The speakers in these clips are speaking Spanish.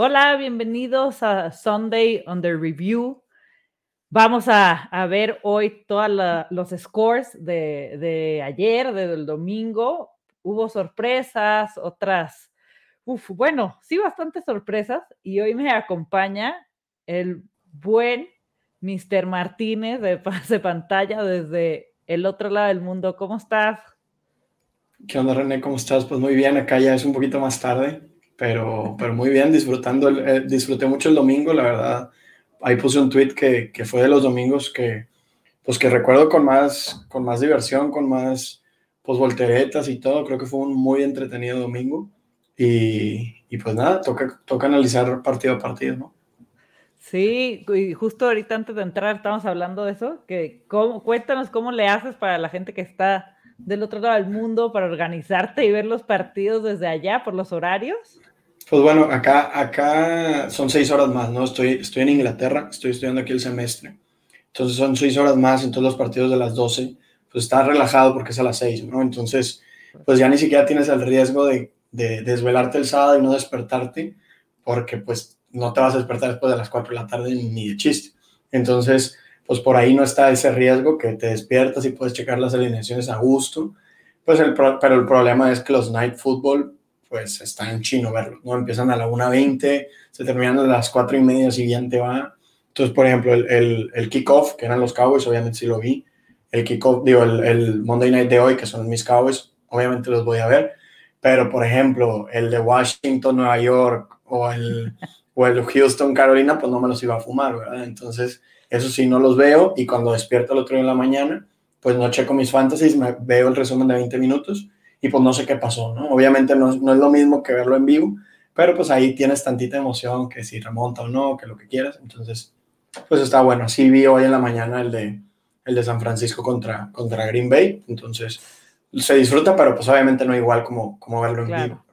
Hola, bienvenidos a Sunday Under Review. Vamos a, ver hoy todos los scores de, ayer, del domingo. Hubo sorpresas, otras, uf, bueno, sí, bastantes sorpresas. Y hoy me acompaña el buen Mr. Martínez de pase pantalla desde el otro lado del mundo. ¿Cómo estás? ¿Qué onda, René? ¿Cómo estás? Pues muy bien, acá ya es un poquito más tarde pero, pero muy bien, disfrutando, eh, disfruté mucho el domingo, la verdad. Ahí puse un tweet que, que, fue de los domingos que, pues que recuerdo con más, con más diversión, con más pues volteretas y todo. Creo que fue un muy entretenido domingo. Y, y pues nada, toca, toca analizar partido a partido, ¿no? Sí, y justo ahorita antes de entrar estamos hablando de eso, que cómo, cuéntanos cómo le haces para la gente que está del otro lado del mundo para organizarte y ver los partidos desde allá por los horarios. Pues bueno, acá, acá son seis horas más, ¿no? Estoy, estoy en Inglaterra, estoy estudiando aquí el semestre. Entonces son seis horas más, en todos los partidos de las 12, pues está relajado porque es a las seis, ¿no? Entonces, pues ya ni siquiera tienes el riesgo de, de, desvelarte el sábado y no despertarte, porque pues no te vas a despertar después de las cuatro de la tarde ni de chiste. Entonces, pues por ahí no está ese riesgo que te despiertas y puedes checar las alineaciones a gusto. Pues el, pero el problema es que los night football pues está en chino verlo, ¿no? Empiezan a la 1.20, se terminan a las 4 y media siguiente va. Entonces, por ejemplo, el, el, kickoff, que eran los Cowboys, obviamente sí lo vi. El kickoff, digo, el, el, Monday Night de hoy, que son mis Cowboys, obviamente los voy a ver. Pero, por ejemplo, el de Washington, Nueva York o el, o el Houston, Carolina, pues no me los iba a fumar, ¿verdad? Entonces, eso sí, no los veo y cuando despierto el otro día en la mañana, pues no checo mis fantasies, me veo el resumen de 20 minutos y pues no sé qué pasó, ¿no? Obviamente no, no, es lo mismo que verlo en vivo, pero pues ahí tienes tantita emoción que si remonta o no, que lo que quieras. Entonces, pues está bueno. Sí vi hoy en la mañana el de, el de San Francisco contra, contra Green Bay, entonces se disfruta, pero pues obviamente no igual como, como verlo en vivo.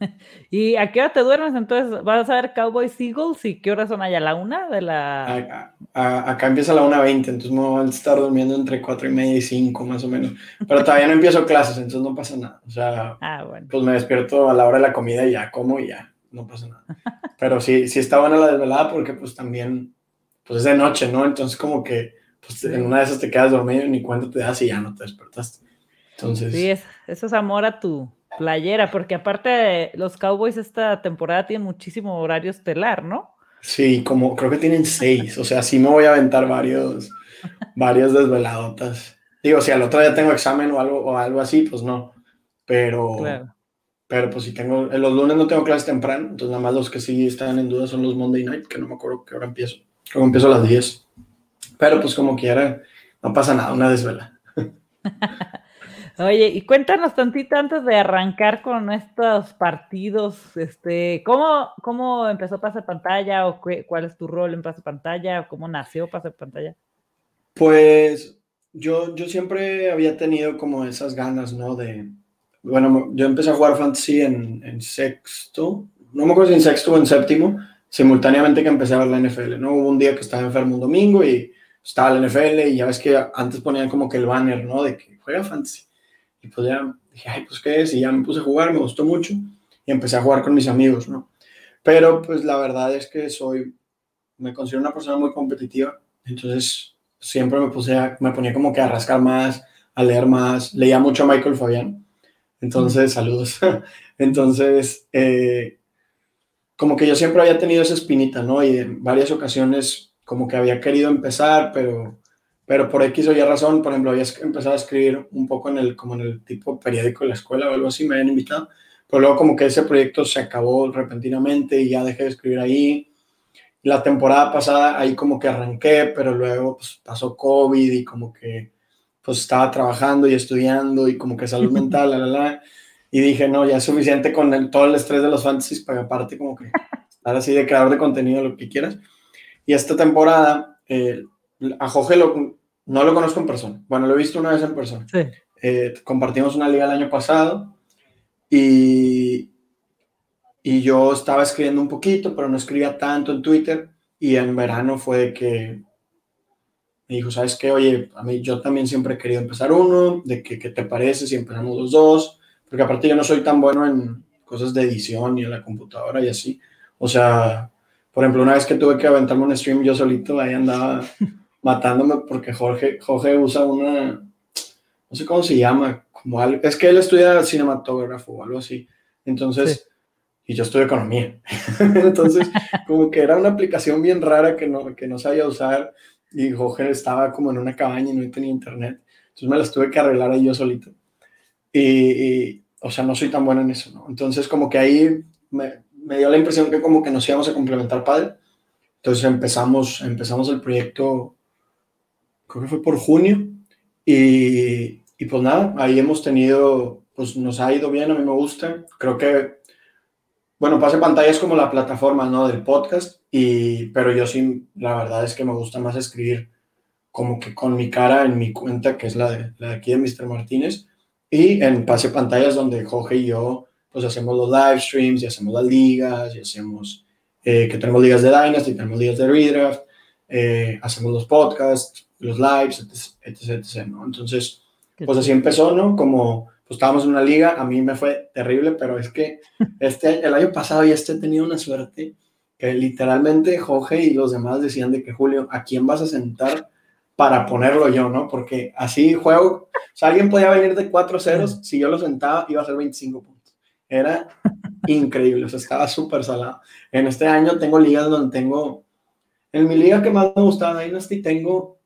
¿Y a qué hora te duermes? Entonces, ¿vas a ver Cowboys Eagles? ¿Y qué horas son allá? ¿La una de la...? acá empieza a la 1.20, entonces me voy a estar durmiendo entre 4 y media y 5 más o menos. Pero todavía no empiezo clases, entonces no pasa nada. O sea, ah, pues me despierto a la hora de la comida y ya como y ya, no pasa nada. Pero sí, sí está buena la desvelada porque pues también, pues es de noche, ¿no? Entonces como que pues, en una de esas te quedas dormido y ni cuenta te das y ya no te despertaste. Entonces... Sí, eso es amor a tu, playera, porque aparte los Cowboys esta temporada tienen muchísimo horario estelar, ¿no? Sí, como creo que tienen seis, o sea, sí me voy a aventar varios, varios desveladotas. Digo, si al otro día tengo examen o algo, o algo así, pues no, pero, pero pues si tengo, en los lunes no tengo clases temprano, entonces nada más los que sí están en duda son los Monday Night, que no me acuerdo qué hora empiezo, creo que empiezo a las 10, pero pues como quiera, no pasa nada, una desvela. Oye, y cuéntanos tantito antes de arrancar con estos partidos, este, ¿cómo, cómo empezó Pase Pantalla o cuál es tu rol en Pase Pantalla o cómo nació Pase Pantalla? Pues yo, yo siempre había tenido como esas ganas, ¿no? De, bueno, yo empecé a jugar fantasy en, en sexto, no me acuerdo si en sexto o en séptimo, simultáneamente que empecé a ver la NFL, ¿no? Hubo un día que estaba enfermo un domingo y estaba la NFL y ya ves que antes ponían como que el banner, ¿no? De que juega fantasy. Y pues ya dije, ay, pues qué es, y ya me puse a jugar, me gustó mucho y empecé a jugar con mis amigos, ¿no? Pero pues la verdad es que soy, me considero una persona muy competitiva, entonces siempre me puse a, me ponía como que a rascar más, a leer más, leía mucho a Michael Fabián, entonces, saludos. entonces, eh, como que yo siempre había tenido esa espinita, ¿no? Y en varias ocasiones como que había querido empezar, pero pero por X o Y razón, por ejemplo, había empezado a escribir un poco en el, como en el tipo periódico de la escuela o algo así, me habían invitado, pero luego como que ese proyecto se acabó repentinamente y ya dejé de escribir ahí. La temporada pasada ahí como que arranqué, pero luego pues, pasó COVID y como que pues estaba trabajando y estudiando y como que salud mental, la, la, la. Y dije, no, ya es suficiente con el, todo el estrés de los fantasies para aparte como que estar así de creador de contenido, lo que quieras. Y esta temporada, eh, a Jorge no lo conozco en persona. Bueno, lo he visto una vez en persona. Eh, compartimos una liga el año pasado y, y yo estaba escribiendo un poquito, pero no escribía tanto en Twitter. Y en verano fue que me dijo, ¿sabes qué? Oye, a mí yo también siempre he querido empezar uno, de que, ¿qué te parece si empezamos los dos? Porque aparte yo no soy tan bueno en cosas de edición y en la computadora y así. O sea, por ejemplo, una vez que tuve que aventarme un stream yo solito, ahí andaba matándome porque Jorge, Jorge usa una, no sé cómo se llama, como algo, es que él estudia cinematógrafo o algo así. Entonces, y yo estudio economía. Entonces, como que era una aplicación bien rara que no, que no sabía usar y Jorge estaba como en una cabaña y no tenía internet. Entonces me las tuve que arreglar ahí yo solito. Y, o sea, no soy tan bueno en eso, ¿no? Entonces, como que ahí me, me dio la impresión que como que nos íbamos a complementar padre. Entonces empezamos, empezamos el proyecto, creo que fue por junio, y, y pues nada, ahí hemos tenido, pues nos ha ido bien, a mí me gusta. Creo que, bueno, Pase Pantalla es como la plataforma, ¿no? Del podcast, y, pero yo sí, la verdad es que me gusta más escribir como que con mi cara en mi cuenta, que es la de, la de aquí de Mr. Martínez, y en Pase Pantallas donde Jorge y yo pues hacemos los live streams y hacemos las ligas y hacemos eh, que tenemos ligas de Dynasty, tenemos ligas de Redraft, eh, hacemos los podcasts, los lives, etc, etc, ¿no? Entonces, pues así empezó, ¿no? Como pues estábamos en una liga, a mí me fue terrible, pero es que este, el año pasado ya este he tenido una suerte que literalmente Jorge y los demás decían de que Julio, ¿a quién vas a sentar para ponerlo yo, no? Porque así juego, o sea, alguien podía venir de 4 ceros, si yo lo sentaba iba a ser 25 puntos. Era increíble, o sea, estaba súper salado. En este año tengo ligas donde tengo, en mi liga que más me gustaba, Dynasty, tengo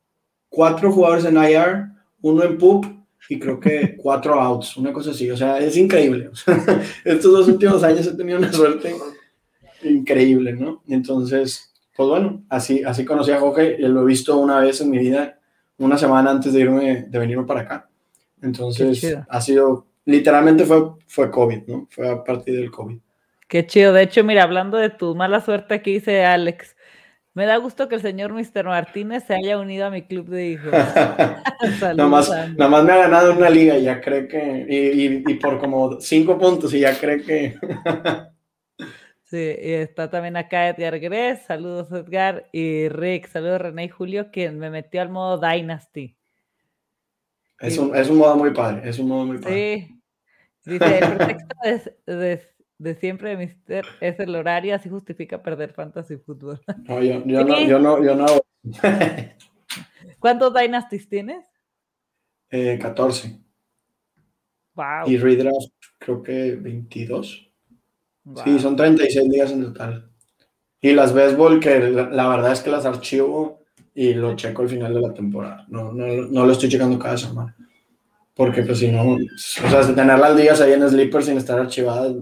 cuatro jugadores en IR, uno en PUP y creo que cuatro outs, una cosa así. O sea, es increíble. estos dos últimos años he tenido una suerte increíble, ¿no? Entonces, pues bueno, así, así conocí a Jorge, y lo he visto una vez en mi vida, una semana antes de irme, de venirme para acá. Entonces, ha sido literalmente fue, fue COVID, ¿no? Fue a partir del COVID. Qué chido. De hecho, mira, hablando de tu mala suerte, aquí dice Alex. Me da gusto que el señor Mr. Martínez se haya unido a mi club de hijos. nada, más, nada más me ha ganado una liga y ya cree que. Y, y, por como cinco puntos y ya cree que. sí, y está también acá Edgar Gres. Saludos, Edgar. Y Rick, saludos, René y Julio, quien me metió al modo Dynasty. Es, un, es un modo muy padre. Es un modo muy padre. Sí, Dice, el pretexto de, de, siempre de Mister es el horario, así justifica perder fantasy fútbol. No, yo, yo no, yo no, yo no. ¿Cuántos Dynasties tienes? Eh, 14. Wow. Y redraft creo que 22. Sí, son 36 días en total. Y las baseball que la, la, verdad es que las archivo y lo checo al final de la temporada. No, no, no lo estoy checando cada semana. Porque pues si no, o sea, tenerlas días ahí en Sleeper sin estar archivadas.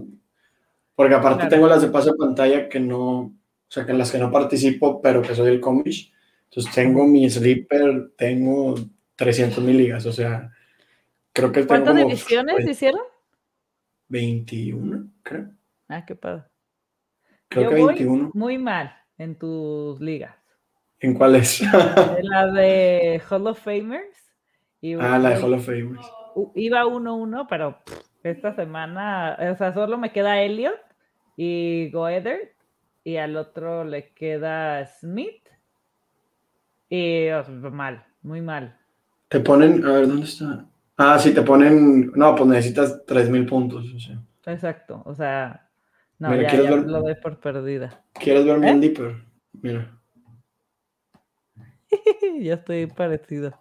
Porque aparte tengo las de paso de pantalla que no, o sea, que en las que no participo, pero que soy el comish. Entonces tengo mi Sleeper, tengo 300 mil ligas, o sea, creo que ¿Cuántas divisiones hicieron? 21, creo. Ah, qué padre. Creo que 21. Muy mal en tus ligas. ¿En cuáles? la de Hall of Famers ah, la de Hall of Fame. Iba 1-1, pero esta semana, o sea, solo me queda Elliot y Goeder, y al otro le queda Smith. Y mal, muy mal. Te ponen, a ver, ¿dónde está? Ah, sí, te ponen, no, pues necesitas 3.000 puntos. O sea. Exacto, o sea, no, ya, lo doy por perdida. ¿Quieres ver mi ¿Eh? Deeper? Mira. ya estoy parecido.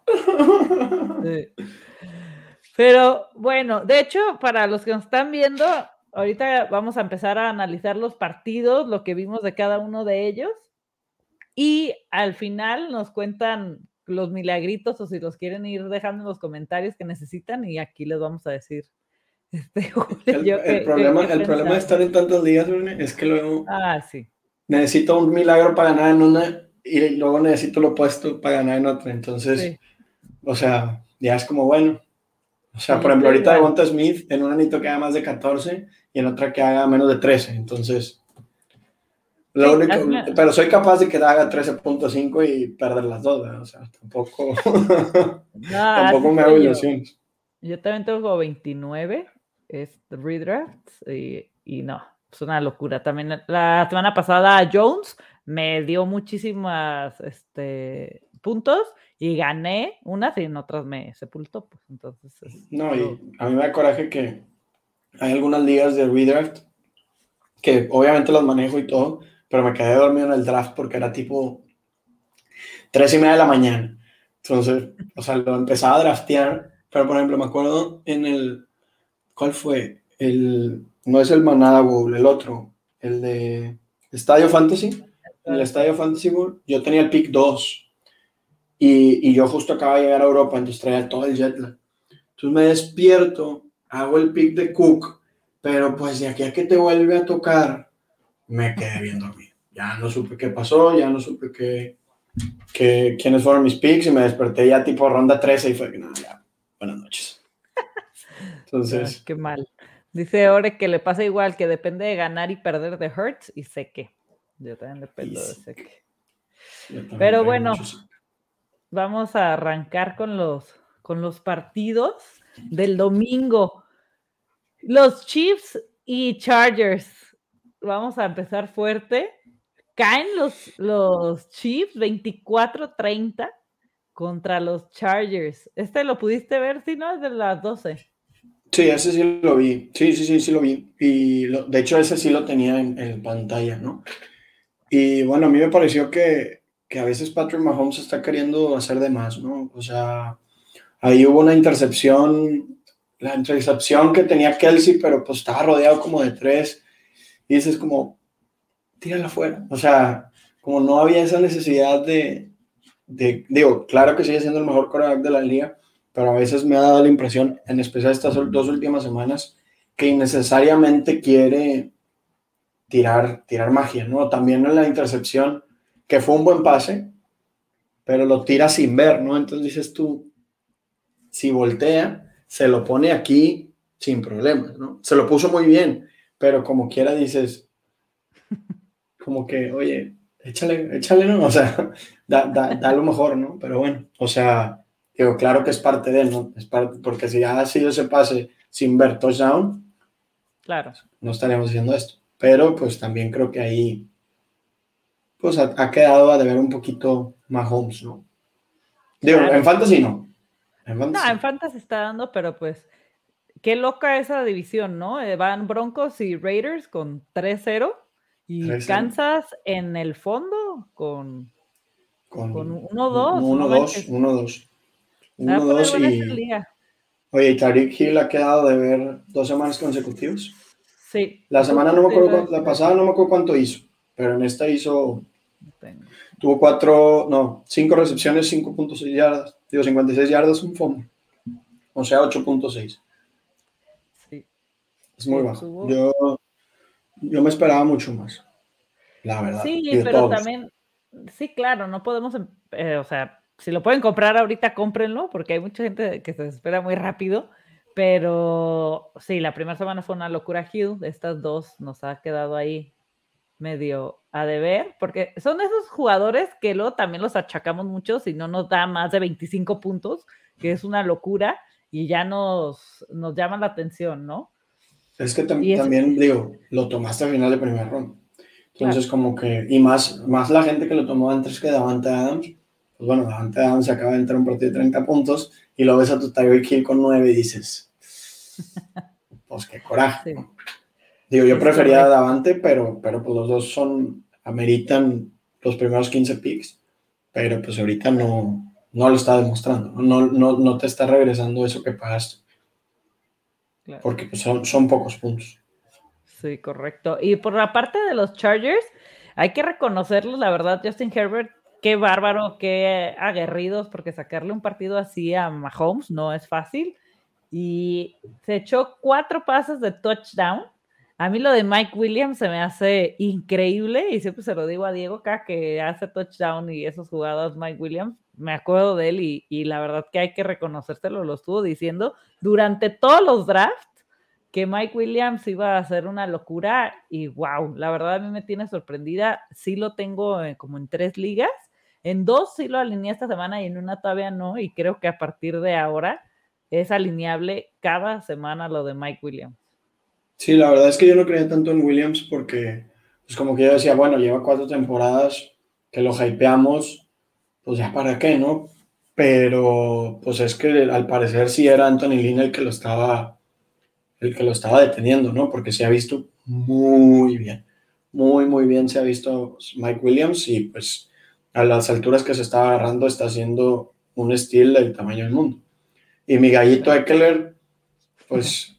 Pero bueno, de hecho, para los que nos están viendo, ahorita vamos a empezar a analizar los partidos, lo que vimos de cada uno de ellos. Y al final nos cuentan los milagritos o si los quieren ir dejando en los comentarios que necesitan y aquí les vamos a decir. Este, el, problema, el problema de estar en tantos días es que luego ah, sí. necesito un milagro para ganar en una y luego necesito lo opuesto para ganar en otra. Entonces, o sea, ya es como bueno. O sea, por ejemplo, ahorita Devonta Smith en un anito que haga más de 14 y en otra que haga menos de 13. Entonces, lo único, pero soy capaz de que haga 13.5 y perder las dos. O sea, tampoco, tampoco me hago ilusiones. Yo también tengo 29, es redraft y, y no, es una locura. También la semana pasada Jones me dio muchísimas este, puntos y gané unas y en otras me sepultó. Pues entonces. no, y a mí me da coraje que hay algunas ligas de redraft que obviamente las manejo y todo, pero me quedé dormido en el draft porque era tipo tres y media de la mañana. Entonces, o sea, lo empezaba a draftear, pero por ejemplo, me acuerdo en el, ¿cuál fue? El, no es el Manada Bowl, el otro, el de Estadio Fantasy. En el Estadio Fantasy Bowl, yo tenía el pick 2 y, y, yo justo acababa de llegar a Europa, entonces traía todo el jet lag. Entonces me despierto, hago el pick de Cook, pero pues de aquí a que te vuelve a tocar, me quedé bien dormido. Ya no supe qué pasó, ya no supe qué, qué, quiénes fueron mis picks y me desperté ya tipo ronda 13 y fue que no, ya, buenas noches. Entonces. qué mal. Dice Ore que le pasa igual, que depende de ganar y perder de Hertz y sé que. Yo también dependo de sé que. Pero bueno, vamos a arrancar con los, con los partidos del domingo. Los Chiefs y Chargers. Vamos a empezar fuerte. Caen los, los Chiefs 24-30 contra los Chargers. ¿Este lo pudiste ver? Si no, es de las 12. Sí, ese sí lo vi. Sí, sí, sí, sí lo vi. Y de hecho ese sí lo tenía en, en, pantalla, ¿no? Y bueno, a mí me pareció que, que a veces Patrick Mahomes está queriendo hacer de más, ¿no? O sea, ahí hubo una intercepción, la intercepción que tenía Kelsey, pero pues estaba rodeado como de tres. Y dices como, tírala afuera. O sea, como no había esa necesidad de, de digo, claro que sigue siendo el mejor quarterback de la liga, pero a veces me ha dado la impresión, en especial estas dos últimas semanas, que innecesariamente quiere tirar, tirar magia, ¿no? También en la intercepción, que fue un buen pase, pero lo tira sin ver, ¿no? Entonces dices tú, si voltea, se lo pone aquí sin problemas, ¿no? Se lo puso muy bien, pero como quiera dices, como que, oye, échale, échale, ¿no? O sea, da, da, da lo mejor, ¿no? Pero bueno, o sea, Digo, claro que es parte de él, ¿no? Es parte, porque si ha sido ese pase sin ver touchdown, claro. no estaríamos haciendo esto. Pero pues también creo que ahí pues ha, quedado a deber un poquito Mahomes, ¿no? Digo, en Fantasy no. En fantasy. No, en Fantasy está dando, pero pues qué loca esa división, ¿no? Eh, van Broncos y Raiders con 3-0 y Kansas en el fondo con 1-2. 1-2, 1-2. Uno, dos y... Oye, ¿y Tariq Hill ha quedado de ver dos semanas consecutivas? Sí. La semana no me acuerdo, la pasada no me acuerdo cuánto hizo, pero en esta hizo... Tuvo cuatro, no, cinco recepciones, 5.6 yardas, digo 56 yardas, un fondo. O sea, 8.6. Sí. Es muy bajo. Yo, yo me esperaba mucho más, la verdad. Sí, pero también, sí, claro, no podemos, em, eh, o sea, si lo pueden comprar ahorita, cómprenlo, porque hay mucha gente que se espera muy rápido. Pero sí, la primera semana fue una locura, Hugh. Estas dos nos ha quedado ahí medio a deber, porque son esos jugadores que luego también los achacamos mucho si no nos da más de 25 puntos, que es una locura y ya nos, nos llama la atención, ¿no? Es que también, digo, lo tomaste al final de primer ronda. Entonces, como que, y más, más la gente que lo tomó antes que Davante Adams, pues bueno, Davante Adams acaba de entrar un partido de 30 puntos y lo ves a tu Tyreek Hill con 9 y dices, pues qué coraje. Digo, yo prefería a Davante, pero, pero pues los dos son, ameritan los primeros 15 picks, pero pues ahorita no, no lo está demostrando, no, no, no te está regresando eso que pagaste. Porque pues son, son pocos puntos. Sí, correcto. Y por la parte de los Chargers, hay que reconocerlos, la verdad, Justin Herbert qué bárbaro, qué aguerridos, porque sacarle un partido así a Mahomes no es fácil. Y se echó cuatro pases de touchdown. A mí lo de Mike Williams se me hace increíble y siempre se lo digo a Diego acá que hace touchdown y esos jugadas Mike Williams, me acuerdo de él y, y la verdad que hay que reconocérselo, lo estuvo diciendo durante todos los drafts que Mike Williams iba a hacer una locura y wow, la verdad a mí me tiene sorprendida, sí lo tengo eh, como en tres ligas en dos sí lo alineé esta semana y en una todavía no, y creo que a partir de ahora es alineable cada semana lo de Mike Williams. Sí, la verdad es que yo no creía tanto en Williams porque, pues como que yo decía, bueno, lleva cuatro temporadas que lo hypeamos, pues ya para qué, ¿no? Pero pues es que al parecer sí era Anthony Lynn el que lo estaba el que lo estaba deteniendo, ¿no? Porque se ha visto muy bien, muy, muy bien se ha visto Mike Williams y pues a las alturas que se está agarrando está haciendo un estilo del tamaño del mundo. Y mi gallito Eckler, pues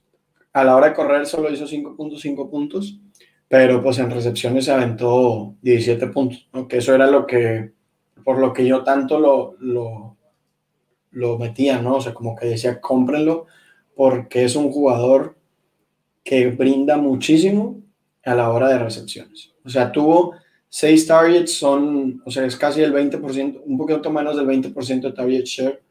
a la hora de correr solo hizo 5.5 puntos, pero pues en recepciones se aventó 17 puntos, ¿no? que eso era lo que, por lo que yo tanto lo, lo, lo metía, ¿no? O sea, como que decía, cómprenlo, porque es un jugador que brinda muchísimo a la hora de recepciones. O sea, tuvo seis targets, son, o sea, es casi el 20%, un poquito menos del 20% de target share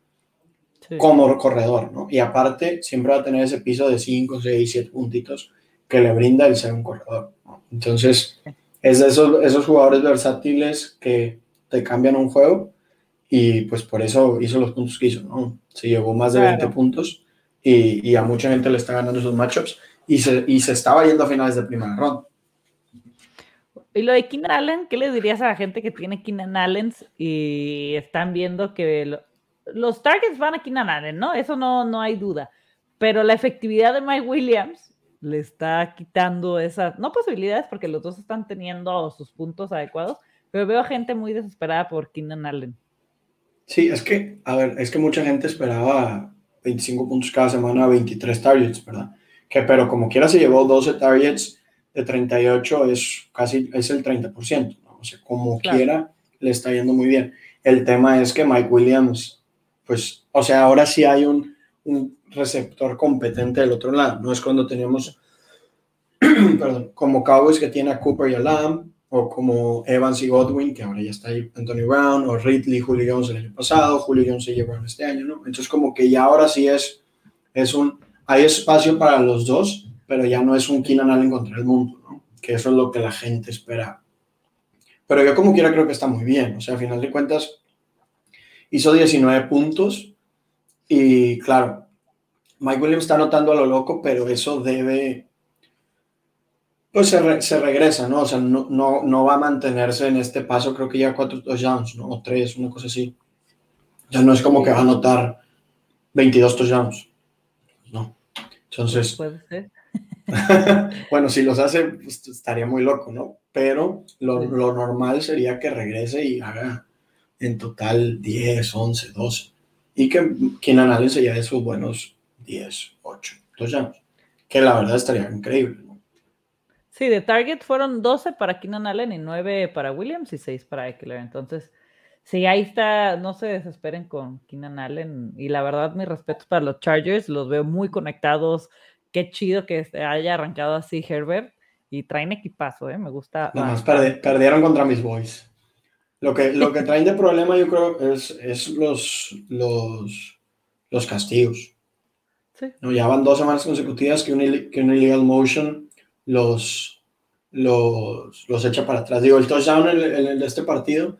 como corredor, ¿no? Y aparte, siempre va a tener ese piso de 5, 6, 7 puntitos que le brinda el ser un corredor. Entonces, es de esos, esos jugadores versátiles que te cambian un juego y pues por eso hizo los puntos que hizo, ¿no? Se llevó más de 20 puntos y, y, a mucha gente le está ganando esos matchups y se, y se estaba yendo a finales de primera ronda. Y lo de Keenan Allen, ¿qué le dirías a la gente que tiene Keenan Allen y están viendo que los targets van a Keenan Allen, ¿no? Eso no, no hay duda. Pero la efectividad de Mike Williams le está quitando esas, no posibilidades, porque los dos están teniendo sus puntos adecuados, pero veo gente muy desesperada por Keenan Allen. Sí, es que, a ver, es que mucha gente esperaba 25 puntos cada semana, 23 targets, ¿verdad? Que, pero como quiera se llevó 12 targets de 38, es casi, es el 30%, ¿no? O sea, como quiera, le está yendo muy bien. El tema es que Mike Williams, pues, o sea, ahora sí hay un, un receptor competente del otro lado. No es cuando teníamos, perdón, como Cowboys que tiene a Cooper y a Lamb, o como Evans y Godwin, que ahora ya está ahí Anthony Brown, o Ridley, Julio Jones el año pasado, Julio Jones y Brown este año, ¿no? Entonces como que ya ahora sí es, es un, hay espacio para los dos, pero ya no es un Keenan Allen contra el mundo, ¿no? Que eso es lo que la gente espera. Pero yo como quiera creo que está muy bien, o sea, a final de cuentas hizo 19 puntos y claro, Mike Williams está anotando a lo loco, pero eso debe, pues se, regresa, ¿no? O sea, no, no, no, va a mantenerse en este paso, creo que ya cuatro touchdowns, ¿no? O tres, una cosa así. Ya no es como que va a anotar 22 touchdowns, ¿no? Entonces... Puede ser. bueno, si los hace, pues, estaría muy loco, ¿no? Pero lo, lo, normal sería que regrese y haga en total 10, 11, 12. Y que quien analice ya sus buenos 10, 8 touchdowns. Que la verdad estaría increíble. ¿no? Sí, de target fueron 12 para Keenan Allen y 9 para Williams y 6 para Eckler. Entonces, sí, ahí está, no se desesperen con Keenan Allen. Y la verdad, mi respeto para los Chargers, los veo muy conectados. Qué chido que haya arrancado así Herbert. Y traen equipazo, ¿eh? Me gusta. Nada más perdieron contra mis boys. Lo que, lo que traen de problema, yo creo, es, es los, los, los castigos. ¿no? Ya van dos semanas consecutivas que un, que un illegal motion los, los, los echa para atrás. Digo, el touchdown en, de este partido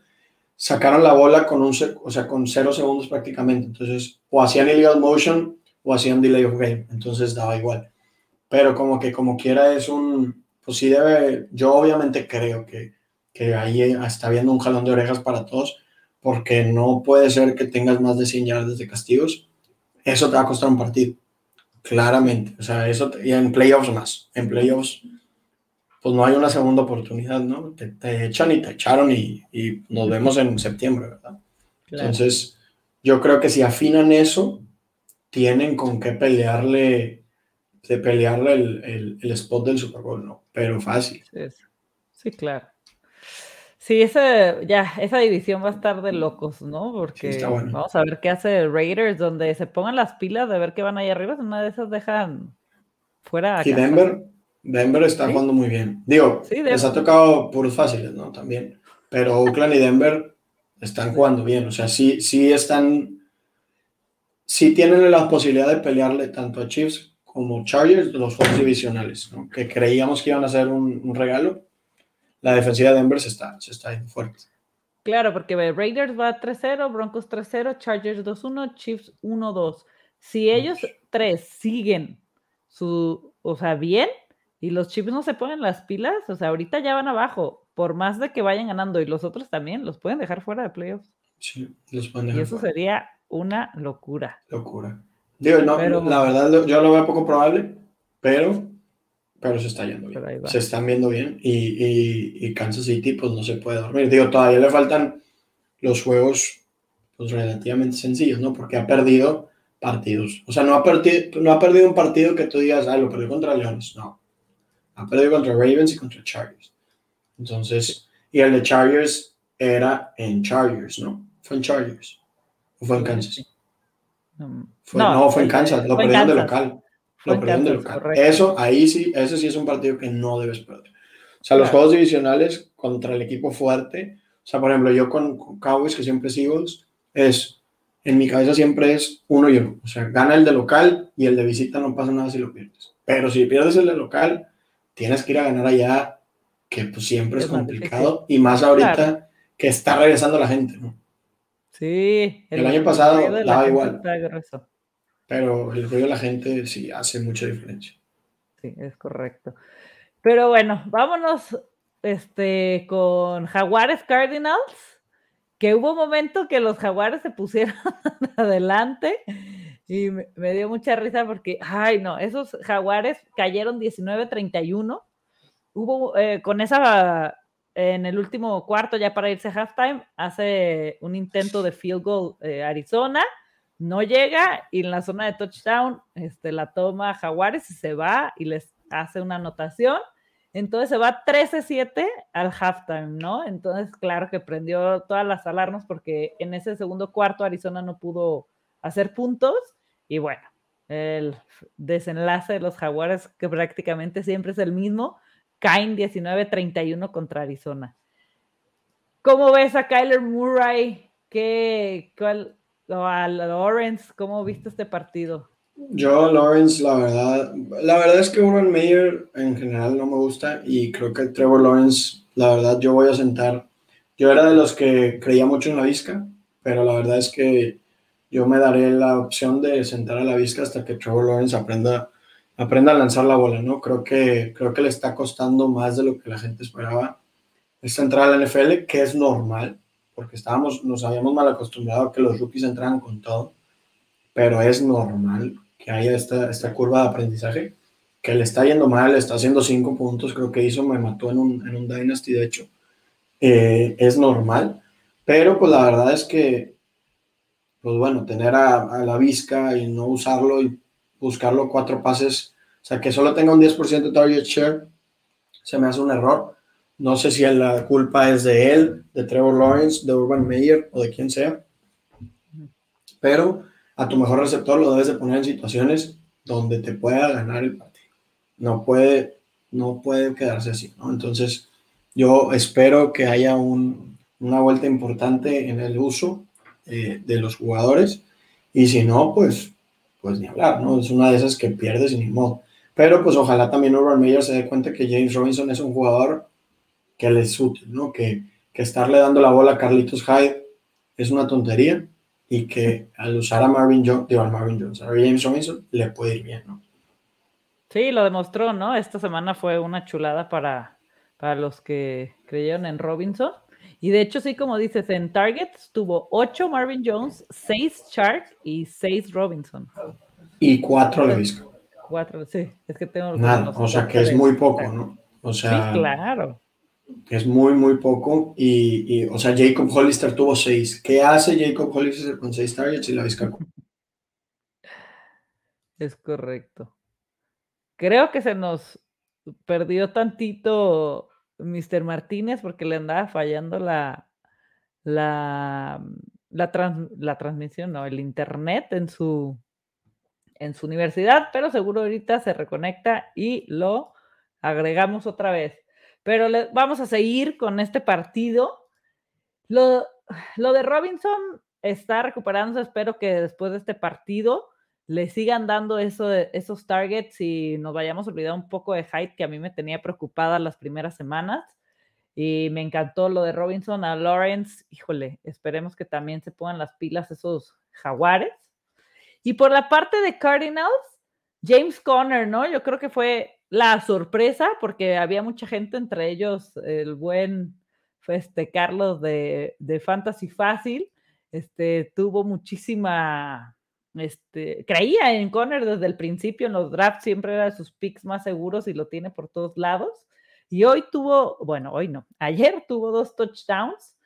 sacaron la bola con un o sea, con cero segundos prácticamente. Entonces, o hacían illegal motion o hacían delay of game. Entonces daba igual. Pero como que como quiera es un, pues sí debe, yo obviamente creo que, que ahí está habiendo un jalón de orejas para todos, porque no puede ser que tengas más de 100 yardas de castigos. Eso te va a costar un partido. Claramente, o sea, eso, y en playoffs más, en playoffs, pues no hay una segunda oportunidad, ¿no? Te, te echan y te echaron y, y, nos vemos en septiembre, ¿verdad? Entonces, yo creo que si afinan eso, tienen con qué pelearle, de pelearle el, el, el spot del Super Bowl, ¿no? Pero fácil. Sí, sí claro. Sí, esa, ya, esa división va a estar de locos, ¿no? Porque vamos a ver qué hace Raiders, donde se pongan las pilas de ver qué van ahí arriba. Una de esas dejan fuera. Y Denver, Denver está jugando muy bien. Digo, les ha tocado puros fáciles, ¿no? También. Pero Oakland y Denver están jugando bien. O sea, sí, sí están. Sí tienen la posibilidad de pelearle tanto a Chiefs como Chargers los juegos divisionales, ¿no? Que creíamos que iban a ser un, un regalo la defensiva de Denver se está, se está yendo fuerte. Claro, porque Raiders va 3-0, Broncos 3-0, Chargers 2-1, Chiefs 1-2. Si ellos tres siguen su, o sea, bien, y los Chiefs no se ponen las pilas, o sea, ahorita ya van abajo, por más de que vayan ganando, y los otros también, los pueden dejar fuera de playoffs. Sí, los pueden dejar Y eso sería una locura. Locura. Digo, no, la verdad, yo lo veo poco probable, pero, pero se está yendo bien. Se están viendo bien y, y, Kansas City pues no se puede dormir. Digo, todavía le faltan los juegos pues relativamente sencillos, ¿no? Porque ha perdido partidos. O sea, no ha, perdido, no ha perdido un partido que tú digas, ah, lo perdió contra Leones. No. Ha perdido contra Ravens y contra Chargers. Entonces, y el de Chargers era en Chargers, ¿no? Fue en Chargers. ¿O fue en Kansas? no, fue en Kansas. Lo perdieron de local. Lo perdieron de local. Eso, ahí sí, ese sí es un partido que no debes perder. O sea, los juegos divisionales contra el equipo fuerte. O sea, por ejemplo, yo con, con Cowboys, que siempre es Eagles, es en mi cabeza siempre es uno y uno. O sea, gana el de local y el de visita no pasa nada si lo pierdes. Pero si pierdes el de local, tienes que ir a ganar allá, que pues siempre es, complicado. Y más ahorita que está regresando la gente, ¿no? Sí. El, año pasado daba igual. Pero el ruido de la gente sí hace mucha diferencia. Sí, es correcto. Pero bueno, vámonos este, con Jaguares Cardinals que hubo un momento que los jaguares se pusieron adelante y me, dio mucha risa porque, ay, no, esos jaguares cayeron 19-31. Hubo eh, con esa, en el último cuarto, ya para irse a halftime, hace un intento de field goal eh, Arizona, no llega y en la zona de touchdown este, la toma Jaguares y se va y les hace una anotación entonces se va 13-7 al halftime, ¿no? Entonces, claro que prendió todas las alarmas porque en ese segundo cuarto Arizona no pudo hacer puntos. Y bueno, el desenlace de los Jaguares, que prácticamente siempre es el mismo, caen 19-31 contra Arizona. ¿Cómo ves a Kyler Murray? ¿Qué, cuál, a Lawrence? ¿Cómo viste este partido? Yo, Lawrence, la verdad, la verdad es que Urban Meyer en general no me gusta y creo que Trevor Lawrence, la verdad, yo voy a sentar. Yo era de los que creía mucho en la visca, pero la verdad es que yo me daré la opción de sentar a la visca hasta que Trevor Lawrence aprenda, aprenda a lanzar la bola, ¿no? Creo que, creo que le está costando más de lo que la gente esperaba esta entrada a la NFL, que es normal, porque estábamos, nos habíamos mal acostumbrado a que los rookies entraran con todo, pero es normal que haya esta, esta curva de aprendizaje, que le está yendo mal, está haciendo cinco puntos, creo que hizo, me mató en un, en un Dynasty, de hecho, eh, es normal, pero pues la verdad es que, pues bueno, tener a, la visca y no usarlo y buscarlo cuatro pases, o sea, que solo tenga un 10% de target share, se me hace un error. No sé si la culpa es de él, de Trevor Lawrence, de Urban Meyer o de quien sea, pero a tu mejor receptor lo debes de poner en situaciones donde te pueda ganar el partido. No puede, no puede quedarse así. Entonces, yo espero que haya una vuelta importante en el uso eh, de los jugadores y si no, pues, pues ni hablar, ¿no? Es una de esas que pierdes y ni modo. Pero pues ojalá también Urban Meyer se dé cuenta que James Robinson es un jugador que le es útil, ¿no? Que, que estarle dando la bola a Carlitos Hyde es una tontería y que al usar a Marvin Jones, digo a Marvin Jones, a James Robinson, le puede ir bien, ¿no? Sí, lo demostró, ¿no? Esta semana fue una chulada para, para los que creyeron en Robinson. Y de hecho, sí, como dices, en Targets tuvo 8 Marvin Jones, 6 Shark y 6 Robinson. Y 4 Levisco. 4, sí, es que tengo... Nada, o sea que es muy poco, ¿no? O sea... Sí, claro es muy, muy poco. Y, o sea, Jacob Hollister tuvo seis. ¿Qué hace Jacob Hollister con seis targets y la Vizca? Es correcto. Creo que se nos perdió tantito Mr. Martínez porque le andaba fallando la, la, la, la transmisión, no, el internet en su, en su universidad, pero seguro ahorita se reconecta y lo agregamos otra vez. Pero vamos a seguir con este partido. Lo, lo de Robinson está recuperándose. Espero que después de este partido le sigan dando eso, esos targets y nos vayamos a olvidar un poco de Hyde, que a mí me tenía preocupada las primeras semanas. Y me encantó lo de Robinson a Lawrence. Híjole, esperemos que también se pongan las pilas esos jaguares. Y por la parte de Cardinals, James Conner, ¿no? Yo creo que fue la sorpresa, porque había mucha gente, entre ellos el buen este, Carlos de, de Fantasy Fácil, este, tuvo muchísima, este, creía en Conner desde el principio, en los drafts siempre era de sus picks más seguros y lo tiene por todos lados. Y hoy tuvo, bueno, hoy no, ayer tuvo dos touchdowns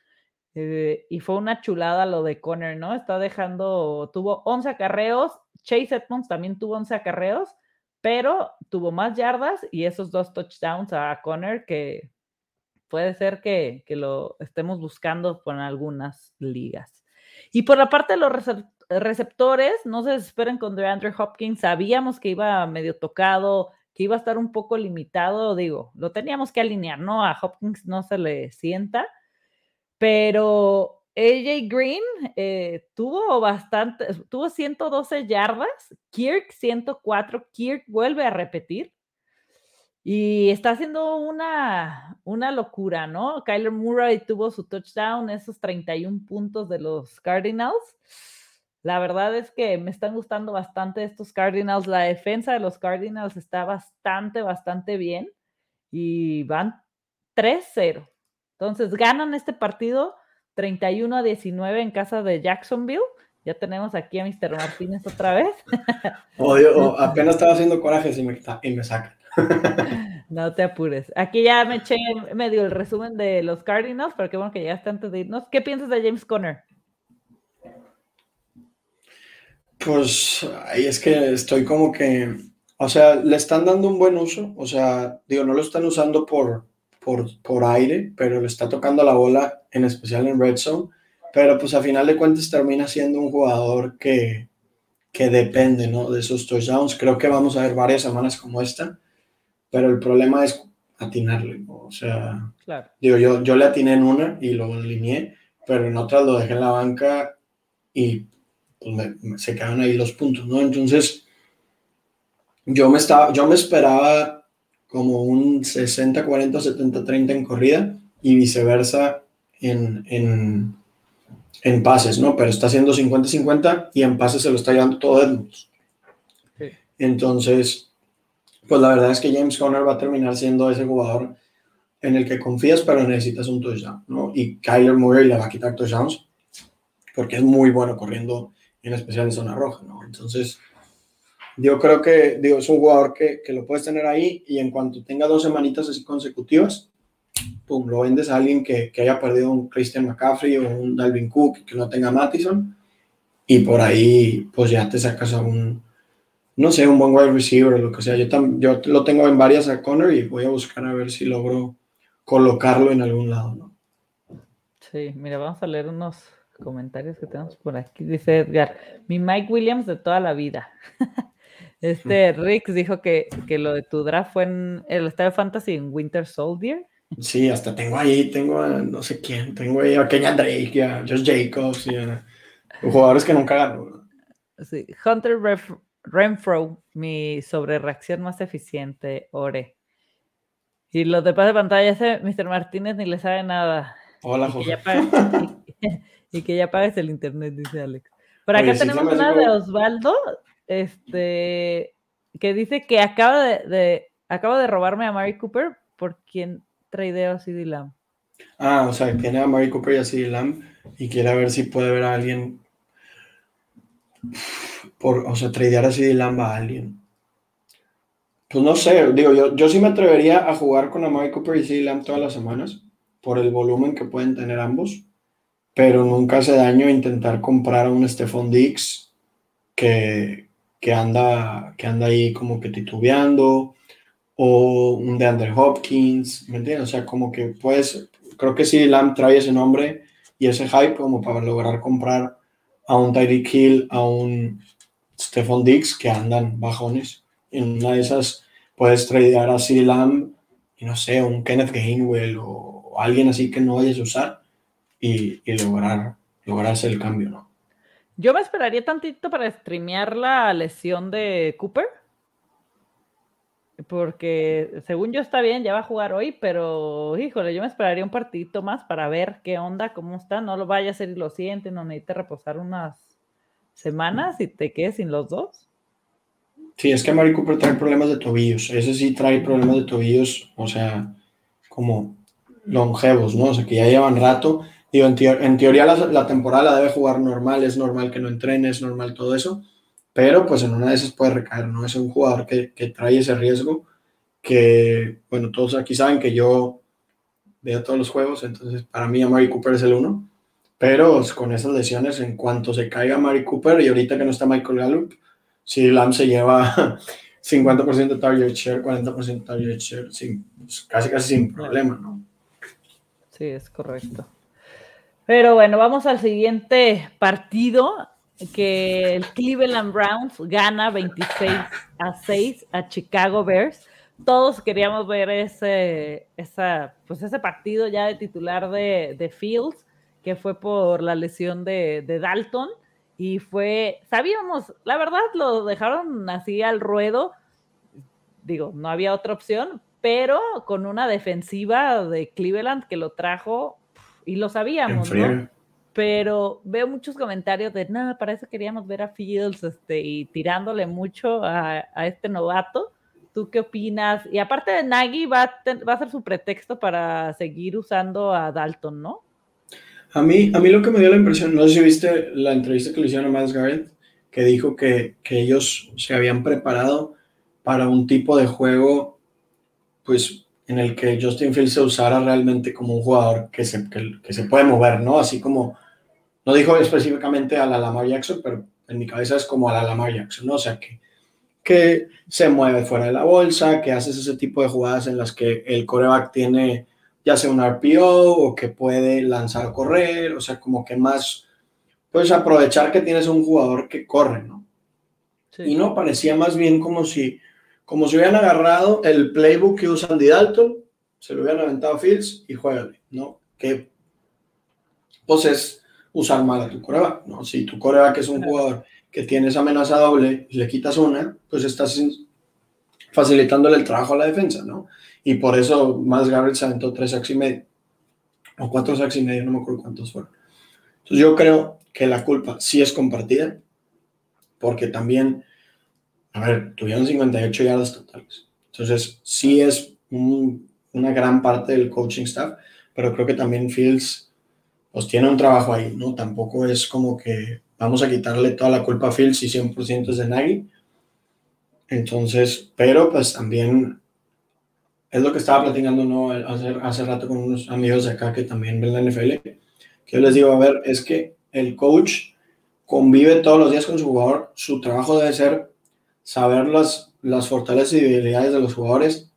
eh, y fue una chulada lo de Conner, ¿no? Está dejando, tuvo 11 acarreos, Chase Edmonds también tuvo 11 acarreos, pero tuvo más yardas y esos dos touchdowns a Conner que puede ser que, que lo estemos buscando por algunas ligas. Y por la parte de los receptores, no se desesperen con DeAndre Hopkins, sabíamos que iba medio tocado, que iba a estar un poco limitado, digo, lo teníamos que alinear, ¿no? A Hopkins no se le sienta, pero AJ Green eh, tuvo bastante, tuvo 112 yardas, Kirk 104, Kirk vuelve a repetir y está haciendo una, una locura, ¿no? Kyler Murray tuvo su touchdown, esos 31 puntos de los Cardinals. La verdad es que me están gustando bastante estos Cardinals. La defensa de los Cardinals está bastante, bastante bien y van 3-0. Entonces ganan este partido 31 a 19 en casa de Jacksonville. Ya tenemos aquí a Mr. Martínez otra vez. Odio, apenas estaba haciendo coraje y me, y me sacan. No te apures. Aquí ya me eché medio el resumen de los Cardinals, pero qué bueno que llegaste antes de irnos. ¿Qué piensas de James Conner? Pues ahí es que estoy como que, o sea, le están dando un buen uso, o sea, digo, no lo están usando por, por, por aire, pero le está tocando la bola, en especial en Red Zone, pero pues a final de cuentas termina siendo un jugador que, que depende, ¿no? De esos touchdowns. Creo que vamos a ver varias semanas como esta, pero el problema es atinarle, o sea, digo, yo, yo le atiné en una y lo alineé, pero en otras lo dejé en la banca y pues se quedan ahí los puntos, ¿no? Entonces, yo me, estaba, yo me esperaba como un 60, 40, 70, 30 en corrida y viceversa en, en, en pases, ¿no? Pero está haciendo 50, 50 y en pases se lo está llevando todo Edmonds. Entonces, pues la verdad es que James Conner va a terminar siendo ese jugador en el que confías, pero necesitas un touchdown, ¿no? Y Kyler Murray le va a quitar touchdowns porque es muy bueno corriendo en especial en zona roja, ¿no? Entonces, yo creo que digo, es un jugador que, que, lo puedes tener ahí y en cuanto tenga dos semanitas así consecutivas, pum, lo vendes a alguien que, que haya perdido un Christian McCaffrey o un Dalvin Cook que no tenga Mattison y por ahí pues ya te sacas a un, no sé, un buen wide receiver o lo que sea. Yo, yo lo tengo en varias a Connor y voy a buscar a ver si logro colocarlo en algún lado, ¿no? Sí, mira, vamos a leer unos comentarios que tenemos por aquí. Dice Edgar, mi Mike Williams de toda la vida. Este Rick dijo que, que, lo de tu draft fue en el Estadio Fantasy en Winter Soldier. Sí, hasta tengo ahí, tengo a no sé quién, tengo ahí a Kenya Drake, a Josh Jacobs, y a jugadores que nunca ganó. Sí, Hunter Renfro, mi sobre reacción más eficiente, Ore. Y los de paz de pantalla, ese Mr. Martínez ni le sabe nada. Hola, José. y que ya pagues el internet, dice Alex. Por acá tenemos una de Osvaldo, este, que dice que acaba de, acaba de robarme a Mary Cooper por quien tradeo a CD Lamb. Ah, o sea, tiene a Mary Cooper y a CD Lamb y quiere ver si puede ver a alguien por, o sea, tradear a CD Lamb a alguien. Pues no sé, digo, yo, yo sí me atrevería a jugar con a Mary Cooper y CD Lamb todas las semanas por el volumen que pueden tener ambos pero nunca hace daño intentar comprar a un Stephon Dix que, que, anda, que anda ahí como que titubeando, o un DeAndre Hopkins, ¿me entiendes? O sea, como que pues, creo que sí, Lamb trae ese nombre y ese hype como para lograr comprar a un Tyreek Hill, a un Stephon Dix que andan bajones. En una de esas puedes tradear a CD Lamb y no sé, un Kenneth Gainwell o alguien así que no vayas a usar y, lograr, lograrse el cambio, ¿no? Yo me esperaría tantito para streamear la lesión de Cooper. Porque según yo está bien, ya va a jugar hoy, pero híjole, yo me esperaría un partidito más para ver qué onda, cómo está. No lo vaya a hacer y lo siente, no necesite reposar unas semanas y te quedes sin los dos. Sí, es que Mari Cooper trae problemas de tobillos. Ese sí trae problemas de tobillos, o sea, como longevos, ¿no? O sea, que ya llevan rato Digo, en, teoría la, temporada la debe jugar normal, es normal que no entrene, es normal todo eso, pero pues en una de esas puede recaer, ¿no? Es un jugador que, que trae ese riesgo, que, bueno, todos aquí saben que yo veo todos los juegos, entonces para mí Amari Cooper es el uno, pero con esas lesiones, en cuanto se caiga Amari Cooper y ahorita que no está Michael Gallup, si Lam se lleva 50% de target share, 40% de target share, sin, pues, casi casi sin problema, ¿no? Sí, es correcto. Pero bueno, vamos al siguiente partido, que el Cleveland Browns gana 26 a 6 a Chicago Bears. Todos queríamos ver ese, esa, pues ese partido ya de titular de, de Fields, que fue por la lesión de, de Dalton y fue, sabíamos, la verdad lo dejaron así al ruedo, digo, no había otra opción, pero con una defensiva de Cleveland que lo trajo y lo sabíamos, ¿no? Pero veo muchos comentarios de, nada, para eso queríamos ver a Fields este, y tirándole mucho a, a este novato. ¿Tú qué opinas? Y aparte de Nagy, va a, va a ser su pretexto para seguir usando a Dalton, ¿no? A mí, a mí lo que me dio la impresión, no sé si viste la entrevista que le hicieron a Miles Garrett, que dijo que, que ellos se habían preparado para un tipo de juego, pues en el que Justin Fields se usara realmente como un jugador que se, que, que se puede mover, ¿no? Así como, no dijo específicamente a la Lamar Jackson, pero en mi cabeza es como a la Lamar Jackson, ¿no? O sea, que, que se mueve fuera de la bolsa, que haces ese tipo de jugadas en las que el coreback tiene ya sea un RPO o que puede lanzar correr, o sea, como que más, puedes aprovechar que tienes un jugador que corre, ¿no? Y no, parecía más bien como si, como si hubieran agarrado el playbook que usa Andy Dalton, se lo hubieran aventado a Fields y juégale, ¿no? Que pues es usar mal a tu coreback, ¿no? Si tu coreback es un jugador que tienes amenaza doble y le quitas una, pues estás facilitándole el trabajo a la defensa, ¿no? Y por eso más Garrett se aventó tres sacks y medio, o cuatro sacks y medio, no me acuerdo cuántos fueron. Entonces yo creo que la culpa sí es compartida, porque también, a ver, tuvieron 58 yardas totales. Entonces sí es una gran parte del coaching staff, pero creo que también Fields pues tiene un trabajo ahí, ¿no? Tampoco es como que vamos a quitarle toda la culpa a Fields y 100% es de Nagy. Entonces, pero pues también es lo que estaba platicando ¿no? hace, hace rato con unos amigos de acá que también ven la NFL, que yo les digo, a ver, es que el coach convive todos los días con su jugador, su trabajo debe ser saber las, las fortalezas y debilidades de los jugadores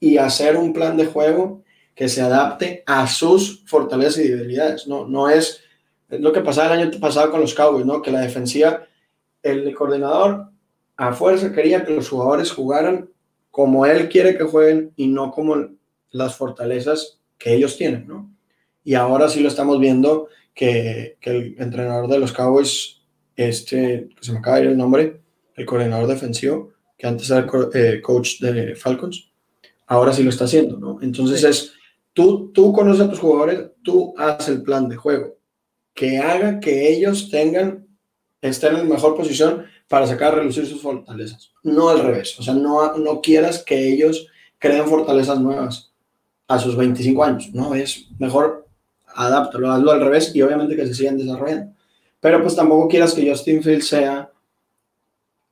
y hacer un plan de juego que se adapte a sus fortalezas y debilidades. No, no es, lo que pasaba el año pasado con los Cowboys, ¿no? que la defensiva, el coordinador a fuerza quería que los jugadores jugaran como él quiere que jueguen y no como las fortalezas que ellos tienen, ¿no? Y ahora sí lo estamos viendo que, que el entrenador de los Cowboys, este, se me acaba de ir el nombre, el coordinador defensivo, que antes era eh, coach de Falcons, ahora sí lo está haciendo, ¿no? Entonces es, tú, tú conoces a tus jugadores, tú haces el plan de juego, que haga que ellos tengan, estén en mejor posición para sacar a relucir sus fortalezas. No al revés. O sea, no, no quieras que ellos creen fortalezas nuevas a sus 25 años. No, es mejor adáptalo, hazlo al revés y obviamente que se sigan desarrollando. Pero pues tampoco quieras que Justin Fields sea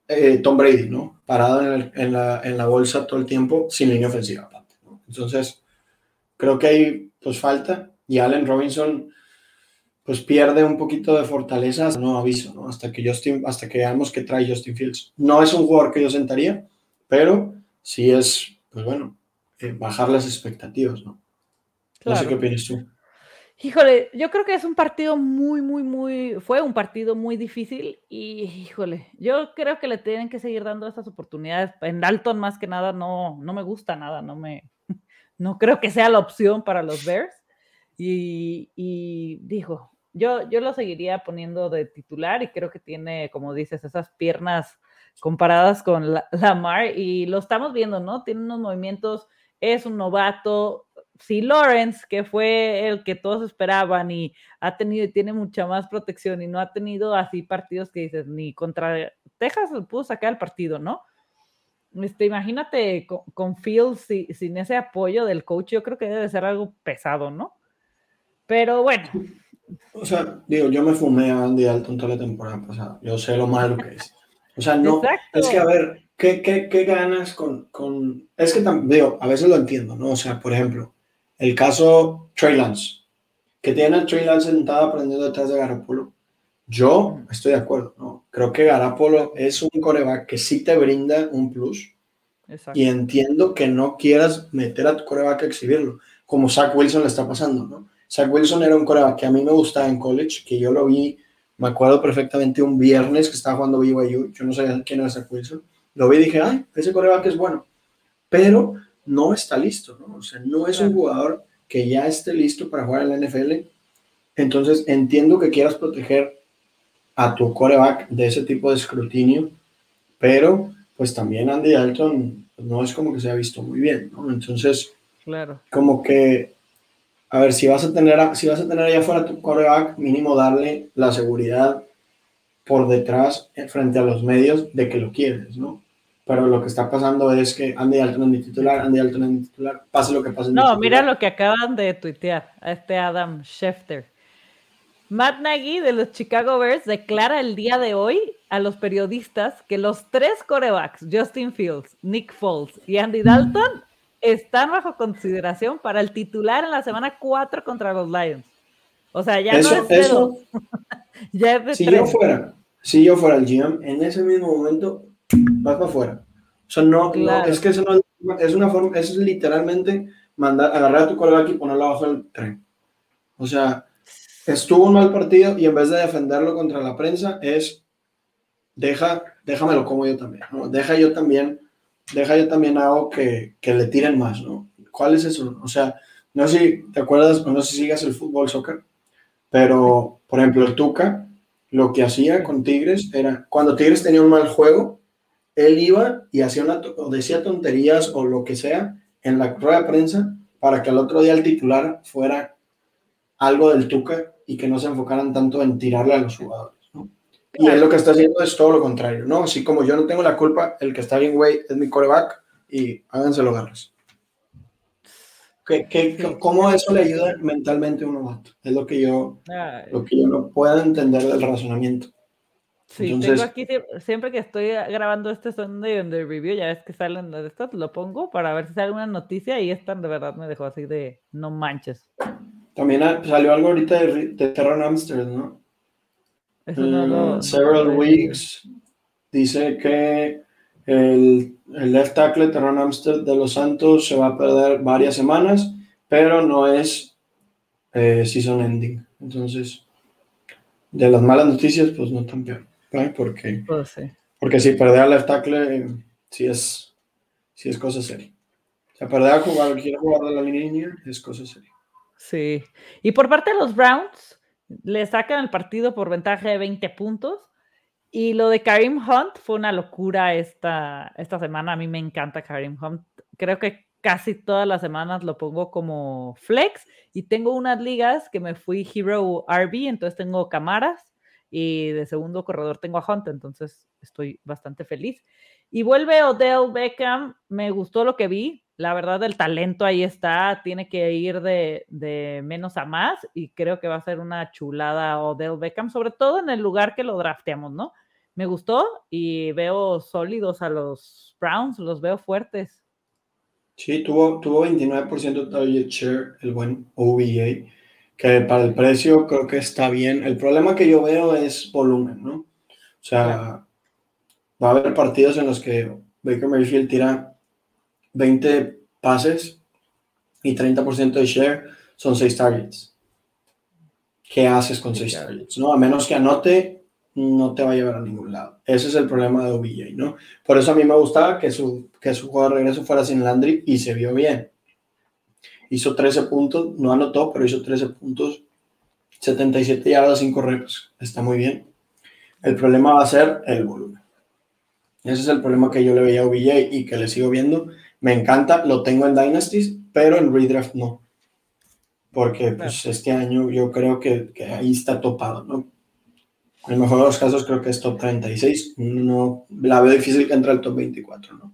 eh, Tom Brady, ¿no? Parado en, la, en, la, bolsa todo el tiempo sin línea ofensiva. Entonces, creo que hay pues falta y Allen Robinson pues pierde un poquito de fortaleza, no aviso, ¿no? Hasta que Justin, hasta que veamos que trae Justin Fields. No es un jugador que yo sentaría, pero sí es, pues bueno, eh, bajar las expectativas, ¿no? No sé qué opinas tú. Híjole, yo creo que es un partido muy, muy, muy, fue un partido muy difícil y, híjole, yo creo que le tienen que seguir dando estas oportunidades. En Dalton más que nada no, no me gusta nada, no me, no creo que sea la opción para los Bears. Y, y dijo, yo, yo lo seguiría poniendo de titular y creo que tiene, como dices, esas piernas comparadas con la, Lamar y lo estamos viendo, ¿no? Tiene unos movimientos, es un novato. Si Lawrence, que fue el que todos esperaban y ha tenido y tiene mucha más protección y no ha tenido así partidos que dices, ni contra Texas pudo sacar el partido, ¿no? Este, imagínate con, con Fields sin ese apoyo del coach, yo creo que debe ser algo pesado, ¿no? Pero bueno, o sea, digo, yo me fumé a Andy Dalton toda la temporada pasada. Yo sé lo malo que es. O sea, no, es que a ver, ¿qué, qué, qué ganas con, con, Es que también, a veces lo entiendo, ¿no? O sea, por ejemplo, el caso Trey Lance, que tiene a Trey Lance sentado aprendiendo detrás de Garapolo. Yo estoy de acuerdo, ¿no? Creo que Garapolo es un coreback que sí te brinda un plus. Y entiendo que no quieras meter a tu coreback a exhibirlo, como Zach Wilson le está pasando, ¿no? Zach Wilson era un coreback que a mí me gustaba en college, que yo lo vi, me acuerdo perfectamente un viernes que estaba jugando BYU, yo no sabía quién era Zach Wilson, lo vi y dije, ay, ese coreback es bueno, pero no está listo, ¿no? O sea, no es un jugador que ya esté listo para jugar en la NFL. Entonces, entiendo que quieras proteger a tu coreback de ese tipo de escrutinio, pero pues también Andy Dalton no es como que se ha visto muy bien, ¿no? Entonces, claro. como que, a ver, si vas a tener, si vas a tener allá fuera tu coreback, mínimo darle la seguridad por detrás, eh, frente a los medios, de que lo quieres, ¿no? Pero lo que está pasando es que Andy Dalton es mi titular, Andy Dalton es mi titular, pase lo que pase. No, mira lo que acaban de tuitear a este Adam Schefter. Matt Nagy de los Chicago Bears declara el día de hoy a los periodistas que los tres corebacks, Justin Fields, Nick Foles y Andy Dalton, están bajo consideración para el titular en la semana 4 contra los Lions. O sea, ya no es eso, ya es de si yo fuera, si yo fuera el GM, en ese mismo momento vas para afuera. O sea, no, es que eso no es una forma, es literalmente mandar, agarrar a tu coreback y ponerlo abajo del tren. O sea, estuvo un mal partido y en vez de defenderlo contra la prensa es deja, déjamelo como yo también, ¿no? Deja yo también, deja yo también algo que, que le tiren más, ¿no? ¿Cuál es eso? O sea, no sé si te acuerdas no sé si sigas el fútbol, soccer, pero, por ejemplo, el Tuca, lo que hacía con Tigres era, cuando Tigres tenía un mal juego, él iba y hacía una, o decía tonterías o lo que sea en la rueda de prensa para que al otro día el titular fuera algo del Tuca y que no se enfocaran tanto en tirarle a los jugadores. ¿no? Y él lo que está haciendo es todo lo contrario, ¿no? Así como yo no tengo la culpa, el que está bien, güey, es mi coreback y háganselo garras. ¿Qué, qué, ¿Cómo eso le ayuda mentalmente a un novato? Es lo que yo, lo que yo no puedo entender del razonamiento. Sí, tengo aquí siempre que estoy grabando este Sunday the review, ya ves que salen de estas, lo pongo para ver si sale una noticia y esta de verdad me dejó así de no manches. También salió algo ahorita de, de Terran Amsterdam, ¿no? Eso several weeks dice que el, el left tackle Terran Amsterdam de los Santos se va a perder varias semanas, pero no es eh, season ending. Entonces, de las malas noticias, pues no tan peor. Porque, porque si perder al left tackle, sí es, sí es cosa seria. O sea, perder a jugar, quiere jugar de la línea, es cosa seria. Sí. Y por parte de los Browns, le sacan el partido por ventaja de 20 puntos. Y lo de Karim Hunt fue una locura esta, esta semana. A mí me encanta Karim Hunt. Creo que casi todas las semanas lo pongo como flex. Y tengo unas ligas que me fui Hero RB, entonces tengo cámaras y de segundo corredor tengo a Hunt, entonces estoy bastante feliz. Y vuelve Odell Beckham, me gustó lo que vi, la verdad el talento ahí está, tiene que ir de, de, menos a más y creo que va a ser una chulada Odell Beckham, sobre todo en el lugar que lo drafteamos, ¿no? Me gustó y veo sólidos a los Browns, los veo fuertes. Sí, tuvo, tuvo 29% target share el buen OBA que para el precio creo que está bien. El problema que yo veo es volumen, ¿no? O sea, va a haber partidos en los que Baker Mayfield tira 20 pases y 30% de share son 6 targets. ¿Qué haces con 6 targets? ¿no? A menos que anote, no te va a llevar a ningún lado. Ese es el problema de OBJ, ¿no? Por eso a mí me gustaba que su, que su juego de regreso fuera sin Landry y se vio bien hizo 13 puntos, no anotó, pero hizo 13 puntos, 77 yardas, 5 reps, está muy bien. El problema va a ser el volumen. Ese es el problema que yo le veía a OBJ y que le sigo viendo. Me encanta, lo tengo en Dynasties, pero en Redraft no. Porque pues, este año yo creo que, que, ahí está topado, ¿no? En el mejor de los casos creo que es top 36. No, la veo difícil que entre al top 24, ¿no?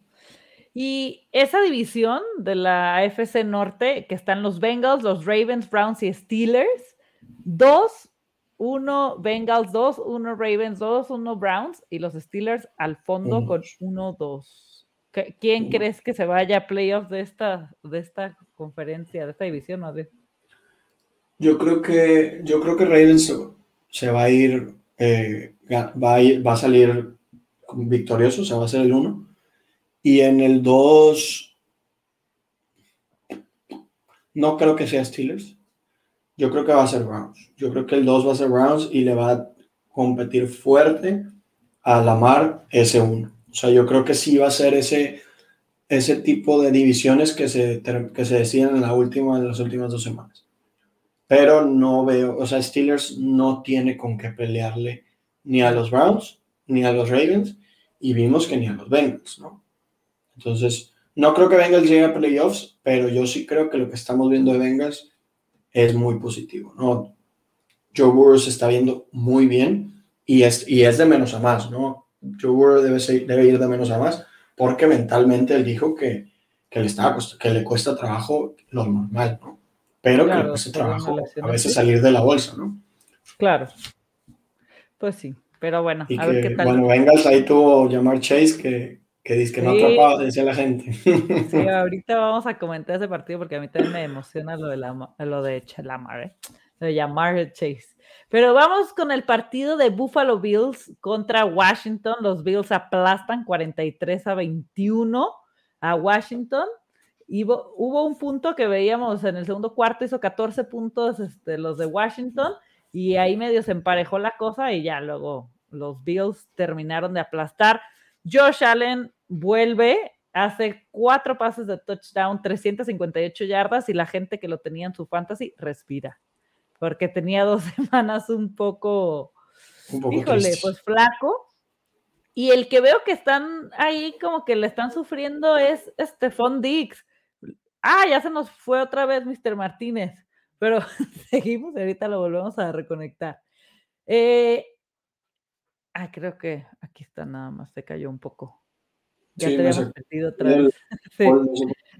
Y esa división de la AFC Norte, que están los Bengals, los Ravens, Browns y Steelers, dos 1, Bengals 2, 1, Ravens 2, 1, Browns y los Steelers al fondo con 1, 2. ¿Quién crees que se vaya a playoffs de esta, de esta conferencia, de esta división? Yo creo que, yo creo que Ravens se va a ir, eh, va, a ir va a salir victorioso, o sea, va a ser el 1. Y en el 2, no creo que sea Steelers. Yo creo que va a ser Browns. Yo creo que el 2 va a ser Browns y le va a competir fuerte a Lamar ese 1. O sea, yo creo que sí va a ser ese, ese tipo de divisiones que se, que se decían en, la última, en las últimas dos semanas. Pero no veo, o sea, Steelers no tiene con qué pelearle ni a los Browns ni a los Ravens y vimos que ni a los Bengals, ¿no? Entonces, no creo que Bengals llegue a playoffs, pero yo sí creo que lo que estamos viendo de Bengals es muy positivo, ¿no? Joe Burrow se está viendo muy bien y es, y es de menos a más, ¿no? Joe Burrow debe, debe ir de menos a más porque mentalmente él dijo que, que le, que le cuesta trabajo lo normal, ¿no? Pero que le cuesta trabajo a veces salir de la bolsa, ¿no? Claro. Pues sí, pero bueno, a ver qué tal. Bueno, Bengals ahí tuvo llamar Chase que, que dice que no atrapaba, decía la gente. Sí, ahorita vamos a comentar ese partido porque a mí también me emociona lo de, la, lo de Lamar, ¿eh? Lo de llamar Chase. Pero vamos con el partido de Buffalo Bills contra Washington. Los Bills aplastan 43 a 21 a Washington. Y hubo, un punto que veíamos en el segundo cuarto, hizo 14 puntos este, los de Washington, y ahí medio se emparejó la cosa y ya luego los Bills terminaron de aplastar. Josh Allen vuelve, hace cuatro pases de touchdown, 358 yardas y la gente que lo tenía en su fantasy respira, porque tenía dos semanas un poco, híjole, pues flaco. Y el que veo que están ahí como que le están sufriendo es Stephon Diggs. Ah, ya se nos fue otra vez Mr. Martínez, pero seguimos ahorita lo volvemos a reconectar. Eh, Ah, creo que aquí está nada más, se cayó un poco. Ya te habíamos metido otra vez.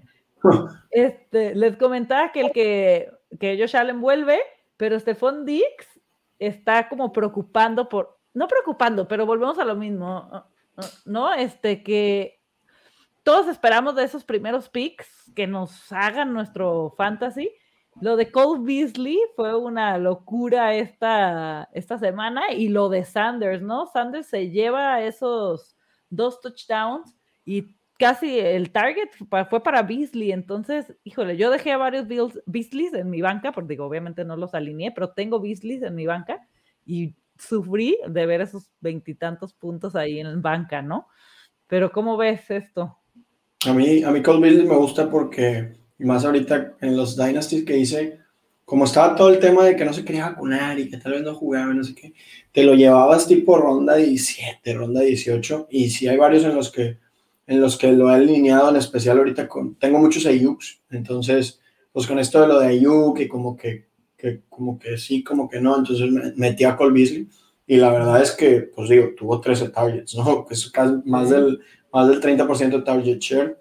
Este, les comentaba que el que, que Josh Allen vuelve, pero Stephon Dix está como preocupando por, no preocupando, pero volvemos a lo mismo, ¿no? Este, que todos esperamos de esos primeros picks que nos hagan nuestro fantasy lo de Cole Beasley fue una locura esta, esta semana y lo de Sanders, ¿no? Sanders se lleva esos dos touchdowns y casi el target fue para Beasley. Entonces, híjole, yo dejé a varios Beasleys en mi banca, porque digo, obviamente no los alineé, pero tengo Beasleys en mi banca y sufrí de ver esos veintitantos puntos ahí en banca, ¿no? Pero ¿cómo ves esto? A mí, a mí Cole Beasley me gusta porque y más ahorita en los Dynasties que hice, como estaba todo el tema de que no se quería vacunar y que tal vez no jugaba, no sé qué, te lo llevabas tipo ronda 17, ronda 18, y sí hay varios en los que, en los que lo he alineado, en especial ahorita con, tengo muchos Ayuks, entonces, pues con esto de lo de Ayuk, y como que, que, como que sí, como que no, entonces metí a Cole Beasley, y la verdad es que, pues digo, tuvo 13 targets, ¿no? Que es casi más del, más del 30% de target share.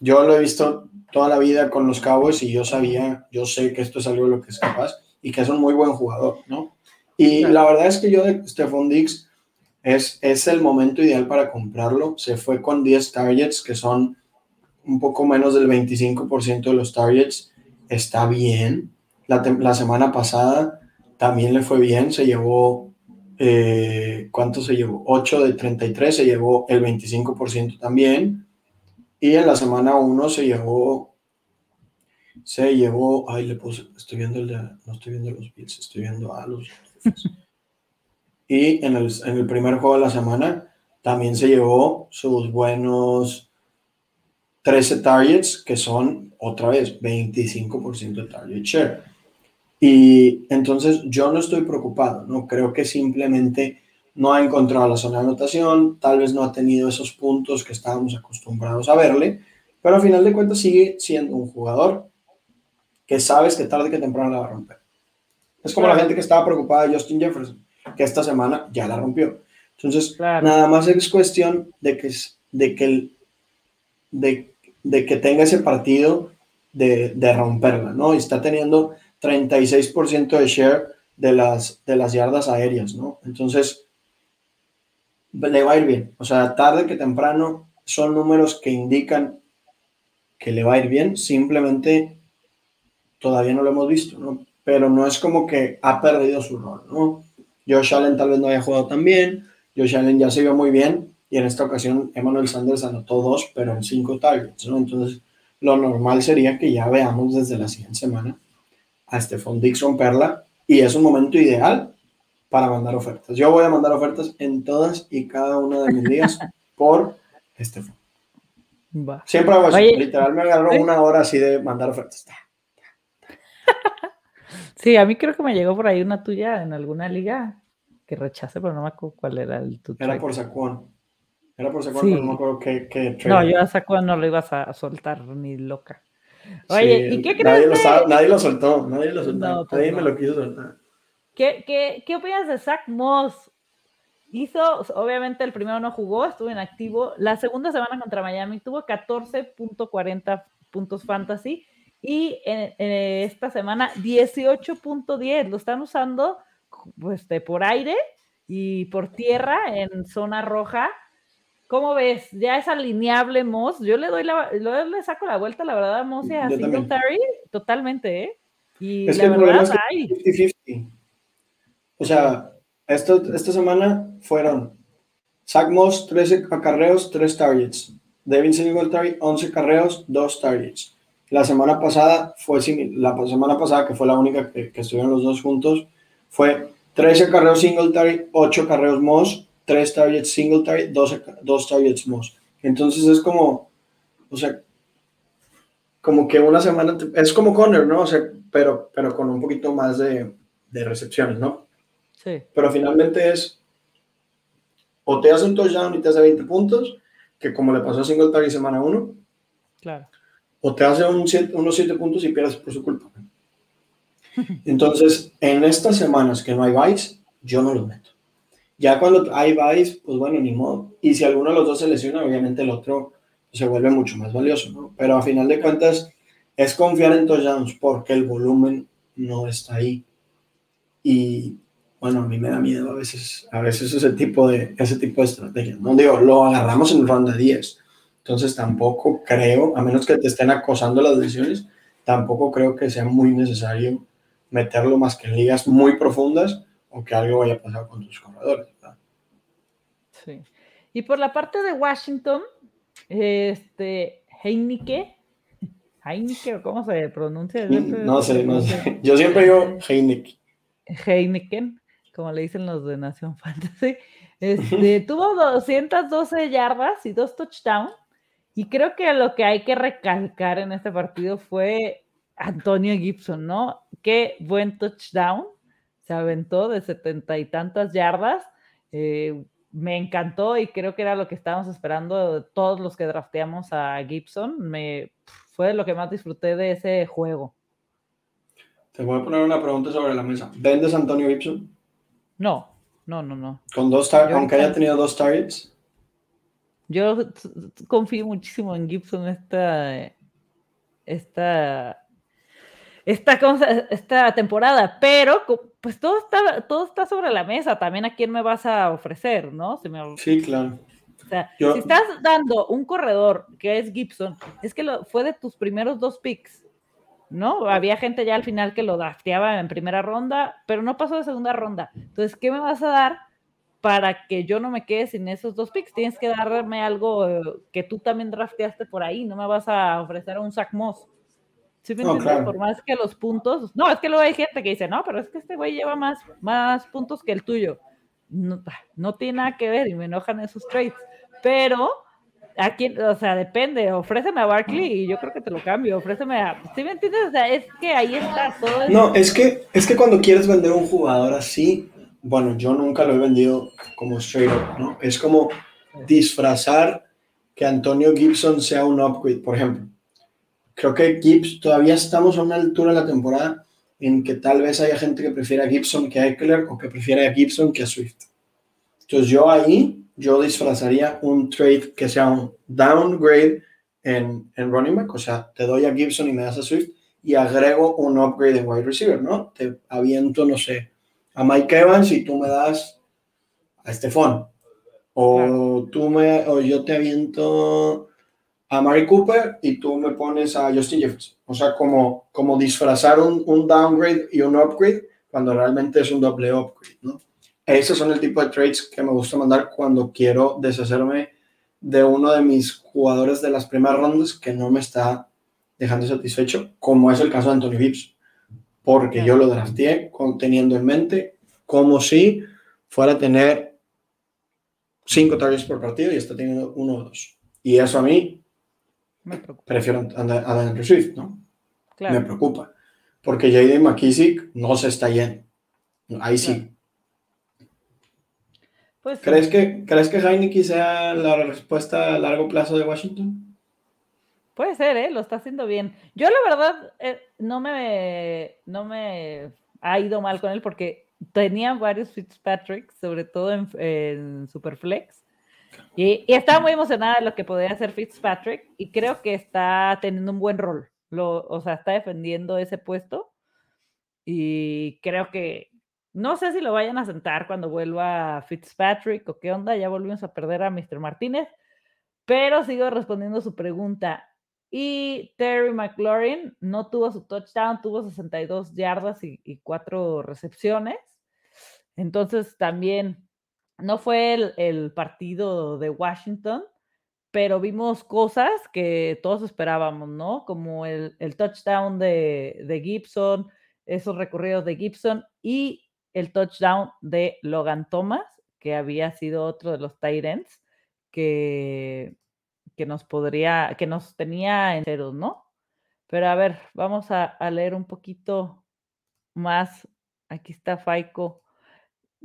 Yo lo he visto toda la vida con los Cowboys y yo sabía, yo sé que esto es algo de lo que es capaz y que es un muy buen jugador, ¿no? Y la verdad es que yo de Stephon Diggs es, es el momento ideal para comprarlo. Se fue con 10 targets, que son un poco menos del 25% de los targets. Está bien. La, la, semana pasada también le fue bien. Se llevó, eh, ¿cuánto se llevó? 8 de 33, se llevó el 25% también. Y en la semana 1 se llevó, se llevó, ay, le puse, estoy viendo el de, no estoy viendo los Bills, estoy viendo a los. y en el, en el primer juego de la semana también se llevó sus buenos 13 targets, que son otra vez 25% de target share. Y entonces yo no estoy preocupado, no creo que simplemente no ha encontrado la zona de anotación, tal vez no ha tenido esos puntos que estábamos acostumbrados a verle, pero al final de cuentas sigue siendo un jugador que sabes que tarde que temprano la va a romper. Es como la gente que estaba preocupada de Justin Jefferson, que esta semana ya la rompió. Entonces, nada más es cuestión de que, de que, de, de que tenga ese partido de, de romperla, ¿no? Y está teniendo 36% de share de las, de las yardas aéreas, ¿no? Entonces, le va a ir bien. O sea, tarde que temprano son números que indican que le va a ir bien, simplemente todavía no lo hemos visto, ¿no? Pero no es como que ha perdido su rol, ¿no? Josh Allen tal vez no haya jugado tan bien, Josh Allen ya se vio muy bien y en esta ocasión Emmanuel Sanders anotó dos, pero en cinco targets, ¿no? Entonces, lo normal sería que ya veamos desde la siguiente semana a Stephon Dixon Perla y es un momento ideal para mandar ofertas. Yo voy a mandar ofertas en todas y cada una de mis días por Stephon. Siempre hago eso. Literal me agarro una hora así de mandar ofertas. Sí, a mí creo que me llegó por ahí una tuya en alguna liga que rechace, pero no me acuerdo cuál era el tuyo. Era por Sacuón. Era por Sacuón, pero no me acuerdo qué, qué No, yo a Sacuón no lo ibas a soltar ni loca. Oye, ¿y qué crees? Nadie, lo nadie lo soltó, nadie lo soltó. Pues nadie me lo quiso soltar. ¿Qué, qué, qué opinas de Zach Moss? Hizo, obviamente el primero no jugó, estuvo inactivo. La segunda semana contra Miami tuvo 14.40 puntos fantasy y en, esta semana 18.10. Lo están usando pues, por aire y por tierra en zona roja. ¿Cómo ves? Ya es alineable Moss. Yo le doy la, le saco la vuelta, la verdad, Moss y a Singletary totalmente, ¿eh? Y la verdad, O sea, esta, esta semana fueron Zach Moss, 13 acarreos, 3 targets. Devin Singletary, 11 carreos, 2 targets. La semana pasada fue la semana pasada, que fue la única que, estuvieron los dos juntos, fue 13 carreos Singletary, 8 carreos Moss, 3 targets Singletary, 2, 2 targets Moss. Entonces es como, o sea, como que una semana, es como Conner, ¿no? O sea, pero, pero con un poquito más de, de recepciones, ¿no? Pero finalmente es, o te hace un touchdown y te hace 20 puntos, que como le pasó a Singletary semana 1. Claro. O te hace un unos 7 puntos y pierdes por su culpa. Entonces, en estas semanas que no hay buys, yo no los meto. Ya cuando hay buys, pues bueno, ni modo. Y si alguno de los dos se lesiona, obviamente el otro se vuelve mucho más valioso, ¿no? Pero a final de cuentas, es confiar en touchdowns porque el volumen no está ahí. Y bueno, a mí me da miedo a veces, a veces ese tipo de, ese tipo de estrategia. No digo, lo agarramos en ronda 10. Entonces tampoco creo, a menos que te estén acosando las decisiones, tampoco creo que sea muy necesario meterlo más que en ligas muy profundas o que algo vaya a pasar con tus corredores. Sí. Y por la parte de Washington, este, Heineke, Heineke, ¿cómo se pronuncia? No sé, no sé. Yo siempre digo Heineke. Heineken como le dicen los de Nación Fantasy, este, tuvo 212 yardas y dos touchdowns. Y creo que lo que hay que recalcar en este partido fue Antonio Gibson, ¿no? Qué buen touchdown. Se aventó de setenta y tantas yardas. Eh, me encantó y creo que era lo que estábamos esperando todos los que drafteamos a Gibson. Me, fue lo que más disfruté de ese juego. Te voy a poner una pregunta sobre la mesa. ¿Vendes a Antonio Gibson? No, no, no, no. Con dos aunque haya tenido dos targets. Yo confío muchísimo en Gibson esta, esta, esta, esta temporada, pero pues todo está, todo está sobre la mesa. También a quién me vas a ofrecer, ¿no? Sí, claro. O sea, si estás dando un corredor que es Gibson, es que lo, fue de tus primeros dos picks. ¿No? Había gente ya al final que lo drafteaba en primera ronda, pero no pasó de segunda ronda. Entonces, ¿qué me vas a dar para que yo no me quede sin esos dos picks? Tienes que darme algo eh, que tú también drafteaste por ahí, no me vas a ofrecer un Zach Moss. ¿Sí me entiendes? Por más que los puntos. No, es que luego hay gente que dice, no, pero es que este güey lleva más, más puntos que el tuyo. No, no tiene nada que ver y me enojan esos trades. Pero Aquí, o sea, depende, ofréceme a Barkley y yo creo que te lo cambio, ofréceme a... ¿Sí me entiendes? O sea, es que ahí está todo. No, es que, es que cuando quieres vender un jugador así, bueno, yo nunca lo he vendido como straight up, ¿no? Es como disfrazar que Antonio Gibson sea un upgrade, por ejemplo. Creo que Gibbs, todavía estamos a una altura de la temporada en que tal vez haya gente que prefiera a Gibson que a Eckler o que prefiera a Gibson que a Swift. Entonces yo ahí yo disfrazaría un trade que sea un downgrade en, en running back, o sea, te doy a Gibson y me das a Swift y agrego un upgrade en wide receiver, ¿no? Te aviento, no sé, a Mike Evans y tú me das a Estefón. O tú me, o yo te aviento a Mari Cooper y tú me pones a Justin Jefferson. O sea, como, como disfrazar un, un downgrade y un upgrade cuando realmente es un doble upgrade, ¿no? Esos son el tipo de trades que me gusta mandar cuando quiero deshacerme de uno de mis jugadores de las primeras rondas que no me está dejando satisfecho, como es el caso de Anthony Vips, porque yo lo drafteé teniendo en mente como si fuera a tener cinco targets por partido y está teniendo uno o dos. Y eso a mí me prefiero a, Andrew Swift, ¿no? Me preocupa. Porque J.D. McKissick no se está yendo. Ahí sí. Pues ¿Crees, que, ¿Crees que Heineken sea la respuesta a largo plazo de Washington? Puede ser, ¿eh? Lo está haciendo bien. Yo la verdad eh, no, me, no me ha ido mal con él porque tenía varios Fitzpatrick, sobre todo en, Superflex. Y, y, estaba muy emocionada de lo que podía hacer Fitzpatrick y creo que está teniendo un buen rol. Lo, o sea, está defendiendo ese puesto y creo que no sé si lo vayan a sentar cuando vuelva Fitzpatrick o qué onda, ya volvimos a perder a Mr. Martínez, pero sigo respondiendo su pregunta. Y Terry McLaurin no tuvo su touchdown, tuvo 62 yardas y, y 4 recepciones. Entonces también no fue el, partido de Washington, pero vimos cosas que todos esperábamos, ¿no? Como el, touchdown de, Gibson, esos recorridos de Gibson y el touchdown de Logan Thomas, que había sido otro de los Tyrants que, que nos podría, que nos tenía en cero, ¿no? Pero a ver, vamos a, leer un poquito más. Aquí está Faico,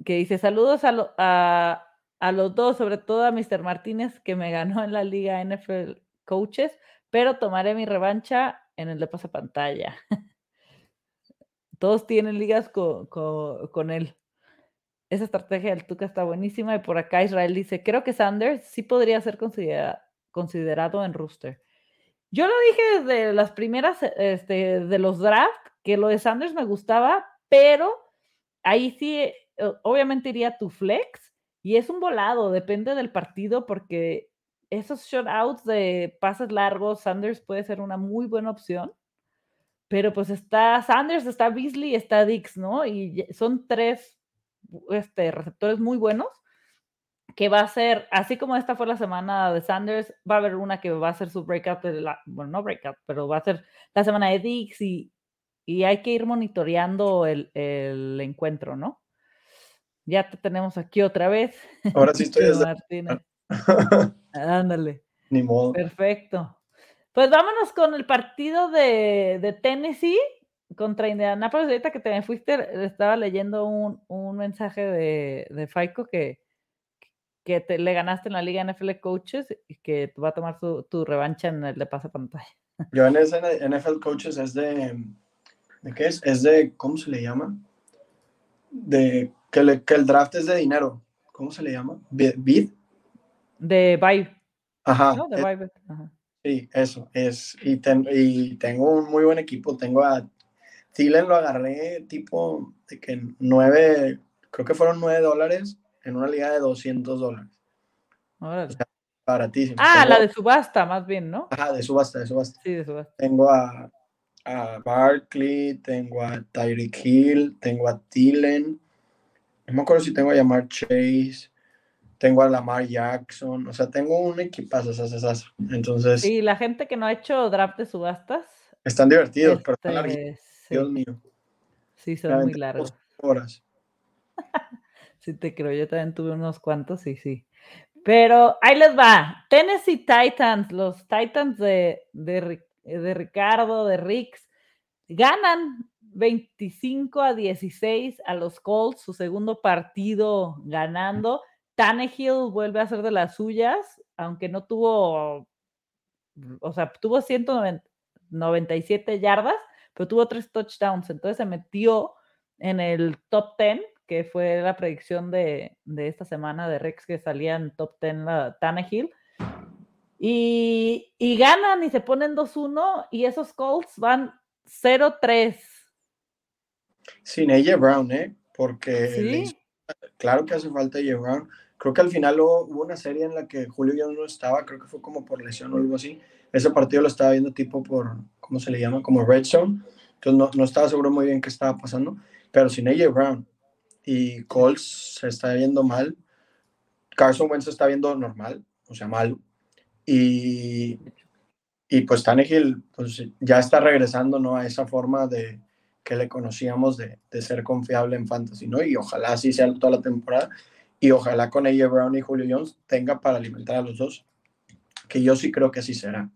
que dice: Saludos a, a, los dos, sobre todo a Mr. Martínez, que me ganó en la Liga NFL Coaches, pero tomaré mi revancha en el de pasapantalla. Todos tienen ligas con, él. Esa estrategia del Tuca está buenísima. Y por acá Israel dice: Creo que Sanders sí podría ser considerada considerado en Rooster. Yo lo dije desde las primeras, este, de los drafts, que lo de Sanders me gustaba, pero ahí sí, obviamente iría tu flex y es un volado, depende del partido, porque esos shutouts de pases largos, Sanders puede ser una muy buena opción. Pero pues está Sanders, está Beasley, está Dix, ¿no? Y son tres este, receptores muy buenos que va a ser, así como esta fue la semana de Sanders, va a haber una que va a ser su breakout, de la, bueno, no breakout, pero va a ser la semana de Dix y, y hay que ir monitoreando el, el, encuentro, ¿no? Ya te tenemos aquí otra vez. Ahora sí estoy desde... Ándale. Ni modo. Perfecto. Pues vámonos con el partido de, de Tennessee contra Indianapolis. Ahorita que te me fuiste, estaba leyendo un, un mensaje de, de Faico que, que te, le ganaste en la Liga NFL Coaches y que va a tomar tu, revancha en el de pantalla. Yo en ese NFL Coaches es de, ¿de qué es? Es de, ¿cómo se le llama? De que, el draft es de dinero. ¿Cómo se le llama? ¿Bid? De Vibe. Ajá. Sí, eso es. Y, y tengo un muy buen equipo. Tengo a Thielen, lo agarré tipo de que nueve, creo que fueron nueve dólares en una liga de 200 dólares. baratísimo. Ah, la de subasta, más bien, ¿no? Ajá, de subasta, de subasta. Sí, de subasta. Tengo a, a Barkley, tengo a Tyreek Hill, tengo a Thielen. No me acuerdo si tengo a llamar Chase, tengo a Lamar Jackson, o sea, tengo un equipazo, entonces... Sí, la gente que no ha hecho draft de subastas. Están divertidos, pero están este, Dios mío. Sí, son muy largos. Horas. Sí, te creo, yo también tuve unos cuantos, sí, sí. Pero ahí les va. Tennessee Titans, los Titans de, de, de Ricardo, de Rix, ganan 25 a 16 a los Colts, su segundo partido ganando. Tannehill vuelve a ser de las suyas, aunque no tuvo, o sea, tuvo 197 yardas, pero tuvo tres touchdowns, entonces se metió en el top 10 que fue la predicción de, esta semana de Rex que salía en top 10 la Tannehill. Y, y ganan y se ponen 2-1 y esos Colts van 0-3. Sin ella Brown, ¿eh? porque claro que hace falta llevar. Creo que al final hubo, una serie en la que Julio ya no estaba, creo que fue como por lesión o algo así. Ese partido lo estaba viendo tipo por, ¿cómo se le llama? Como Red Zone. Entonces no, no estaba seguro muy bien qué estaba pasando. Pero sin AJ Brown y Colts se está viendo mal. Carson Wentz se está viendo normal, o sea, mal. Y, y pues Tannehill pues, ya está regresando ¿no? a esa forma de que le conocíamos de, de ser confiable en fantasy, ¿no? Y ojalá así sea toda la temporada y ojalá con AJ Brown y Julio Jones tenga para alimentar a los dos, que yo sí creo que así será.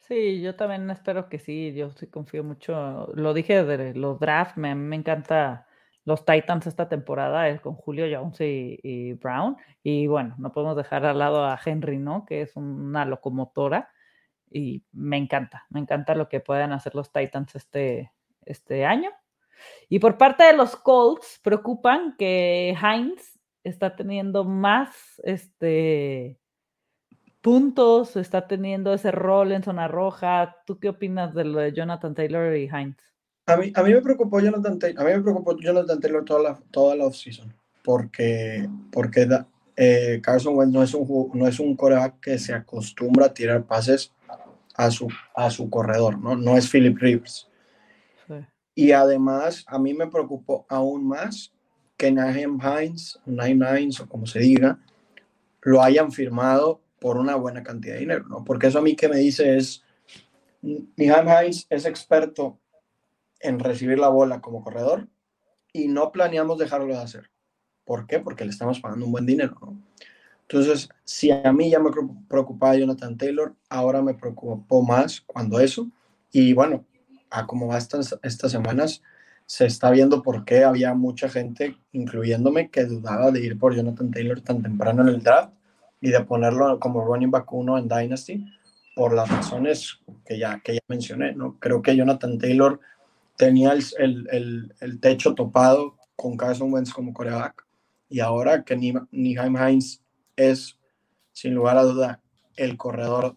Sí, yo también espero que sí, yo sí confío mucho, lo dije de los drafts, me, me encanta los Titans esta temporada, es con Julio Jones y, Brown, y bueno, no podemos dejar al lado a Henry, ¿no? Que es una locomotora, y me encanta, me encanta lo que puedan hacer los Titans este, este año. Y por parte de los Colts, preocupan que Heinz está teniendo más este, puntos, está teniendo ese rol en zona roja. ¿Tú qué opinas de lo de Jonathan Taylor y Heinz? A mí, a mí me preocupó Jonathan Taylor, a mí me preocupó Jonathan Taylor toda la, toda la offseason, porque, porque eh, Carson Wentz no es, un, no es un coreback que se acostumbra a tirar pases a su, a su corredor, ¿no? No es Philip Rivers. Y además, a mí me preocupó aún más que Naheem Hines, Nine Hines o como se diga, lo hayan firmado por una buena cantidad de dinero, ¿no? Porque eso a mí que me dice es, Naheem Hines es experto en recibir la bola como corredor y no planeamos dejarlo de hacer. ¿Por qué? Porque le estamos pagando un buen dinero, ¿no? Entonces, si a mí ya me preocupaba Jonathan Taylor, ahora me preocupó más cuando eso. Y bueno, a cómo va estas, estas semanas, se está viendo por qué había mucha gente, incluyéndome, que dudaba de ir por Jonathan Taylor tan temprano en el draft y de ponerlo como running back uno en Dynasty por las razones que ya, que ya mencioné. ¿no? Creo que Jonathan Taylor tenía el, el, el, techo topado con Carson Wentz como coreback y ahora que Niheim Hines es, sin lugar a duda, el corredor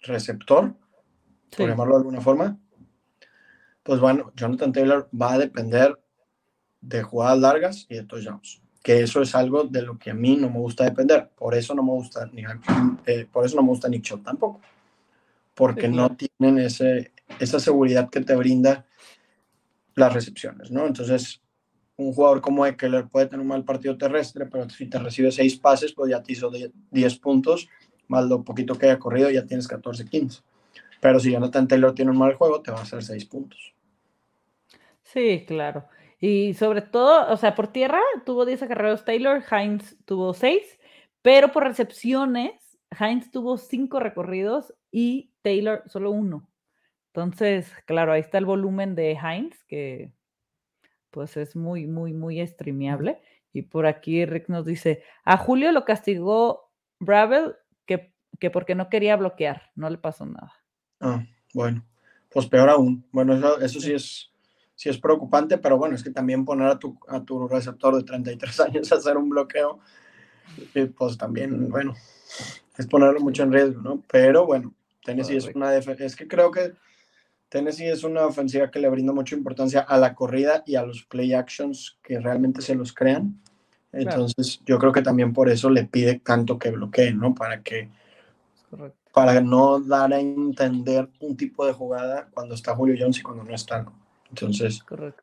receptor, por llamarlo de alguna forma, pues bueno, Jonathan Taylor va a depender de jugadas largas y de touchdowns, que eso es algo de lo que a mí no me gusta depender. Por eso no me gusta ni eh, por eso no me gusta Nick Chubb tampoco, porque no tienen ese, esa seguridad que te brinda las recepciones, ¿no? Entonces, un jugador como Eckler puede tener un mal partido terrestre, pero si te recibe seis pases, pues ya te hizo 10 puntos, más lo poquito que haya corrido, ya tienes 14, 15. Pero si Jonathan Taylor tiene un mal juego, te va a hacer seis puntos. Sí, claro. Y sobre todo, o sea, por tierra tuvo 10 acarreos Taylor, Heinz tuvo 6, pero por recepciones, Heinz tuvo 5 recorridos y Taylor solo uno. Entonces, claro, ahí está el volumen de Heinz, que pues es muy, muy, muy streameable. Y por aquí Rick nos dice, a Julio lo castigó Bravel que, que porque no quería bloquear, no le pasó nada. Ah, bueno, pues peor aún. Bueno, eso, sí es sí es preocupante, pero bueno, es que también poner a tu, a tu receptor de 33 años a hacer un bloqueo, pues también, bueno, es ponerlo mucho en riesgo, ¿no? Pero bueno, Tennessee es una es que creo que Tennessee es una ofensiva que le brinda mucha importancia a la corrida y a los play actions que realmente se los crean. Entonces, yo creo que también por eso le pide tanto que bloquee, ¿no? Para que para no dar a entender un tipo de jugada cuando está Julio Jones y cuando no está, ¿no? Entonces, Correcto.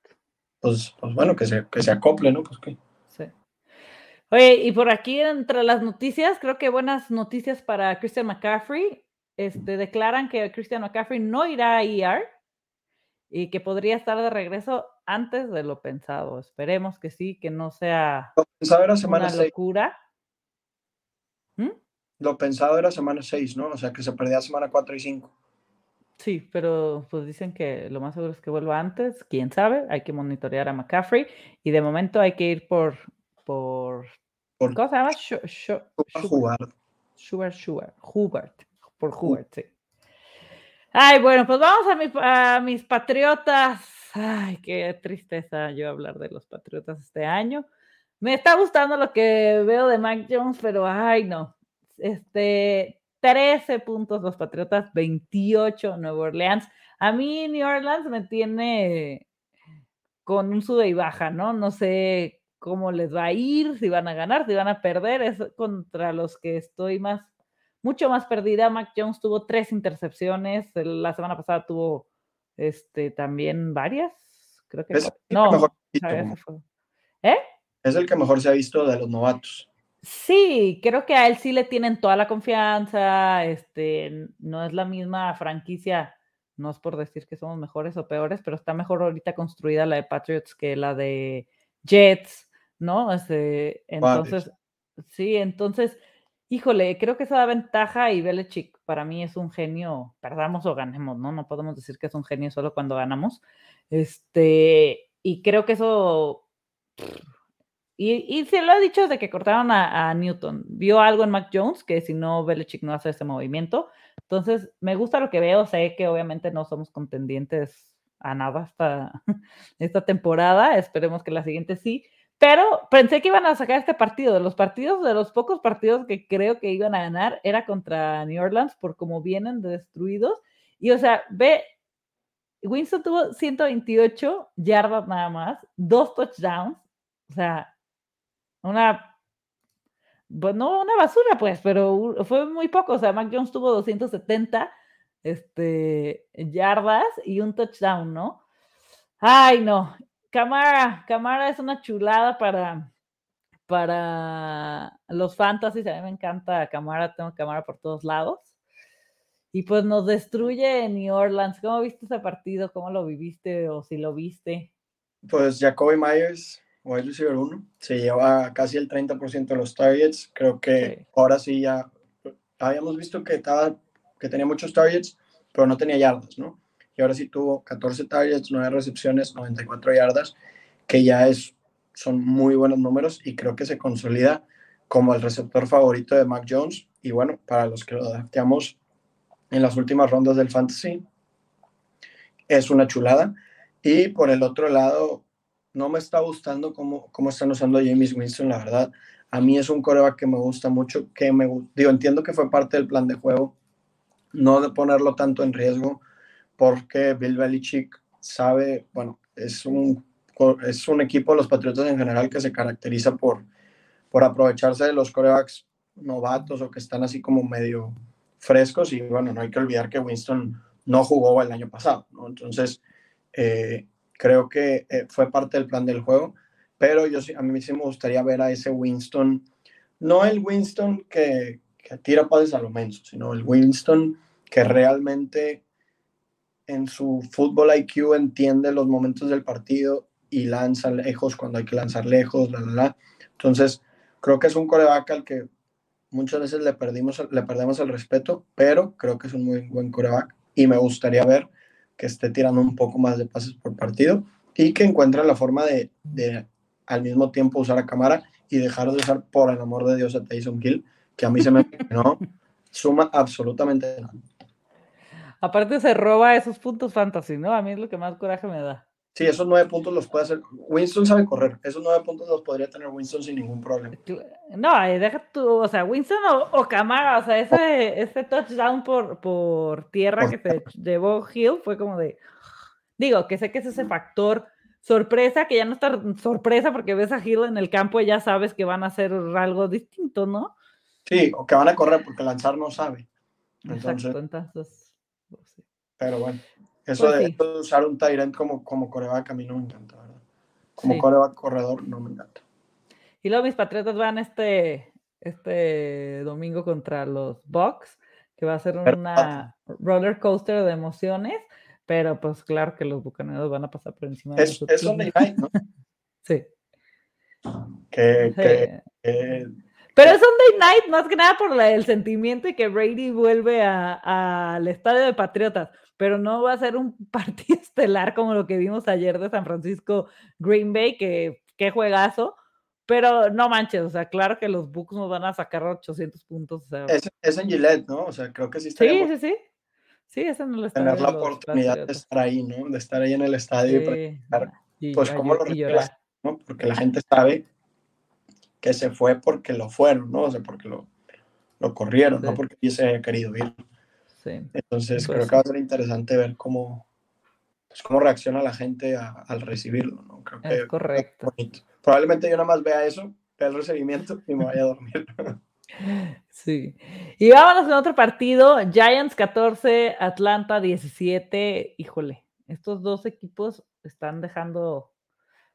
Pues, pues bueno, que se, que se acople, ¿no? Pues que. Sí. Oye, y por aquí entre las noticias, creo que buenas noticias para Christian McCaffrey este, declaran que Christian McCaffrey no irá a ER y que podría estar de regreso antes de lo pensado. Esperemos que sí, que no sea era semana una locura. ¿Mm? Lo pensado era semana 6, ¿no? O sea, que se perdía semana 4 y 5. Sí, pero pues dicen que lo más seguro es que vuelva antes, quién sabe, hay que monitorear a McCaffrey y de momento hay que ir por, por, por ¿cómo se llama? Schubert, Schubert, Hubert por Hubert, sí. Ay, bueno, pues vamos a, mis patriotas. Ay, qué tristeza yo hablar de los patriotas este año. Me está gustando lo que veo de Mike Jones, pero ay, no. Este, 13 puntos los patriotas, 28 Nueva Orleans. A mí New Orleans me tiene con un sube y baja, ¿no? No sé cómo les va a ir, si van a ganar, si van a perder, es contra los que estoy más, mucho más perdida. Mac Jones tuvo tres intercepciones, la semana pasada tuvo este, también varias, creo que Es el no, mejor fue. ¿Eh? es el que mejor se ha visto de los novatos. Sí, creo que a él sí le tienen toda la confianza, este, no es la misma franquicia, no es por decir que somos mejores o peores, pero está mejor ahorita construida la de Patriots que la de Jets, ¿no? Este, entonces, sí, entonces, híjole, creo que eso da ventaja y Belichick para mí es un genio, perdamos o ganemos, ¿no? No podemos decir que es un genio solo cuando ganamos. Este, y creo que eso y, y se lo ha dicho desde que cortaron a, a, Newton. Vio algo en Mac Jones que si no, Belichick no hace ese movimiento. Entonces, me gusta lo que veo. Sé que obviamente no somos contendientes a nada hasta esta temporada. Esperemos que la siguiente sí. Pero pensé que iban a sacar este partido. De los partidos, de los pocos partidos que creo que iban a ganar, era contra New Orleans por cómo vienen destruidos. Y o sea, ve, Winston tuvo 128 yardas nada más, dos touchdowns. O sea, una, pues no una basura, pues, pero fue muy poco. O sea, Mac Jones tuvo 270 este, yardas y un touchdown, ¿no? Ay, no. Camara, Camara es una chulada para, para los fantasies. A mí me encanta Camara, tengo Camara por todos lados. Y pues nos destruye New Orleans. ¿Cómo viste ese partido? ¿Cómo lo viviste o si lo viste? Pues Jacoby Myers wide receiver 1, se lleva casi el 30% de los targets. Creo que sí. ahora sí ya habíamos visto que, estaba, que tenía muchos targets, pero no tenía yardas, ¿no? Y ahora sí tuvo 14 targets, 9 recepciones, 94 yardas, que ya es, son muy buenos números y creo que se consolida como el receptor favorito de Mac Jones. Y bueno, para los que lo adaptamos en las últimas rondas del Fantasy, es una chulada. Y por el otro lado, no me está gustando cómo, cómo están usando a James Winston, la verdad. A mí es un coreback que me gusta mucho, que me digo, entiendo que fue parte del plan de juego, no de ponerlo tanto en riesgo, porque Bill Belichick sabe, bueno, es un, es un equipo, los Patriotas en general, que se caracteriza por, por aprovecharse de los corebacks novatos o que están así como medio frescos, y bueno, no hay que olvidar que Winston no jugó el año pasado, ¿no? Entonces, eh, creo que eh, fue parte del plan del juego, pero yo a mí sí me gustaría ver a ese Winston, no el Winston que, que tira pases a lo menso, sino el Winston que realmente en su fútbol IQ entiende los momentos del partido y lanza lejos cuando hay que lanzar lejos, la, la, la. Entonces, creo que es un coreback al que muchas veces le, perdimos, le perdemos el respeto, pero creo que es un muy buen coreback y me gustaría ver que esté tirando un poco más de pases por partido y que encuentre la forma de, de al mismo tiempo usar a cámara y dejar de usar por el amor de Dios a Tyson Hill, que a mí se me no suma absolutamente nada. Aparte se roba esos puntos fantasy, ¿no? A mí es lo que más coraje me da. Sí, esos nueve puntos los puede hacer. Winston sabe correr. Esos nueve puntos los podría tener Winston sin ningún problema. No, deja tú, o sea, Winston o, o Camara, o sea, ese, ese touchdown por, por tierra por... que se llevó Hill fue como de. Digo, que sé que es ese factor sorpresa, que ya no está sorpresa porque ves a Hill en el campo y ya sabes que van a hacer algo distinto, ¿no? Sí, o que van a correr porque lanzar no sabe. Entonces, Exacto, entonces. Pues. Pero bueno. Eso, pues de, sí. eso, de, usar un Tyrant como, como coreback a mí no me encanta, ¿verdad? Como sí. coreback corredor no me encanta. Y luego mis patriotas van este, este domingo contra los Bucks, que va a ser una roller coaster de emociones, pero pues claro que los bucaneros van a pasar por encima de Es Sunday night, ¿no? sí. Que, que, que, pero es Sunday night más que nada por la, el sentimiento de que Brady vuelve al estadio de Patriotas pero no va a ser un partido estelar como lo que vimos ayer de San Francisco Green Bay, que qué juegazo, pero no manches, o sea, claro que los Bucks nos van a sacar 800 puntos. O sea, es, es, en Gillette, ¿no? O sea, creo que sí Sí, sí, sí. Sí, es en el estadio. Tener la oportunidad de estar ahí, ¿no? De estar ahí en el estadio sí. y practicar. Y, pues, ¿cómo lo recuerdas? ¿no? Porque la gente sabe que se fue porque lo fueron, ¿no? O sea, porque lo, lo corrieron, sí. no porque hubiese haya querido ir. Sí. Entonces pues creo que va a ser interesante ver cómo, pues, cómo reacciona la gente a, al recibirlo. ¿no? es correcto. Probablemente yo nada más vea eso, vea el recibimiento y me vaya a dormir. Sí. Y vámonos con otro partido. Giants 14, Atlanta 17. Híjole, estos dos equipos están dejando,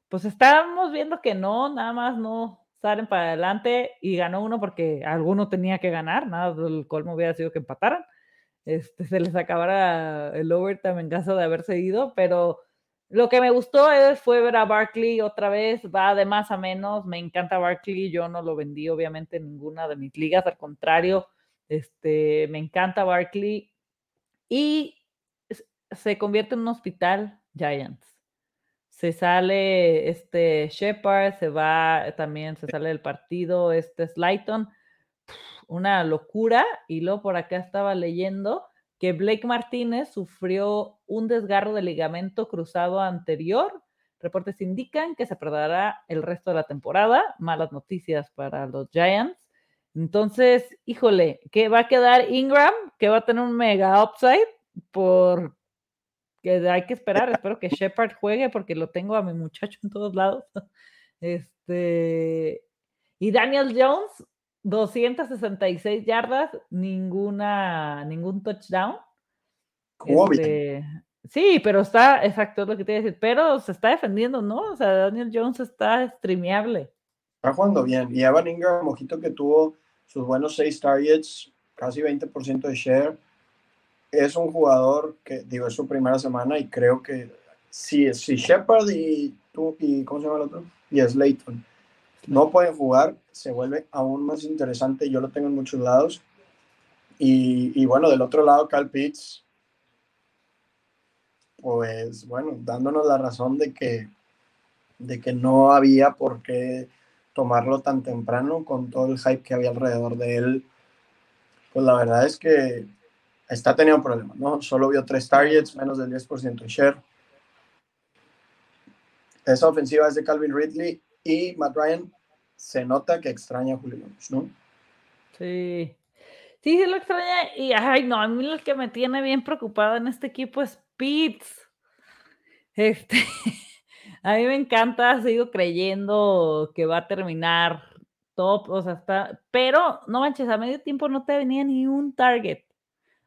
pues estamos viendo que no, nada más no salen para adelante y ganó uno porque alguno tenía que ganar, nada del colmo hubiera sido que empataran. Este, se les acabara el overtime en caso de haberse ido, pero lo que me gustó fue ver a Barkley otra vez, va de más a menos, me encanta Barkley, yo no lo vendí obviamente en ninguna de mis ligas, al contrario, este, me encanta Barkley y se convierte en un hospital Giants. Se sale este Shepard, se va también, se sale del partido este Slayton, una locura, y luego por acá estaba leyendo que Blake Martínez sufrió un desgarro de ligamento cruzado anterior. Reportes indican que se perderá el resto de la temporada. Malas noticias para los Giants. Entonces, híjole, que va a quedar Ingram, que va a tener un mega upside por que hay que esperar. Espero que Shepard juegue porque lo tengo a mi muchacho en todos lados. Este, y Daniel Jones 266 yardas, ninguna, ningún touchdown. Este, sí, pero está, exacto, es lo que te iba a decir, pero se está defendiendo, ¿no? O sea, Daniel Jones está streameable. Está jugando bien. Y Evan Ingram, mojito que tuvo sus buenos seis targets, casi 20% de share. Es un jugador que, digo, es su primera semana y creo que si, si Shepard y tú, y ¿cómo se llama el otro? Y Slayton no pueden jugar, se vuelve aún más interesante. Yo lo tengo en muchos lados. Y, bueno, del otro lado, Cal Pitts, pues bueno, dándonos la razón de que, de que no había por qué tomarlo tan temprano con todo el hype que había alrededor de él. Pues la verdad es que está teniendo problemas, ¿no? Solo vio tres targets, menos del 10% de share. Esa ofensiva es de Calvin Ridley y Matt Ryan se nota que extraña a Julio ¿no? Sí. Sí, sí lo extraña. Y, ay, no, a mí lo que me tiene bien preocupado en este equipo es Pitts. Este, a mí me encanta, sigo creyendo que va a terminar top, o sea, está, pero no manches, a medio tiempo no te venía ni un target.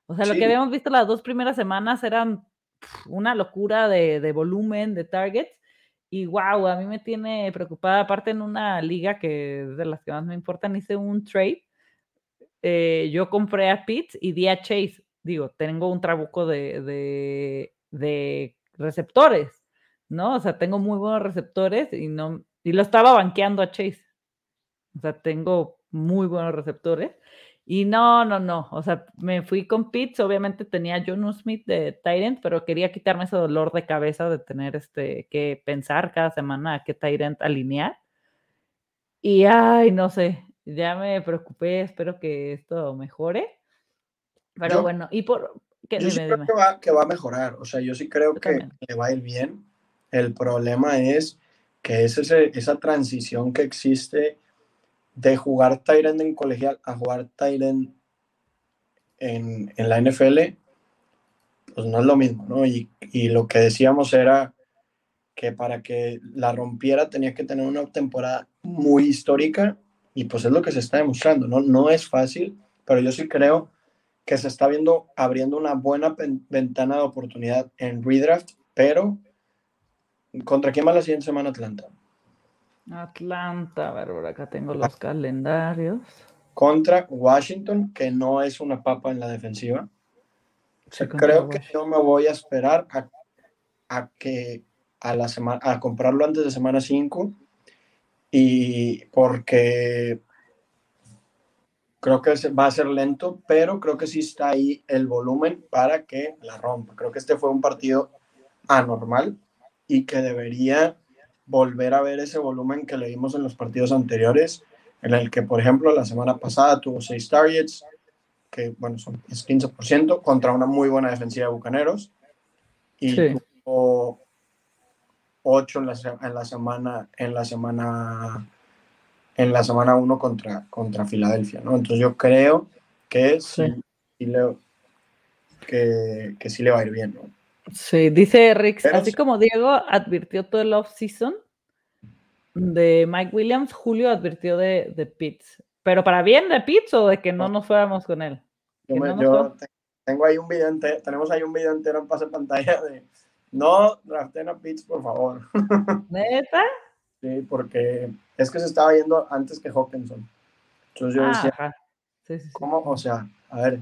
O sea, lo que habíamos visto las dos primeras semanas eran una locura de, de volumen, de targets, y wow, a mí me tiene preocupada, aparte en una liga que es de las que más me importan, hice un trade. Eh, yo compré a Pitts y di a Chase. Digo, tengo un trabuco de, de, receptores, ¿no? O sea, tengo muy buenos receptores y no, y lo estaba banqueando a Chase. O sea, tengo muy buenos receptores. Y no, no, no. O sea, me fui con Pitts. Obviamente tenía John Smith de Tyrant, pero quería quitarme ese dolor de cabeza de tener este que pensar cada semana a qué Tyrant alinear. Y ay, no sé, ya me preocupé. Espero que esto mejore. Pero bueno, y por. yo sí creo que va, que va, a mejorar. O sea, yo sí creo que le va a ir bien. El problema es que es ese, esa transición que existe de jugar Tyrant en colegial a jugar Tyrant en, en, la NFL, pues no es lo mismo, ¿no? Y, y, lo que decíamos era que para que la rompiera tenía que tener una temporada muy histórica y pues es lo que se está demostrando, ¿no? No es fácil, pero yo sí creo que se está viendo abriendo una buena ventana de oportunidad en redraft, pero ¿contra quién va la siguiente semana Atlanta? Atlanta, a ver, acá tengo los calendarios. Contra Washington, que no es una papa en la defensiva. creo que yo me voy a esperar a, que a la semana a comprarlo antes de semana 5 y porque creo que va a ser lento, pero creo que sí está ahí el volumen para que la rompa. Creo que este fue un partido anormal y que debería volver a ver ese volumen que leímos en los partidos anteriores, en el que, por ejemplo, la semana pasada tuvo seis targets, que, bueno, son, es 15%, contra una muy buena defensiva de Bucaneros, y tuvo ocho en la, en la semana, en la semana, en la semana 1 contra, contra Filadelfia, ¿no? Entonces yo creo que sí, le, que, que sí le va a ir bien, ¿no? Sí, dice Rix, así como Diego advirtió todo el off-season de Mike Williams, Julio advirtió de, de Pitts. ¿Pero para bien de Pitts o de que no nos fuéramos con él? Yo, tengo ahí un video entero, tenemos ahí un video entero en pase pantalla de no draften a Pitts, por favor. ¿Neta? Sí, porque es que se estaba yendo antes que Hawkinson. Entonces yo decía, ¿cómo? O sea, a ver,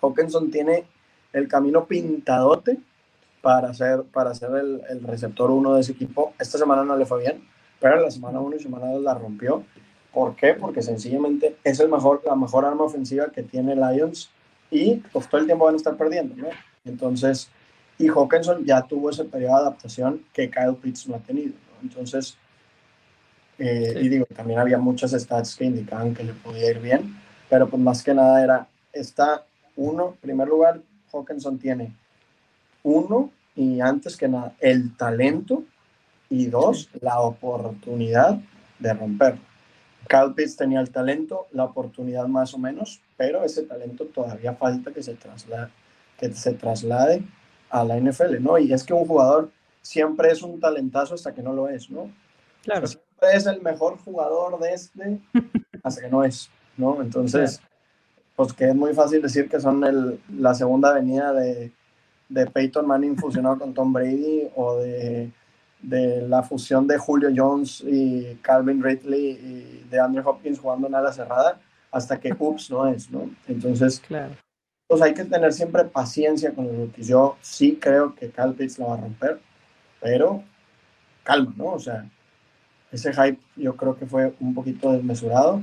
Hawkinson tiene el camino pintadote para ser, para ser el, el receptor uno de ese equipo. Esta semana no le fue bien, pero la semana 1 y semana 2 la rompió. ¿Por qué? Porque sencillamente es el mejor, la mejor arma ofensiva que tiene Lions y pues todo el tiempo van a estar perdiendo, ¿no? Entonces, y Hawkinson ya tuvo ese periodo de adaptación que Kyle Pitts no ha tenido, ¿no? Entonces, eh, y digo, también había muchas stats que indicaban que le podía ir bien, pero pues más que nada era, está uno, primer lugar, Hawkinson tiene uno y antes que nada el talento y dos, la oportunidad de romperlo. Cal Pitts tenía el talento, la oportunidad más o menos, pero ese talento todavía falta que se traslade, que se traslade a la NFL, ¿no? Y es que un jugador siempre es un talentazo hasta que no lo es, ¿no? Claro. siempre es el mejor jugador de este hasta que no es, ¿no? Entonces, pues que es muy fácil decir que son el, la segunda venida de, de Peyton Manning fusionado con Tom Brady o de de la fusión de Julio Jones y Calvin Ridley y de Andrew Hopkins jugando en ala cerrada hasta que ups no es, ¿no? Entonces, claro. pues hay que tener siempre paciencia con los rookies. Yo sí creo que Cal Pitts la va a romper, pero calma, ¿no? O sea, ese hype yo creo que fue un poquito desmesurado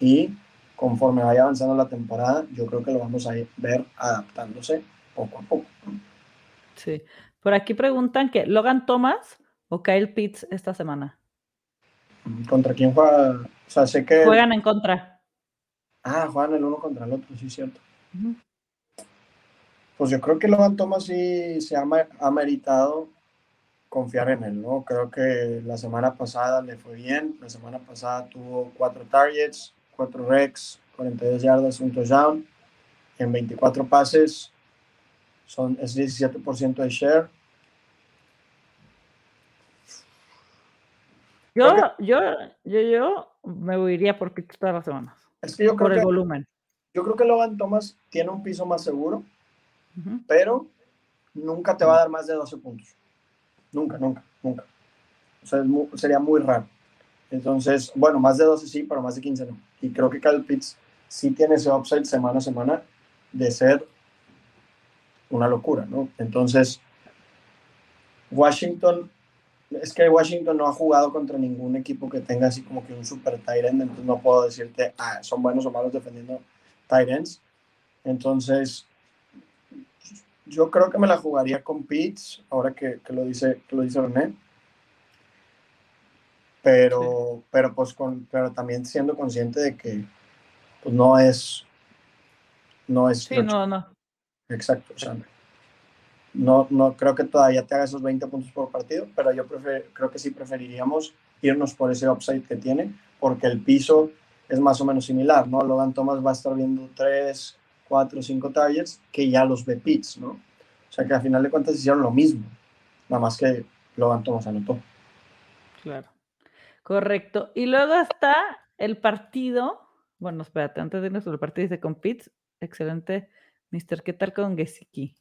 y conforme vaya avanzando la temporada, yo creo que lo vamos a ver adaptándose poco a poco. Sí. Por aquí preguntan que Logan Thomas o Kyle Pitts esta semana. ¿Contra quién juega? O sea, sé que. Juegan en contra. Ah, juegan el uno contra el otro, sí, cierto. Pues yo creo que Logan Thomas sí se ha, ha meritado confiar en él, ¿no? Creo que la semana pasada le fue bien. La semana pasada tuvo cuatro targets, cuatro recs, 42 yardas, un touchdown. En 24 pases, son, es 17% de share Yo, yo, yo, yo me iría por Pitts todas las semanas. Es que yo creo por el volumen. Yo creo que Logan Thomas tiene un piso más seguro, pero nunca te va a dar más de 12 puntos. Nunca, nunca, nunca. O sea, sería muy raro. Entonces, bueno, más de 12 sí, pero más de 15 no. Y creo que Kyle Pitts sí tiene ese upside semana a semana de ser una locura, ¿no? Entonces, Washington es que Washington no ha jugado contra ningún equipo que tenga así como que un super tight end, entonces no puedo decirte, ah, son buenos o malos defendiendo tight ends. Entonces, yo creo que me la jugaría con Pitts, ahora que, que lo dice que lo dice René. Pero, pero pues con, pero también siendo consciente de que pues no es no es sí, no, no. Exacto, o sea, no, no creo que todavía te haga esos 20 puntos por partido, pero yo creo que sí preferiríamos irnos por ese upside que tiene, porque el piso es más o menos similar, ¿no? Logan Thomas va a estar viendo 3, 4, 5 targets que ya los ve Pitts, ¿no? O sea que al final de cuentas hicieron lo mismo, nada más que Logan Thomas anotó. Claro. Correcto. Y luego está el partido. Bueno, espérate, antes de irnos el partido dice con Pitts. Excelente. Mister, ¿qué tal con Gesicki?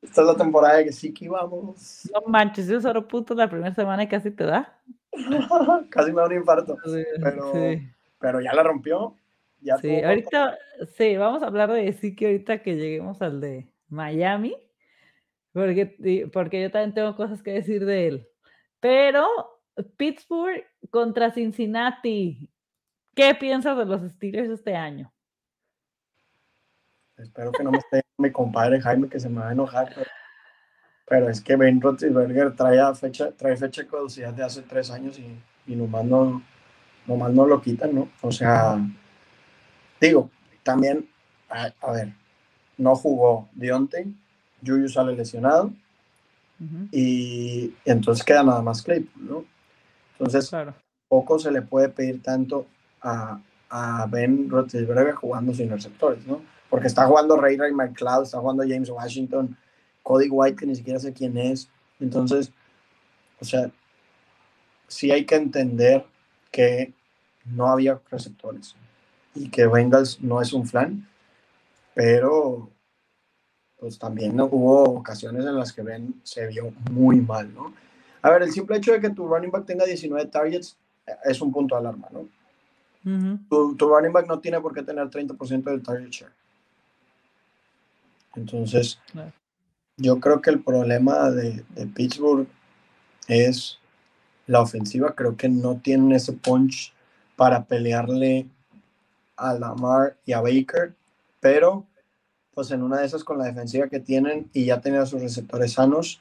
Esta es la temporada de que vamos. No manches, yo solo puntos la primera semana y casi te da. casi me da un infarto. pero, pero ya la rompió. Ya sí, ahorita, sí, vamos a hablar de que ahorita que lleguemos al de Miami. Porque, porque yo también tengo cosas que decir de él. Pero Pittsburgh contra Cincinnati. ¿Qué piensas de los Steelers este año? Espero que no me esté mi compadre Jaime que se me va a enojar. Pero, es que Ben Roethlisberger trae fecha, trae fecha de caducidad de hace tres años y, y nomás, no, nomás no lo quitan, ¿no? O sea, digo, también, a, ver, no jugó Dionte, Juju sale lesionado y, entonces queda nada más Claypool, ¿no? Entonces, poco se le puede pedir tanto a, a Ben Roethlisberger jugando sin receptores, ¿no? Porque está jugando Ray Ray McLeod, está jugando James Washington, Cody White, que ni siquiera sé quién es. Entonces, o sea, sí hay que entender que no había receptores y que Bengals no es un flan, pero pues también hubo ocasiones en las que Ben se vio muy mal, ¿no? A ver, el simple hecho de que tu running back tenga 19 targets es un punto de alarma, ¿no? tu, running back no tiene por qué tener 30% del target share. Entonces, yo creo que el problema de, de Pittsburgh es la ofensiva. Creo que no tienen ese punch para pelearle a Lamar y a Baker, pero pues en una de esas con la defensiva que tienen y ya tener sus receptores sanos,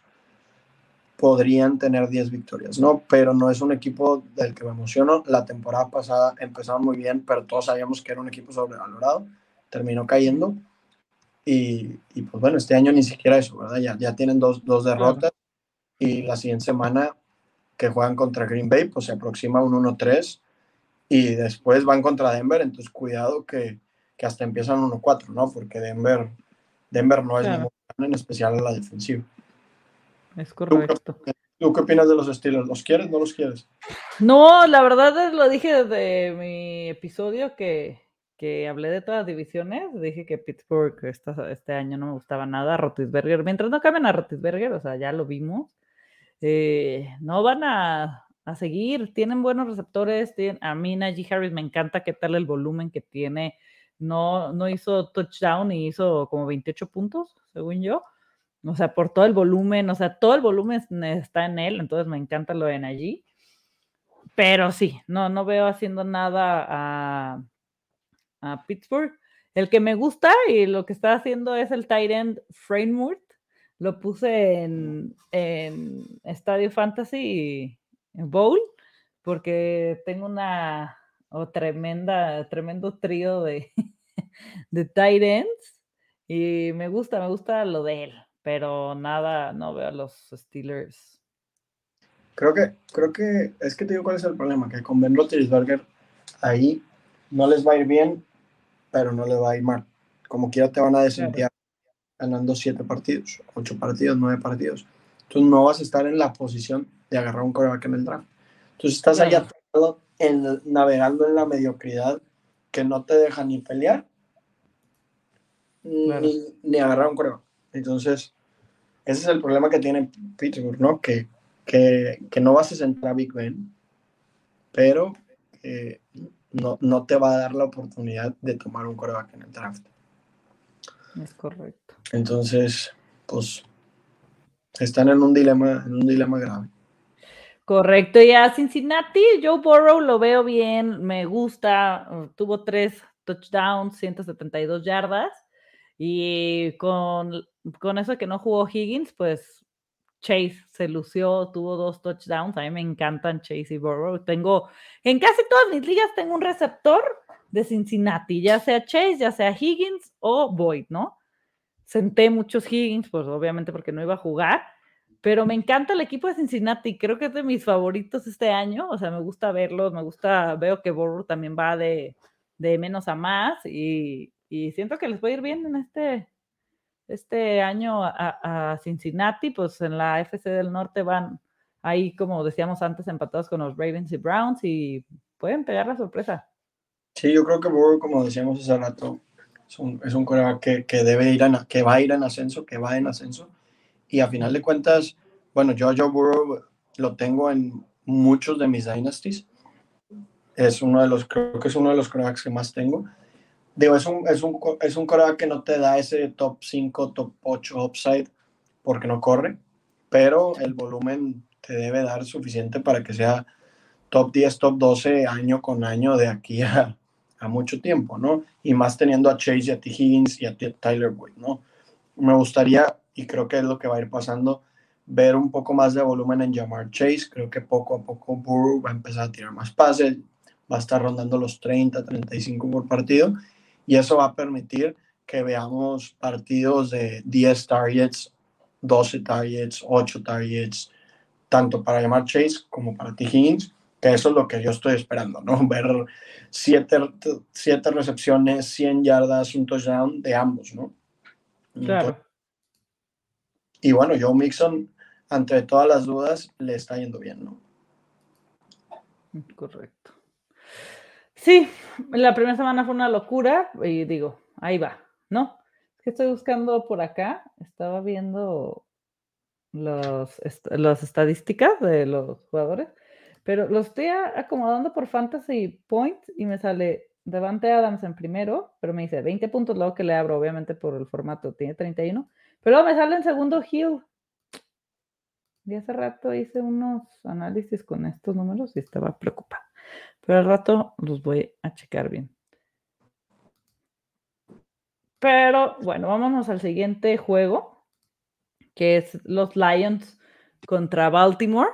podrían tener 10 victorias, ¿no? Pero no es un equipo del que me emociono. La temporada pasada empezaron muy bien, pero todos sabíamos que era un equipo sobrevalorado. Terminó cayendo. Y, y pues bueno, este año ni siquiera eso, ¿verdad? Ya, ya tienen dos, dos derrotas. Y la siguiente semana que juegan contra Green Bay, pues se aproxima un 1-3. Y después van contra Denver, entonces cuidado que, que hasta empiezan 1-4, ¿no? Porque Denver, Denver no es claro. en especial a la defensiva. Es correcto. ¿Tú qué, opinas de los Steelers? ¿Los quieres? ¿No los quieres? No, la verdad lo dije desde mi episodio que, que hablé de todas las divisiones. Dije que Pittsburgh este año no me gustaba nada. Rotisberger, mientras no cambien a Rotisberger, o sea, ya lo vimos. Eh, no van a, a, seguir. Tienen buenos receptores. Tienen, a mí, Najee Harris, me encanta qué tal el volumen que tiene. No, no hizo touchdown y hizo como 28 puntos, según yo. O sea, por todo el volumen, o sea, todo el volumen está en él, entonces me encanta lo de allí. Pero sí, no, no veo haciendo nada a, a Pittsburgh. El que me gusta y lo que está haciendo es el tight end Framework. Lo puse en, en Estadio Fantasy Bowl porque tengo una o tremenda, tremendo trío de, de tight ends y me gusta, me gusta lo de él pero nada, no veo a los Steelers. Creo que, creo que, es que te digo cuál es el problema, que con Ben Roethlisberger ahí no les va a ir bien, pero no les va a ir mal. Como quiera te van a desentear ganando siete partidos, ocho partidos, nueve partidos. Entonces no vas a estar en la posición de agarrar un coreback en el draft. Entonces estás allá en, navegando en la mediocridad que no te deja ni pelear ni, ni agarrar un coreback. Entonces, ese es el problema que tiene Pittsburgh, ¿no? Que, que, que no vas a centrar a Big Ben, pero no, no, te va a dar la oportunidad de tomar un coreback en el draft. Es correcto. Entonces, pues, están en un dilema, en un dilema grave. Correcto, y a Cincinnati, Joe Burrow lo veo bien, me gusta, tuvo tres touchdowns, 172 yardas, y con con eso que no jugó Higgins, pues Chase se lució, tuvo dos touchdowns. A mí me encantan Chase y Burrow. Tengo, en casi todas mis ligas tengo un receptor de Cincinnati, ya sea Chase, ya sea Higgins o Boyd, ¿no? Senté muchos Higgins, pues obviamente porque no iba a jugar, pero me encanta el equipo de Cincinnati. Creo que es de mis favoritos este año. O sea, me gusta verlos, me gusta, veo que Burrow también va de, de menos a más y, y siento que les puede ir bien en este, este año a, Cincinnati, pues en la FC del Norte van ahí, como decíamos antes, empatados con los Ravens y Browns y pueden pegar la sorpresa. Sí, yo creo que Burrow, como decíamos hace rato, es un, es un que, que, debe ir a, que va a ir en ascenso, que va en ascenso. Y a final de cuentas, bueno, yo a Joe Burrow lo tengo en muchos de mis dynasties. Es uno de los, creo que es uno de los corebacks que más tengo. Digo, es un, es un, es un que no te da ese top 5, top 8 upside porque no corre, pero el volumen te debe dar suficiente para que sea top 10, top 12 año con año de aquí a, a mucho tiempo, ¿no? Y más teniendo a Chase y a T. Higgins y a Tyler Boyd, ¿no? Me gustaría, y creo que es lo que va a ir pasando, ver un poco más de volumen en Jamar Chase. Creo que poco a poco Burrow va a empezar a tirar más pases, va a estar rondando los 30, 35 por partido y eso va a permitir que veamos partidos de 10 targets, 12 targets, 8 targets, tanto para llamar Chase como para T. Higgins, Que eso es lo que yo estoy esperando, ¿no? Ver siete, siete recepciones, 100 yardas, un touchdown de ambos, ¿no? Claro. y bueno, Joe Mixon, ante todas las dudas, le está yendo bien, ¿no? Correcto. Sí, la primera semana fue una locura y digo, ahí va, ¿no? Que estoy buscando por acá, estaba viendo los, las estadísticas de los jugadores, pero los estoy acomodando por Fantasy Points y me sale Devante Adams en primero, pero me dice 20 puntos, luego que le abro, obviamente por el formato, tiene 31, pero me sale en segundo Hill. Y hace rato hice unos análisis con estos números y estaba preocupada. Pero al rato los voy a checar bien. Pero bueno, vámonos al siguiente juego, que es los Lions contra Baltimore.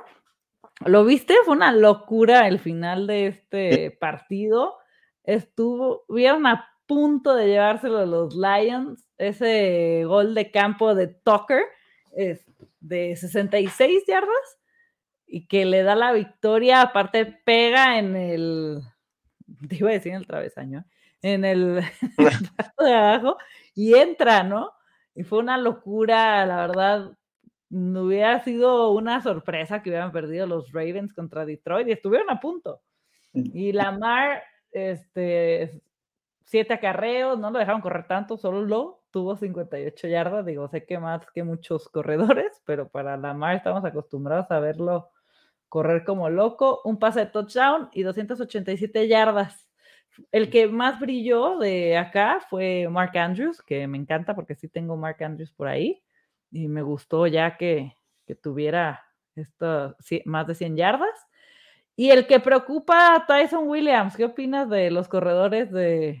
¿Lo viste? Fue una locura el final de este partido. Estuvo, vieron a punto de llevárselo a los Lions. Ese gol de campo de Tucker es de 66 yardas y que le da la victoria, aparte pega en el, te iba a decir en el travesaño, en el, de abajo y entra, ¿no? Y fue una locura, la verdad, no hubiera sido una sorpresa que hubieran perdido los Ravens contra Detroit y estuvieron a punto. Mm. Y Lamar, este, siete acarreos, no lo dejaron correr tanto, solo lo tuvo 58 yardas, digo, sé que más que muchos corredores, pero para Lamar estamos acostumbrados a verlo correr como loco, un pase de touchdown y 287 yardas. El que más brilló de acá fue Mark Andrews, que me encanta porque sí tengo Mark Andrews por ahí y me gustó ya que, tuviera esto, más de 100 yardas. Y el que preocupa a Tyson Williams, ¿qué opinas de los corredores de,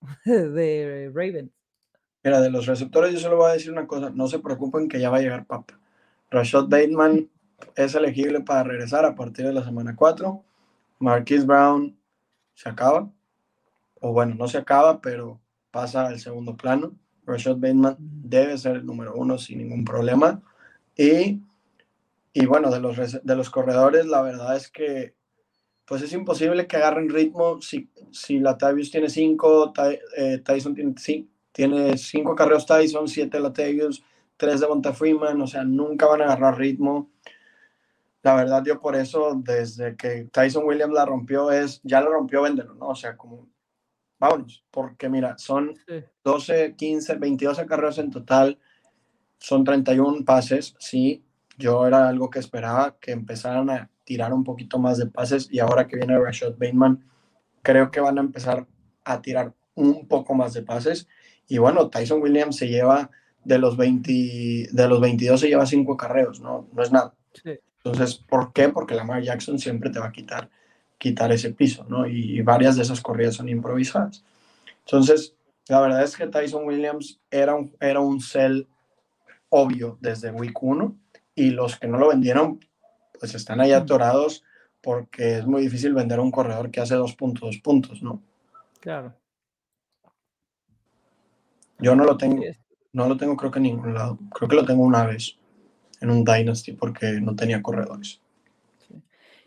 de Ravens? Mira, de los receptores yo solo voy a decir una cosa, no se preocupen que ya va a llegar Papa. Rashad Bateman es elegible para regresar a partir de la semana 4. Marquise Brown se acaba, o bueno, no se acaba, pero pasa al segundo plano. Rashad Bateman debe ser el número uno sin ningún problema. Y, y bueno, de los, de los corredores, la verdad es que pues es imposible que agarren ritmo si, si Latavius tiene cinco, eh, Tyson tiene, tiene cinco carreros Tyson, siete Latavius, tres de Monta Freeman, o sea, nunca van a agarrar ritmo. La verdad, yo por eso, desde que Tyson Williams la rompió, es, ya la rompió, véndelo, ¿no? O sea, como, vámonos, porque mira, son 12, 15, 22 carreras en total, son 31 pases, sí, yo era algo que esperaba, que empezaran a tirar un poquito más de pases y ahora que viene Rashad Bateman, creo que van a empezar a tirar un poco más de pases y bueno, Tyson Williams se lleva de los 20, de los 22 se lleva 5 carreos, ¿no? No es nada. Sí. Entonces, ¿por qué? Porque Lamar Jackson siempre te va a quitar, quitar ese piso, ¿no? Y, varias de esas corridas son improvisadas. Entonces, la verdad es que Tyson Williams era un, era un sell obvio desde week 1 y los que no lo vendieron, pues están ahí atorados porque es muy difícil vender a un corredor que hace dos puntos, puntos, ¿no? Claro. Yo no lo tengo, no lo tengo creo que en ningún lado. Creo que lo tengo una vez en un Dynasty porque no tenía corredores.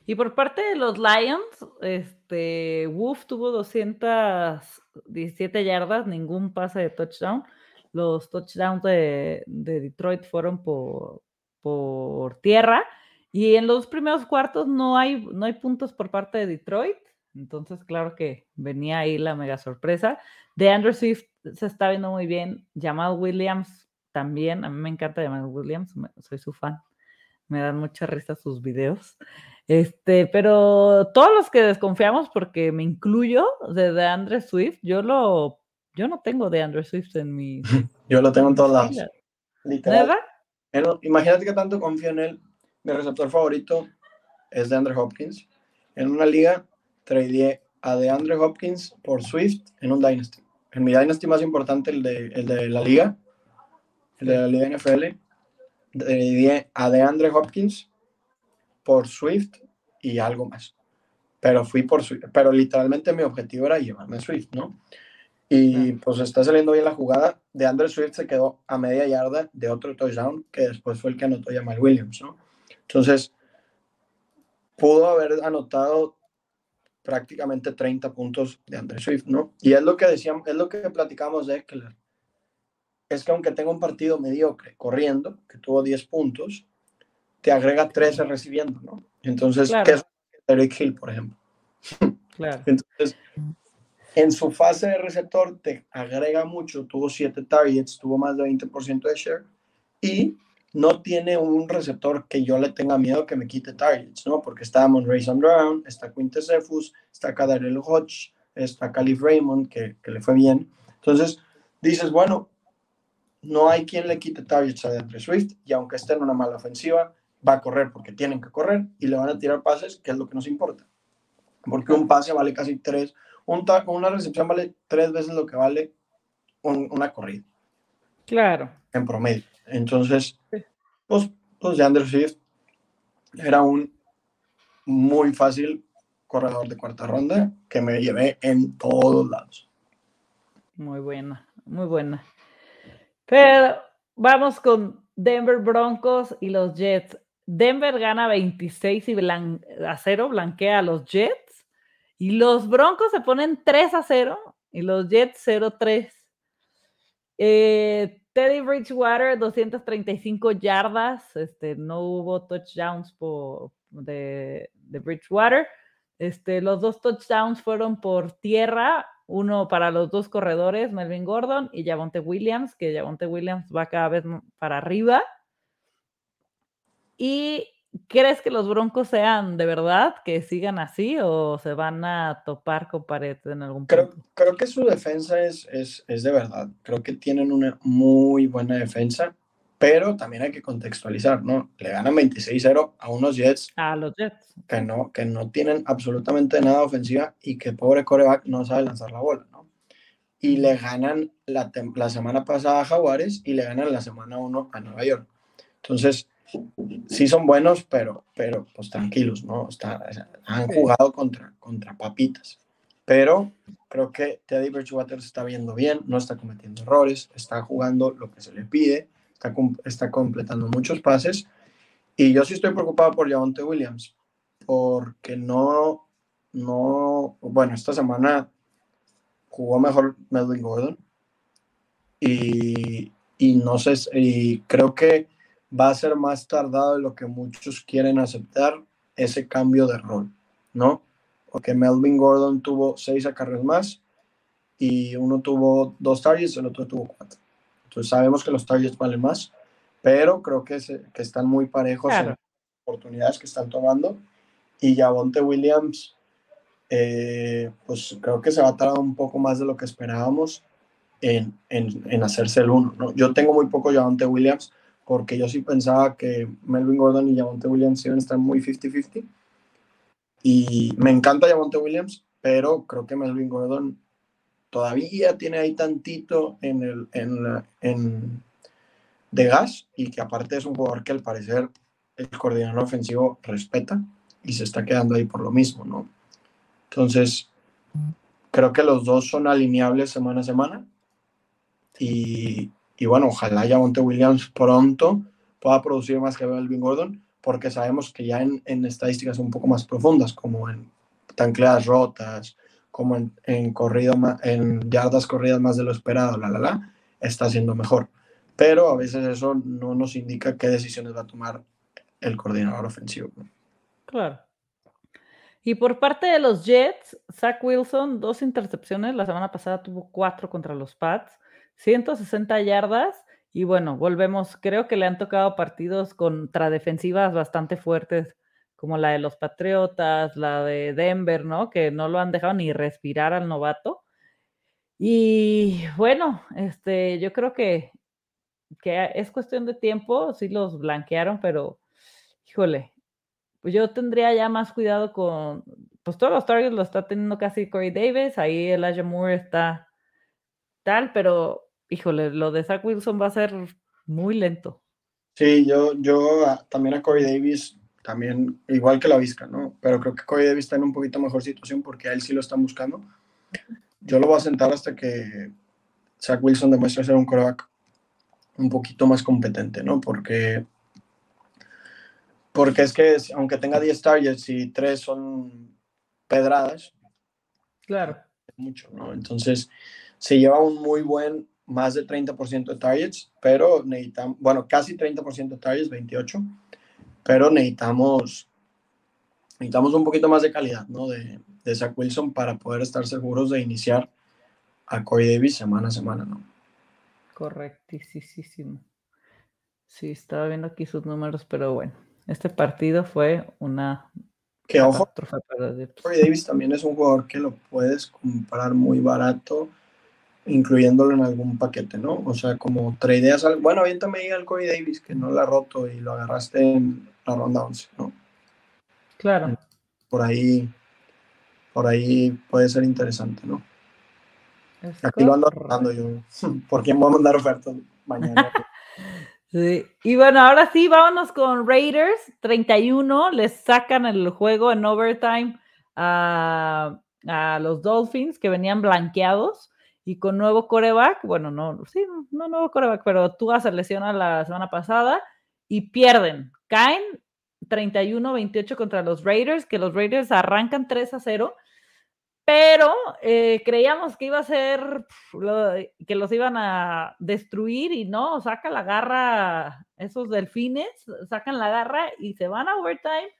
Y por parte de los Lions, este, Wolf tuvo 217 yardas, ningún pase de touchdown. Los touchdowns de, Detroit fueron por, por, tierra. Y en los primeros cuartos no hay, no hay puntos por parte de Detroit. Entonces, claro que venía ahí la mega sorpresa. De Andrew Swift se está viendo muy bien. Jamal Williams también, a mí me encanta Jamal Williams, soy su fan, me dan mucha risa sus videos. Este, pero todos los que desconfiamos, porque me incluyo de, de Andre Swift, yo lo, yo no tengo de Andre Swift en mi. Yo lo tengo en todos lados. Literal. imagínate que tanto confío en él. Mi receptor favorito es de Andre Hopkins. En una liga tradeé a de Andre Hopkins por Swift en un Dynasty. En mi Dynasty más importante, el de, el de la liga, de la Liga NFL, a DeAndre Hopkins por Swift y algo más. Pero fui por Swift, pero literalmente mi objetivo era llevarme Swift, ¿no? Y pues está saliendo bien la jugada. De Andre Swift se quedó a media yarda de otro touchdown que después fue el que anotó Jamal Williams, ¿no? Entonces, pudo haber anotado prácticamente 30 puntos de André Swift, ¿no? Y es lo que decíamos, es lo que platicamos de Eckler. Es que aunque tenga un partido mediocre corriendo, que tuvo 10 puntos, te agrega 13 recibiendo, ¿no? Entonces, ¿qué es Eric Hill, por ejemplo? Claro. Entonces, en su fase de receptor te agrega mucho, tuvo 7 targets, tuvo más de 20% de share y no tiene un receptor que yo le tenga miedo que me quite targets, ¿no? Porque está Monrayson Brown, está Quintez Cephus, está Kadarel Hodge, está Calif Raymond, que, que, le fue bien. Entonces, dices, bueno, no hay quien le quite targets a DeAndre Swift, y aunque esté en una mala ofensiva, va a correr porque tienen que correr y le van a tirar pases, que es lo que nos importa. Porque un pase vale casi tres, una recepción vale tres veces lo que vale una corrida. Claro. En promedio. Entonces, pues, pues de Swift era un muy fácil corredor de cuarta ronda que me llevé en todos lados. Muy buena, muy buena. Pero vamos con Denver Broncos y los Jets. Denver gana 26 y a 0, blanquea a los Jets. Y los Broncos se ponen 3 a 0 y los Jets 0-3. Eh, Teddy Bridgewater, 235 yardas. Este, no hubo touchdowns por, de, de, Bridgewater. Este, los dos touchdowns fueron por tierra. Uno para los dos corredores, Melvin Gordon y Javonte Williams, que Javonte Williams va cada vez para arriba. Y ¿Crees que los Broncos sean de verdad, que sigan así o se van a topar con pared en algún punto? Creo, creo que su defensa es, es, es, de verdad. Creo que tienen una muy buena defensa, pero también hay que contextualizar, ¿no? Le ganan 26-0 a unos Jets. A los Jets. Que no, que no tienen absolutamente nada ofensiva y que pobre coreback no sabe lanzar la bola, ¿no? Y le ganan la, la semana pasada a Jaguares y le ganan la semana 1 a Nueva York. Entonces sí son buenos, pero, pero pues tranquilos, ¿no? Está, han jugado contra, contra papitas. Pero creo que Teddy Bridgewater se está viendo bien, no está cometiendo errores, está jugando lo que se le pide, está, completando muchos pases. Y yo sí estoy preocupado por Javonte Williams, porque no, no, bueno, esta semana jugó mejor Melvin Gordon. Y, y no sé, y creo que va a ser más tardado de lo que muchos quieren aceptar ese cambio de rol, ¿no? Porque Melvin Gordon tuvo seis acarreos más y uno tuvo dos targets, el otro tuvo cuatro. Entonces sabemos que los targets valen más, pero creo que, que están muy parejos en las oportunidades que están tomando. Y Javonte Williams, eh, pues creo que se va a tardar un poco más de lo que esperábamos en, en, en hacerse el uno. ¿no? Yo tengo muy poco Javonte Williams porque yo sí pensaba que Melvin Gordon y Javonte Williams iban a estar muy 50-50. Y me encanta Javonte Williams, pero creo que Melvin Gordon todavía tiene ahí tantito en el en, en de gas y que aparte es un jugador que al parecer el coordinador ofensivo respeta y se está quedando ahí por lo mismo, ¿no? Entonces, creo que los dos son alineables semana a semana y, y bueno, ojalá ya Monte Williams pronto pueda producir más que Melvin Gordon, porque sabemos que ya en, en estadísticas un poco más profundas, como en tancleadas rotas, como en, en, corrido, en yardas corridas más de lo esperado, la, la, la, está siendo mejor. Pero a veces eso no nos indica qué decisiones va a tomar el coordinador ofensivo. Claro. Y por parte de los Jets, Zach Wilson, dos intercepciones. La semana pasada tuvo cuatro contra los Pats. 160 yardas y bueno, volvemos, creo que le han tocado partidos contra defensivas bastante fuertes, como la de los Patriotas, la de Denver, ¿no? Que no lo han dejado ni respirar al novato. Y bueno, este, yo creo que, que es cuestión de tiempo, sí los blanquearon, pero híjole, pues yo tendría ya más cuidado con, pues todos los targets lo está teniendo casi Corey Davis, ahí Elijah Moore está tal, pero híjole, lo de Zach Wilson va a ser muy lento. Sí, yo, yo también a Corey Davis, también igual que la Vizca, ¿no? Pero creo que Corey Davis está en un poquito mejor situación porque a él sí lo están buscando. Yo lo voy a sentar hasta que Zach Wilson demuestre ser un coreback un poquito más competente, ¿no? Porque Porque es que aunque tenga 10 targets y 3 son pedradas, claro. mucho, ¿no? Entonces, se lleva un muy buen, más de 30% de targets, pero necesitamos, bueno, casi 30% de targets, 28, pero necesitamos, necesitamos un poquito más de calidad, ¿no? De, de Zach Wilson para poder estar seguros de iniciar a Corey Davis semana a semana, ¿no? Correctísimo. Sí, estaba viendo aquí sus números, pero bueno, este partido fue una. Que ojo, Corey Davis también es un jugador que lo puedes comprar muy barato, incluyéndolo en algún paquete, ¿no? O sea, como tradeas al. Bueno, aviéntame ahí al Corey Davis que no la ha roto y lo agarraste en la ronda 11, ¿no? Claro. Por ahí, por ahí puede ser interesante, ¿no? Aquí lo ando rotando yo. ¿Por quién voy a mandar ofertas mañana? sí. Y bueno, ahora sí, vámonos con Raiders. 31, les sacan el juego en overtime a, a los Dolphins que venían blanqueados y con nuevo coreback. Bueno, no, sí, no nuevo coreback, pero Tua se lesiona la semana pasada y pierden. Caen 31-28 contra los Raiders, que los Raiders arrancan 3 a 0 pero eh, creíamos que iba a ser, que los iban a destruir y no, saca la garra, esos delfines, sacan la garra y se van a overtime.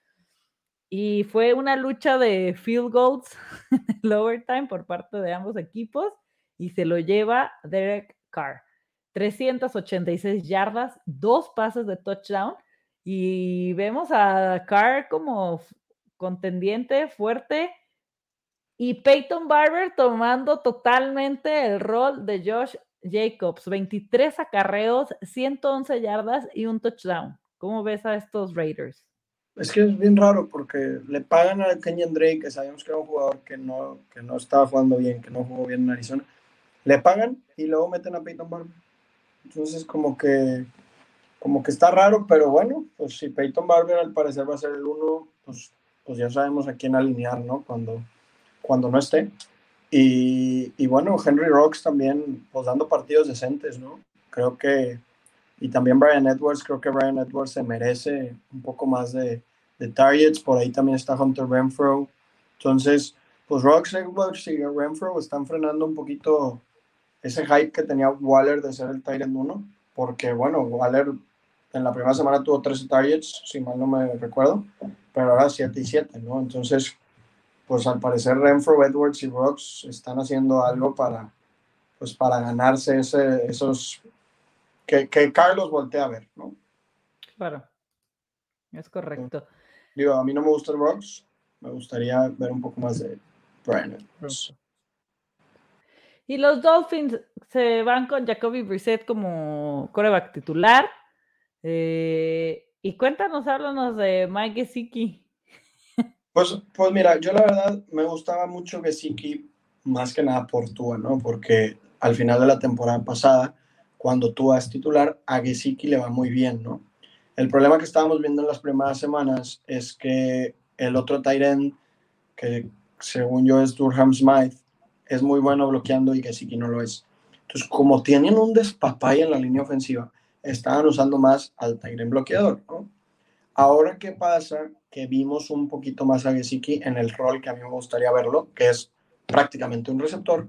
Y fue una lucha de field goals en el overtime por parte de ambos equipos y se lo lleva Derek Carr. 386 yardas, dos pases de touchdown y vemos a Carr como contendiente fuerte y Peyton Barber tomando totalmente el rol de Josh Jacobs, 23 acarreos, 111 yardas y un touchdown. ¿Cómo ves a estos Raiders? Es que es bien raro porque le pagan a Kenyon Drake, que sabemos que era un jugador que no, que no estaba jugando bien, que no jugó bien en Arizona. Le pagan y luego meten a Peyton Barber. Entonces como que como que está raro, pero bueno, pues si Peyton Barber al parecer va a ser el uno, pues, pues ya sabemos a quién alinear, ¿no? Cuando, cuando no esté. Y, y, bueno, Henry Rocks también, pues dando partidos decentes, ¿no? Creo que, y también Brian Edwards, creo que Brian Edwards se merece un poco más de, de targets. Por ahí también está Hunter Renfro. Entonces, pues Rocks, Edwards y Renfro están frenando un poquito ese hype que tenía Waller de ser el Tyrant 1, porque bueno, Waller en la primera semana tuvo 13 targets, si mal no me recuerdo, pero ahora 7 y 7, ¿no? Entonces, pues al parecer Renfro, Edwards y Brooks están haciendo algo para, pues para ganarse ese, esos, que, que Carlos voltea a ver, ¿no? Claro, es correcto. Digo, a mí no me gusta el Brooks, me gustaría ver un poco más de Brian Y los Dolphins se van con Jacoby Brissett como coreback titular. Eh, y cuéntanos, háblanos de Mike Gesicki. Pues, pues mira, yo la verdad me gustaba mucho Gesicki más que nada por Tua, ¿no? Porque al final de la temporada pasada, cuando Tua es titular, a Gesicki le va muy bien, ¿no? El problema que estábamos viendo en las primeras semanas es que el otro Tyrant, que según yo es Durham Smith, es muy bueno bloqueando y Gesicki no lo es. Entonces, como tienen un despapay en la línea ofensiva, estaban usando más al Tyrant bloqueador. Ahora, ¿qué pasa? Que vimos un poquito más a Gesicki en el rol que a mí me gustaría verlo, que es prácticamente un receptor,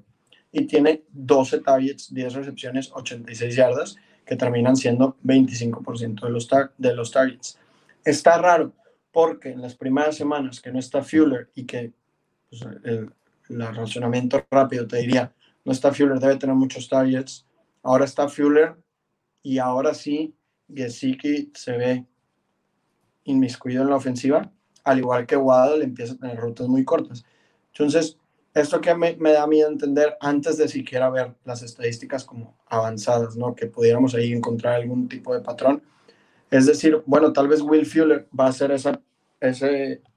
y tiene 12 targets, 10 recepciones, 86 yardas, que terminan siendo 25% de los, de los targets. Está raro, porque en las primeras semanas que no está Fuller y que pues, el, el razonamiento rápido te diría, no está Fuller, debe tener muchos targets. Ahora está Fuller y ahora sí, Gesicki se ve inmiscuido en la ofensiva, al igual que Waddle empieza a tener rutas muy cortas. Entonces, esto que me, me, da miedo entender antes de siquiera ver las estadísticas como avanzadas, ¿no? Que pudiéramos ahí encontrar algún tipo de patrón. Es decir, bueno, tal vez Will Fuller va a ser esa, esa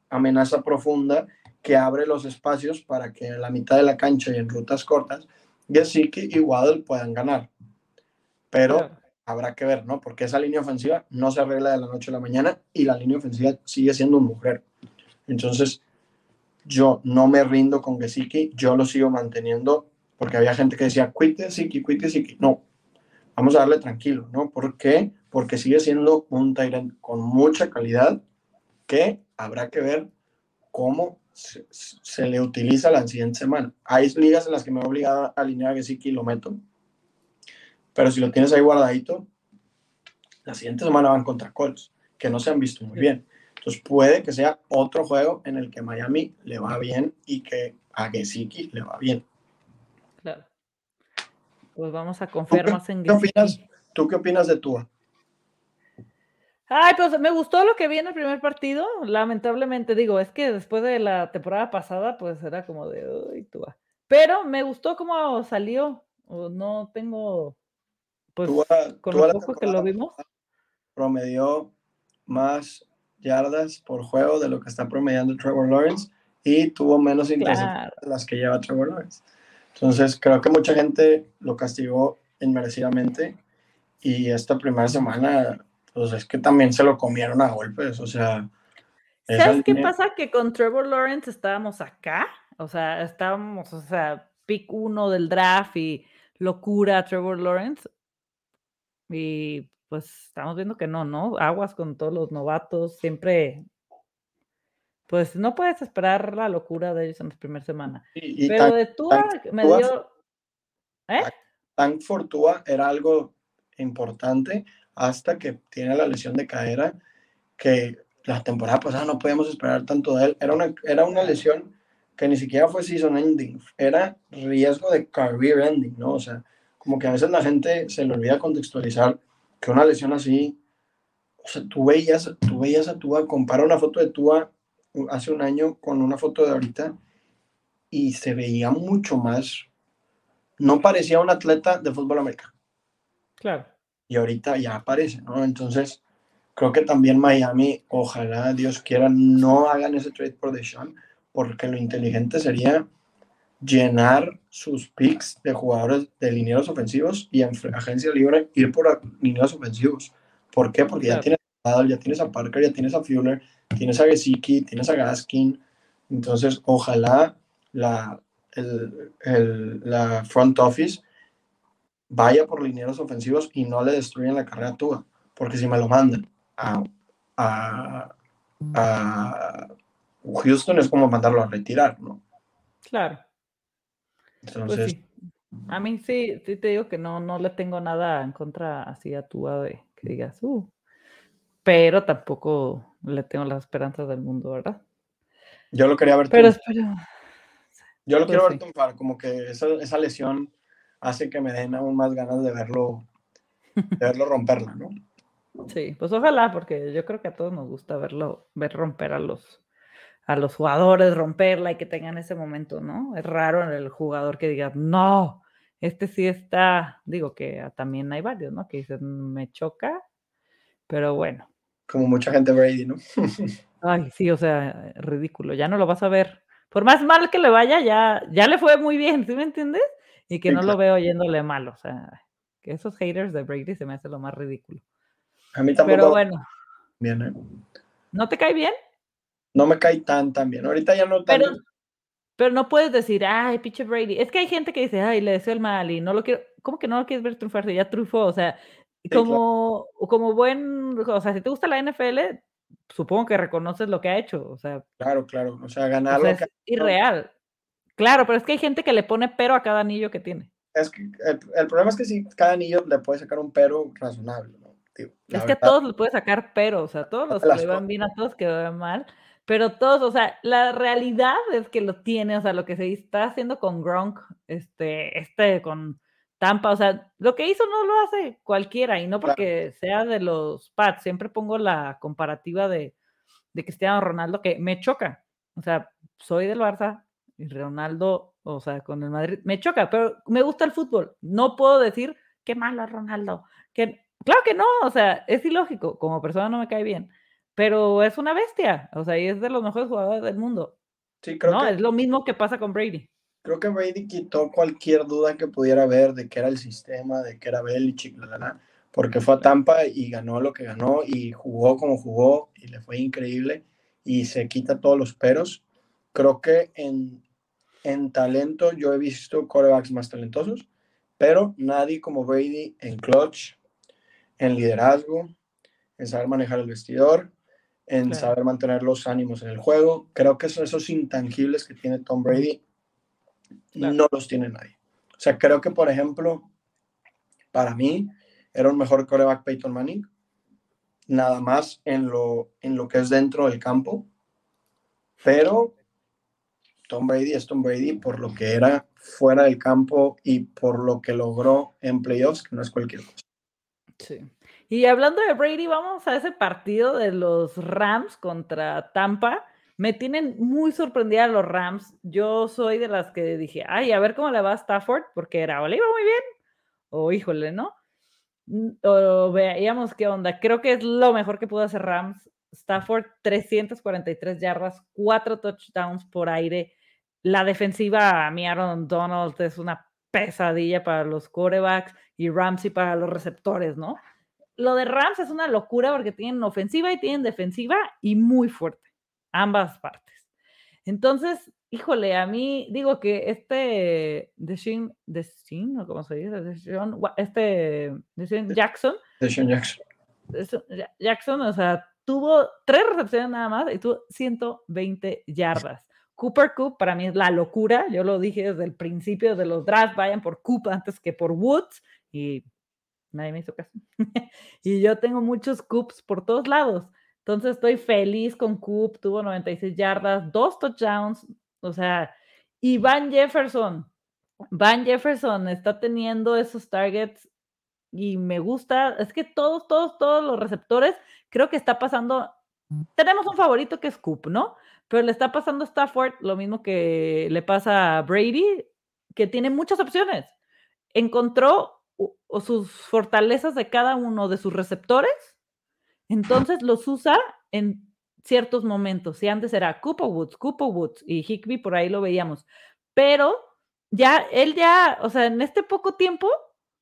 amenaza profunda que abre los espacios para que en la mitad de la cancha y en rutas cortas, Gesicki y Waddle puedan ganar. Pero habrá que ver, ¿no? Porque esa línea ofensiva no se arregla de la noche a la mañana y la línea ofensiva sigue siendo un mujer. Entonces, yo no me rindo con Gesicki, yo lo sigo manteniendo porque había gente que decía, quit Gesicki, quit Gesicki. No, vamos a darle tranquilo, ¿no? ¿Por qué? Porque sigue siendo un Tyrant con mucha calidad que habrá que ver cómo se, le utiliza la siguiente semana. Hay ligas en las que me he obligado a alinear a Gesicki y lo meto. Pero si lo tienes ahí guardadito, la siguiente semana van contra Colts, que no se han visto muy bien. Entonces puede que sea otro juego en el que Miami le va bien y que a Gesicki le va bien. Claro. Pues vamos a confiar más en Gesicki. ¿Tú qué opinas de Tua? Ay, pues me gustó lo que vi en el primer partido. Lamentablemente, digo, es que después de la temporada pasada, pues era como de, uy, Tua. Pero me gustó cómo salió. No tengo, pues, con lo poco que lo vimos. Promedió más yardas por juego de lo que está promediando Trevor Lawrence y tuvo menos intercepciones de las que lleva Trevor Lawrence. Entonces, creo que mucha gente lo castigó inmerecidamente y esta primera semana, pues es que también se lo comieron a golpes, o sea. ¿Sabes qué pasa? Que con Trevor Lawrence estábamos acá, o sea, estábamos, o sea, pick uno del draft y locura Trevor Lawrence. Y pues estamos viendo que no, ¿no? Aguas con todos los novatos, siempre, pues no puedes esperar la locura de ellos en la primera semana. Pero de Tua me dio... ¿Eh? Tan Fortua era algo importante hasta que tiene la lesión de cadera, que la temporada pasada no podíamos esperar tanto de él. Era una, era una lesión que ni siquiera fue season ending, era riesgo de career ending, ¿no? O sea, como que a veces la gente se le olvida contextualizar que una lesión así, o sea, tú veías, tú veías a Tua, compara una foto de Tua hace un año con una foto de ahorita y se veía mucho más, no parecía un atleta de fútbol americano. Claro. Y ahorita ya aparece, ¿no? Entonces, creo que también Miami, ojalá Dios quiera, no hagan ese trade por Deshaun, porque lo inteligente sería llenar sus picks de jugadores de linieros ofensivos y en agencia libre ir por linieros ofensivos. ¿Por qué? Porque ya tienes a ya tienes a Parker, ya tienes a Fuller, tienes a Gesicki, tienes a Gaskin. Entonces, ojalá la, el, la front office vaya por linieros ofensivos y no le destruyan la carrera a Tua, porque si me lo mandan a, a, Houston es como mandarlo a retirar, ¿no? Claro. Pues Entonces. A mí sí, sí te digo que no, no le tengo nada en contra así a Tua de que digas, uh, pero tampoco le tengo las esperanzas del mundo, ¿verdad? Yo lo quería ver. Pero. Yo lo quiero pues ver triunfar, como que esa, esa lesión hace que me den aún más ganas de verlo, de verlo romperla, ¿no? Sí, pues ojalá, porque yo creo que a todos nos gusta verlo, ver romper a los, a los jugadores, romperla y que tengan ese momento, ¿no? Es raro en el jugador que diga, no, este sí está, digo que también hay varios, ¿no? Que dicen, me choca, pero bueno. Como mucha gente Brady, ¿no? Ay, sí, o sea, ridículo, ya no lo vas a ver. Por más mal que le vaya, ya, ya le fue muy bien, ¿sí me entiendes? Y que no lo veo yéndole mal, o sea, que esos haters de Brady se me hace lo más ridículo. A mí tampoco. Pero bueno. Bien, ¿eh? ¿No te cae bien? No me cae tan, tan bien. Ahorita ya no tan pero, pero no puedes decir, ay, pinche Brady. Es que hay gente que dice, ay, le deseo el mal y no lo quiero. ¿Cómo que no lo quieres ver triunfar? Ya triunfó, o sea, como, como buen, o sea, si te gusta la NFL, supongo que reconoces lo que ha hecho, o sea. Claro, claro, o sea, ganar es irreal. Claro, pero es que hay gente que le pone pero a cada anillo que tiene. Es que el, problema es que si cada anillo le puede sacar un pero razonable, ¿no? es que a todos le puede sacar pero, o sea, todos los que le van bien, a todos que van mal, pero todos, o sea, la realidad es que lo tiene, o sea, lo que se está haciendo con Gronk, este, este, con Tampa, o sea, lo que hizo no lo hace cualquiera, y no porque sea de los Pats, siempre pongo la comparativa de, de Cristiano Ronaldo que me choca, o sea, soy del Barça, y Ronaldo, o sea, con el Madrid, me choca, pero me gusta el fútbol. No puedo decir qué malo es Ronaldo. Que, claro que no, o sea, es ilógico, como persona no me cae bien, pero es una bestia, o sea, y es de los mejores jugadores del mundo. Sí, creo no, es lo mismo que pasa con Brady. Creo que Brady quitó cualquier duda que pudiera haber de que era el sistema, de que era Belichick, la, la, porque fue a Tampa y ganó lo que ganó y jugó como jugó y le fue increíble y se quita todos los peros. Creo que en, en talento yo he visto corebacks más talentosos, pero nadie como Brady en clutch, en liderazgo, en saber manejar el vestidor, en saber mantener los ánimos en el juego. Creo que son esos intangibles que tiene Tom Brady no los tiene nadie. O sea, creo que, por ejemplo, para mí era un mejor coreback Peyton Manning, nada más en lo, en lo que es dentro del campo, pero Tom Brady es Tom Brady por lo que era fuera del campo y por lo que logró en playoffs, que no es cualquier cosa. Sí. Y hablando de Brady, vamos a ese partido de los Rams contra Tampa. Me tienen muy sorprendida los Rams. Yo soy de las que dije, ay, a ver cómo le va a Stafford, porque era o le iba muy bien, o híjole, ¿no? Mm, o veíamos qué onda. Creo que es lo mejor que pudo hacer Rams. Stafford, 343 yardas, 4 touchdowns por aire. La defensiva, a mí Aaron Donald es una pesadilla para los corebacks y Ramsey para los receptores, ¿no? Lo de Rams es una locura porque tienen ofensiva y tienen defensiva y muy fuerte, ambas partes. Entonces, híjole, a mí digo que este Deshaun, Deshaun, ¿o cómo se dice? este Deshaun Jackson. Deshaun Jackson. Jackson, o sea, tuvo tres recepciones nada más y tuvo 120 yardas. Cooper Coop para mí es la locura. Yo lo dije desde el principio de los drafts, vayan por Coop antes que por Woods y nadie me hizo caso. y yo tengo muchos Coops por todos lados. Entonces estoy feliz con Coop, tuvo 96 yardas, dos touchdowns, o sea, y Van Jefferson, Van Jefferson está teniendo esos targets y me gusta, es que todos, todos, todos los receptores, creo que está pasando, tenemos un favorito que es Coop, ¿no? Pero le está pasando a Stafford lo mismo que le pasa a Brady, que tiene muchas opciones. Encontró o sus fortalezas de cada uno de sus receptores, entonces los usa en ciertos momentos. Si antes era Cooper Woods, Cooper Woods y Higby, por ahí lo veíamos. Pero ya, él ya, o sea, en este poco tiempo,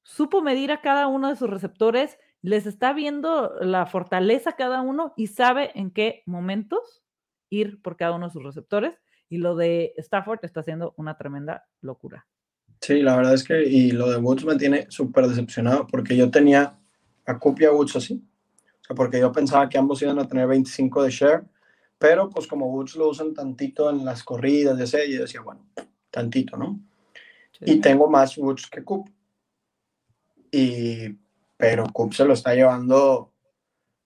supo medir a cada uno de sus receptores, les está viendo la fortaleza cada uno y sabe en qué momentos ir por cada uno de sus receptores. Y lo de Stafford está haciendo una tremenda locura. Sí, la verdad es que, y lo de Woods me tiene súper decepcionado porque yo tenía a Coop y a Woods así. O sea, porque yo pensaba que ambos iban a tener 25 de share, pero pues como Woods lo usan tantito en las corridas de ese, yo decía, bueno, tantito, ¿no? Y tengo más Woods que Coop. Y, pero Coop se lo está llevando,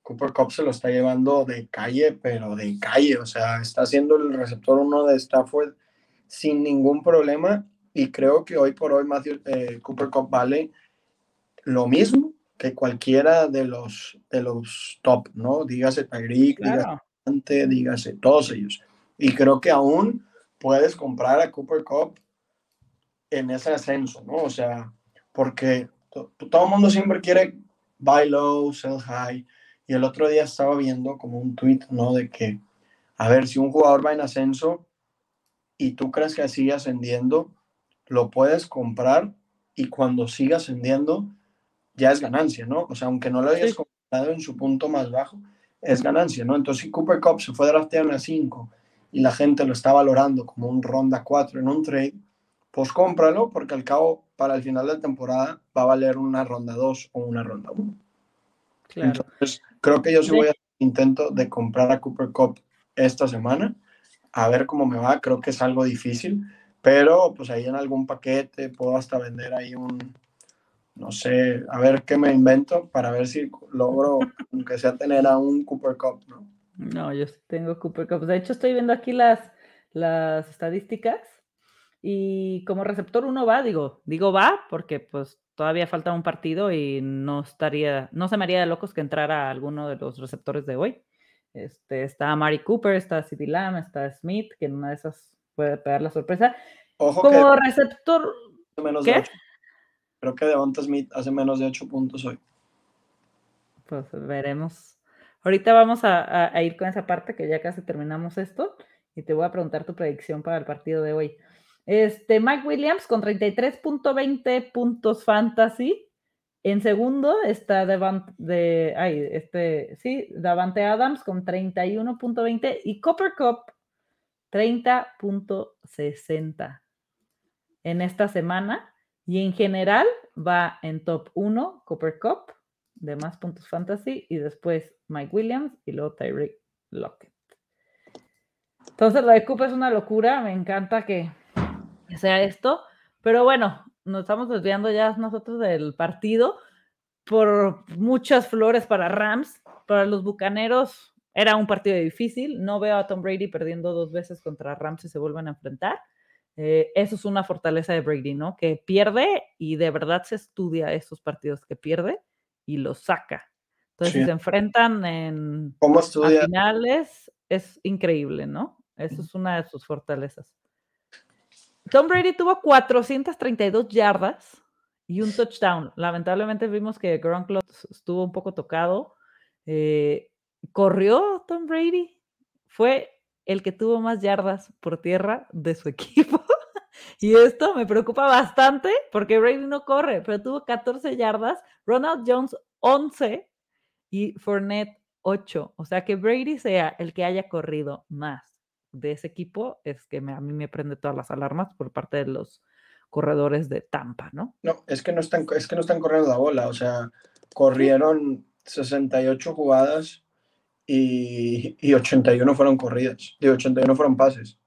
Cooper Cup se lo está llevando de calle, pero de calle. O sea, está haciendo el receptor uno de Stafford sin ningún problema y creo que hoy por hoy Matthew eh, Cooper Cup vale lo mismo que cualquiera de los, de los top, ¿no? Dígase Tyreek, dígase dígase todos ellos. Y creo que aún puedes comprar a Cooper Cup en ese ascenso, ¿no? O sea, porque todo el mundo siempre quiere buy low, sell high. Y el otro día estaba viendo como un tweet, ¿no? De que, a ver, si un jugador va en ascenso y tú crees que sigue ascendiendo, lo puedes comprar y cuando siga ascendiendo ya es ganancia, ¿no? O sea, aunque no lo hayas comprado en su punto más bajo, es ganancia, ¿no? Entonces, si Cooper Cup se fue drafteado en la 5 y la gente lo está valorando como un ronda 4 en un trade, pues cómpralo porque al cabo, para el final de temporada, va a valer una ronda 2 o una ronda 1. Claro. Entonces, creo que yo sí voy a hacer intento de comprar a Cooper Cup esta semana, a ver cómo me va. Creo que es algo difícil, pero pues ahí en algún paquete puedo hasta vender ahí un, no sé, a ver qué me invento para ver si logro, aunque sea tener a un Cooper Cup, ¿no? No, yo tengo Cooper Cup. De hecho, estoy viendo aquí las, las estadísticas y como receptor uno va, digo, digo va porque pues todavía falta un partido y no estaría, no se me haría de locos que entrara alguno de los receptores de hoy. Este, está Mari Cooper, está CD Lamb, está Smith, que en una de esas puede pegar la sorpresa. Ojo Como receptor. Menos ¿Qué? Creo que Devonta Smith hace menos de 8 puntos hoy. Pues veremos. Ahorita vamos a, ir con esa parte que ya casi terminamos esto y te voy a preguntar tu predicción para el partido de hoy. Este, Mike Williams con 33.20 puntos fantasy. En segundo está Devant, de, ay, este, sí, Davante Adams con 31.20 y Copper Cup 30.60 en esta semana y en general va en top 1 Copper Cup de más puntos fantasy y después Mike Williams y luego Tyreek Lockett. Entonces, lo de Coop es una locura. Me encanta que sea esto. Pero bueno, nos estamos desviando ya nosotros del partido por muchas flores para Rams. Para los Bucaneros era un partido difícil. No veo a Tom Brady perdiendo dos veces contra Rams y se vuelven a enfrentar. Eh, eso es una fortaleza de Brady, ¿no? Que pierde y de verdad se estudia esos partidos que pierde y los saca. Entonces, si se enfrentan en finales, es increíble, ¿no? Eso es una de sus fortalezas. Tom Brady tuvo 432 yardas y un touchdown. Lamentablemente vimos que Gronk estuvo un poco tocado. Eh, corrió Tom Brady. Fue el que tuvo más yardas por tierra de su equipo. y esto me preocupa bastante porque Brady no corre, pero tuvo 14 yardas, Ronald Jones 11 y Fournette 8. O sea que Brady sea el que haya corrido más de ese equipo es que a mí me prende todas las alarmas por parte de los corredores de Tampa, ¿no? No, es que no están, es que no están corriendo la bola, o sea, corrieron 68 jugadas y, y 81 fueron corridas, y 81 fueron pases.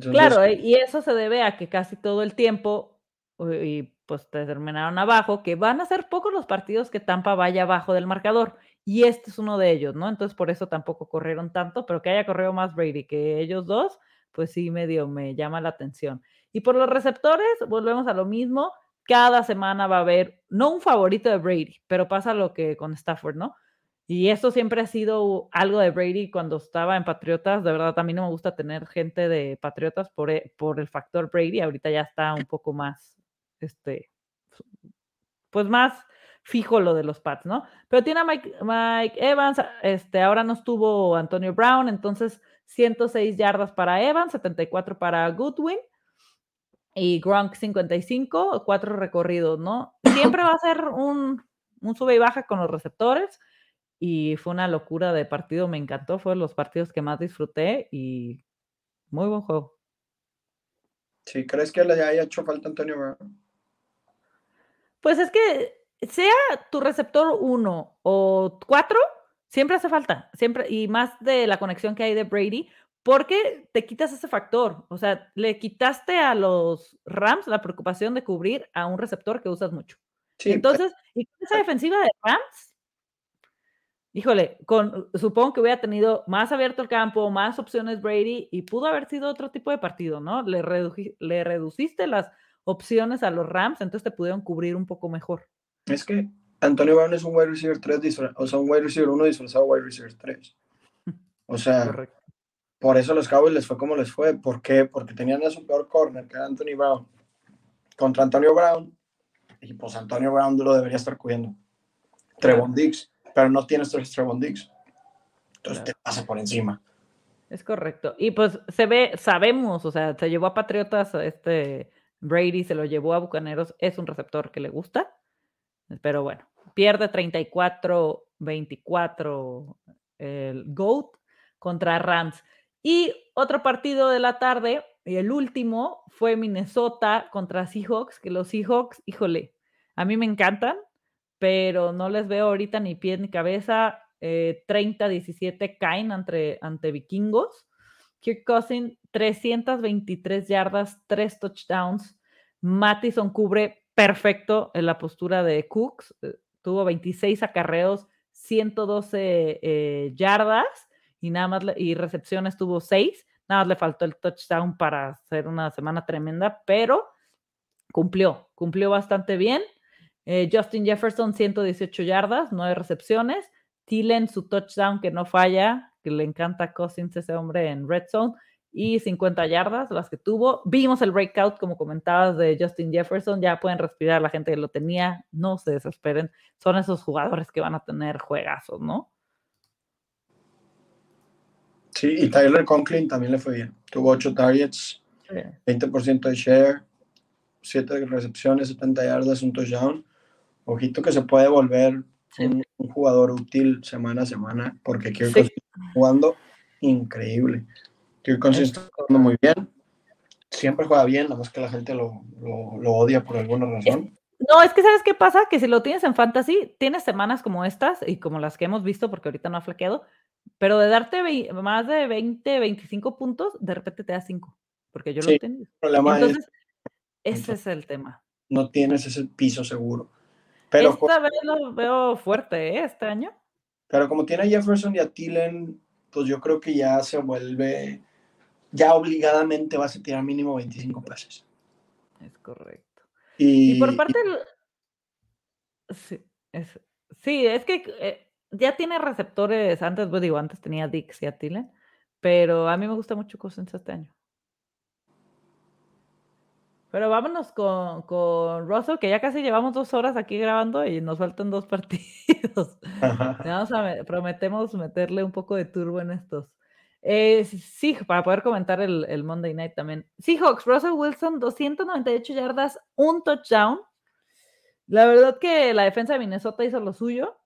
claro, eh, y eso se debe a que casi todo el tiempo, y pues terminaron abajo, que van a ser pocos los partidos que Tampa vaya abajo del marcador. Y este es uno de ellos, ¿no? Entonces por eso tampoco corrieron tanto, pero que haya corrido más Brady que ellos dos, pues sí, medio me llama la atención. Y por los receptores, volvemos a lo mismo. Cada semana va a haber, no un favorito de Brady, pero pasa lo que con Stafford, ¿no? Y esto siempre ha sido algo de Brady cuando estaba en Patriotas. De verdad, a mí no me gusta tener gente de Patriotas por, e, por el factor Brady. Ahorita ya está un poco más, este, pues más fijo lo de los Pats, ¿no? Pero tiene a Mike, Evans, este, ahora no estuvo Antonio Brown, entonces 106 yardas para Evans, 74 para Goodwin y Gronk 55, cuatro recorridos, ¿no? Siempre va a ser un, un sube y baja con los receptores y fue una locura de partido, me encantó, fue de los partidos que más disfruté y muy buen juego. Sí, ¿crees que le haya hecho falta Antonio Brown? Pues es que sea tu receptor 1 o 4, siempre hace falta, siempre, y más de la conexión que hay de Brady, porque te quitas ese factor. O sea, le quitaste a los Rams la preocupación de cubrir a un receptor que usas mucho. Entonces, y con esa defensiva de Rams, híjole, con, supongo que hubiera tenido más abierto el campo, más opciones Brady, y pudo haber sido otro tipo de partido, ¿no? Le, le reduciste las opciones a los Rams, entonces te pudieron cubrir un poco mejor. Es que Antonio Brown es un wide receiver 3, o sea, un wide receiver 1 disfrazado wide receiver 3. O sea, por eso los Cowboys les fue como les fue. ¿Por qué? Porque tenían a su peor corner, que era Antonio Brown, contra Antonio Brown, y pues Antonio Brown lo debería estar cuidando. Trevon Diggs, pero no tienes Trevon Diggs. Entonces te pasa por encima. Es correcto. Y pues se ve, sabemos, o sea, se llevó a Patriotas, este Brady se lo llevó a Bucaneros, es un receptor que le gusta pero bueno, pierde 34-24 el GOAT contra Rams. Y otro partido de la tarde, y el último, fue Minnesota contra Seahawks, que los Seahawks, híjole, a mí me encantan, pero no les veo ahorita ni pie ni cabeza. 30-17 eh, caen ante, ante vikingos. Kirk Cousin, 323 yardas, 3 touchdowns. Mattison cubre perfecto en la postura de Cooks. Eh, tuvo 26 acarreos, 112 eh, yardas y nada más y recepciones tuvo 6. Nada más le faltó el touchdown para hacer una semana tremenda, pero cumplió, cumplió bastante bien. Eh, Justin Jefferson, 118 yardas, 9 recepciones. Tillen, su touchdown que no falla, que le encanta a Cousins ese hombre en red zone y 50 yardas, las que tuvo. Vimos el breakout, como comentabas, de Justin Jefferson. Ya pueden respirar la gente que lo tenía. No se desesperen. Son esos jugadores que van a tener juegazos, ¿no? Sí, y Tyler Conklin también le fue bien. Tuvo 8 targets, 20% de share, 7 recepciones, 70 yardas, un touchdown. Ojito que se puede volver un, jugador útil semana a semana, porque quiero sí. jugando increíble. Kirk está jugando muy bien. Siempre juega bien, nada más que la gente lo, lo, odia por alguna razón. No, es que ¿sabes qué pasa? Que si lo tienes en fantasy, tienes semanas como estas y como las que hemos visto, porque ahorita no ha flaqueado, Pero de darte más de 20, 25 puntos, de repente te da 5, porque yo lo he tenido. Entonces, ese es el tema. No tienes ese piso seguro. Pero Esta vez lo veo fuerte, ¿eh? Este año. Pero como tiene a Jefferson y a Tillen, pues yo creo que ya se vuelve, ya obligadamente vas a tirar mínimo 25 pases. Es correcto. Y, por parte Sí, es, sí, es que eh, ya tiene receptores, antes, pues digo, antes tenía Dix y a Tillen, pero a mí me gusta mucho Cousins este año. Pero vámonos con, con Russell, que ya casi llevamos dos horas aquí grabando y nos faltan dos partidos. Vamos a, prometemos meterle un poco de turbo en estos. Eh, sí, para poder comentar el, el, Monday Night también. Seahawks, Russell Wilson, 298 yardas, un touchdown. La verdad que la defensa de Minnesota hizo lo suyo.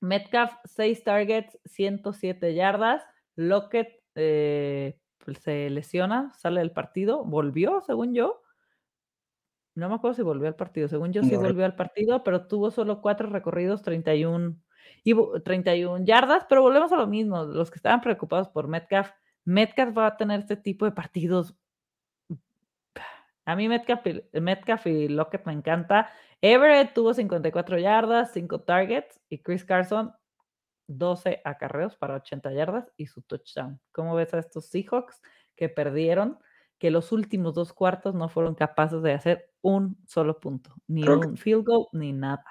Metcalf, 6 targets, 107 yardas. Lockett eh, pues, se lesiona, sale del partido, volvió, según yo. No me acuerdo si volvió al partido. Según yo, sí volvió al partido, pero tuvo solo cuatro recorridos, 31, y 31 yardas. Pero volvemos a lo mismo. Los que estaban preocupados por Metcalf, Metcalf va a tener este tipo de partidos. A mí Metcalf, Metcalf y Lockett me encanta. Everett tuvo 54 yardas, 5 targets y Chris Carson 12 acarreos para 80 yardas y su touchdown. ¿Cómo ves a estos Seahawks que perdieron? Que los últimos dos cuartos no fueron capaces de hacer un solo punto, ni un field goal, ni nada.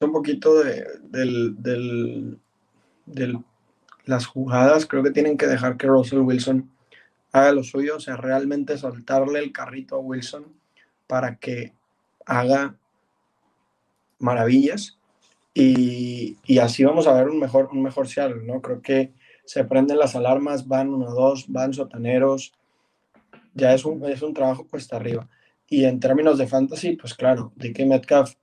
Un poquito de, del, las jugadas, creo que tienen que dejar que Russell Wilson haga lo suyo, o sea, realmente soltarle el carrito a Wilson para que haga maravillas y, así vamos a ver un mejor, un mejor Seattle, ¿no? Creo que se prenden las alarmas, van uno, dos, van sotaneros, ya es un, es un trabajo cuesta arriba. Y en términos de fantasy, pues claro, DK Metcalf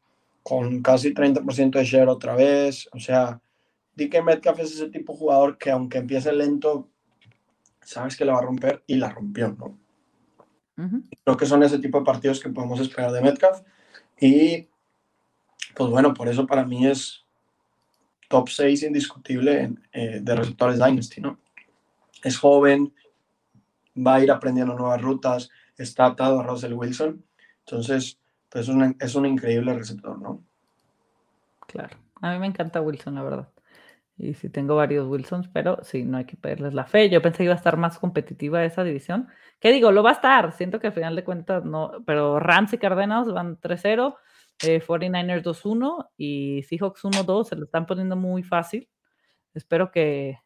con casi 30% de share otra vez, o sea, DK Metcalf es ese tipo de jugador que aunque empiece lento, sabes que la va a romper y la rompió, ¿no? Creo que son ese tipo de partidos que podemos esperar de Metcalf y pues bueno, por eso para mí es top 6 indiscutible eh, de receptores Dynasty, ¿no? Es joven, va a ir aprendiendo nuevas rutas, está atado a Russell Wilson. Entonces, pues es, es un increíble receptor, ¿no? Claro, a mí me encanta Wilson, la verdad. Y sí tengo varios Wilsons, pero sí, no hay que perderles la fe. Yo pensé que iba a estar más competitiva esa división. ¿Qué digo? Lo va a estar. Siento que al final de cuentas no. Pero Rams y Cardenas van 3-0, 49ers 2-1 y Seahawks 1-2. Se lo están poniendo muy fácil. Espero que,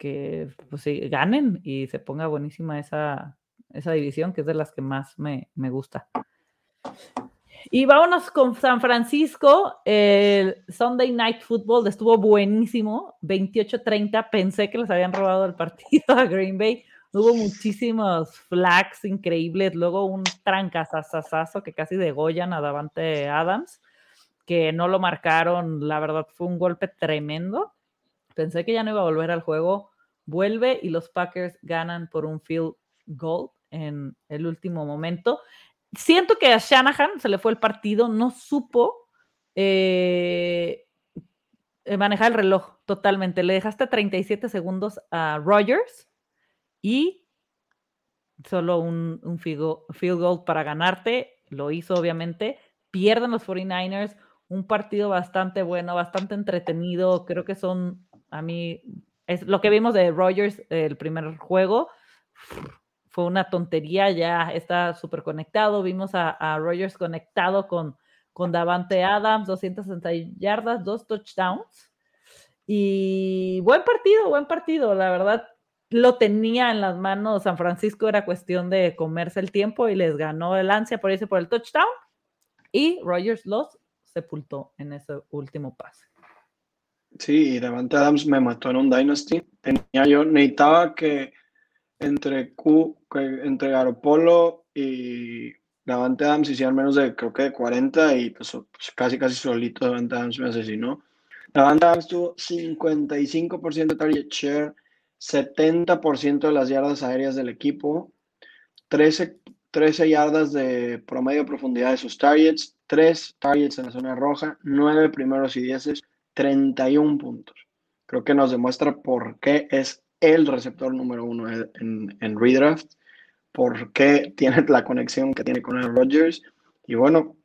que pues, ganen y se ponga buenísima esa, esa división, que es de las que más me, me gusta. Y vámonos con San Francisco. El Sunday Night Football estuvo buenísimo. 28-30. Pensé que les habían robado el partido a Green Bay. Hubo muchísimos flags increíbles. Luego un trancazazazazo que casi degollan a Davante Adams, que no lo marcaron. La verdad fue un golpe tremendo. Pensé que ya no iba a volver al juego. Vuelve y los Packers ganan por un field goal en el último momento. Siento que a Shanahan se le fue el partido, no supo eh, manejar el reloj totalmente. Le dejaste 37 segundos a Rogers y solo un field goal para ganarte. Lo hizo, obviamente. Pierden los 49ers. Un partido bastante bueno, bastante entretenido. Creo que son a mí, es lo que vimos de Rogers el primer juego, fue una tontería, ya está súper conectado. Vimos a, a, Rogers conectado con, con Davante Adams, 260 yardas, dos touchdowns. Y buen partido, buen partido, la verdad. Lo tenía en las manos San Francisco, era cuestión de comerse el tiempo y les ganó el ansia por irse por el touchdown. Y Rogers los sepultó en ese último pase. Sí, Davante Adams me mató en un Dynasty. Tenía yo, necesitaba que entre Q, entre Garopolo y Davante Adams hicieran menos de, creo que de 40 y pues, pues, casi casi solito Davante Adams me asesinó. Davante Adams tuvo 55% de target share, 70% de las yardas aéreas del equipo, 13, 13 yardas de promedio profundidad de sus targets, 3 targets en la zona roja, 9 primeros y 10 31 puntos. creo que nos demuestra por qué es el receptor número uno en, en redraft, por qué tiene la conexión que tiene con el Rodgers. Y bueno,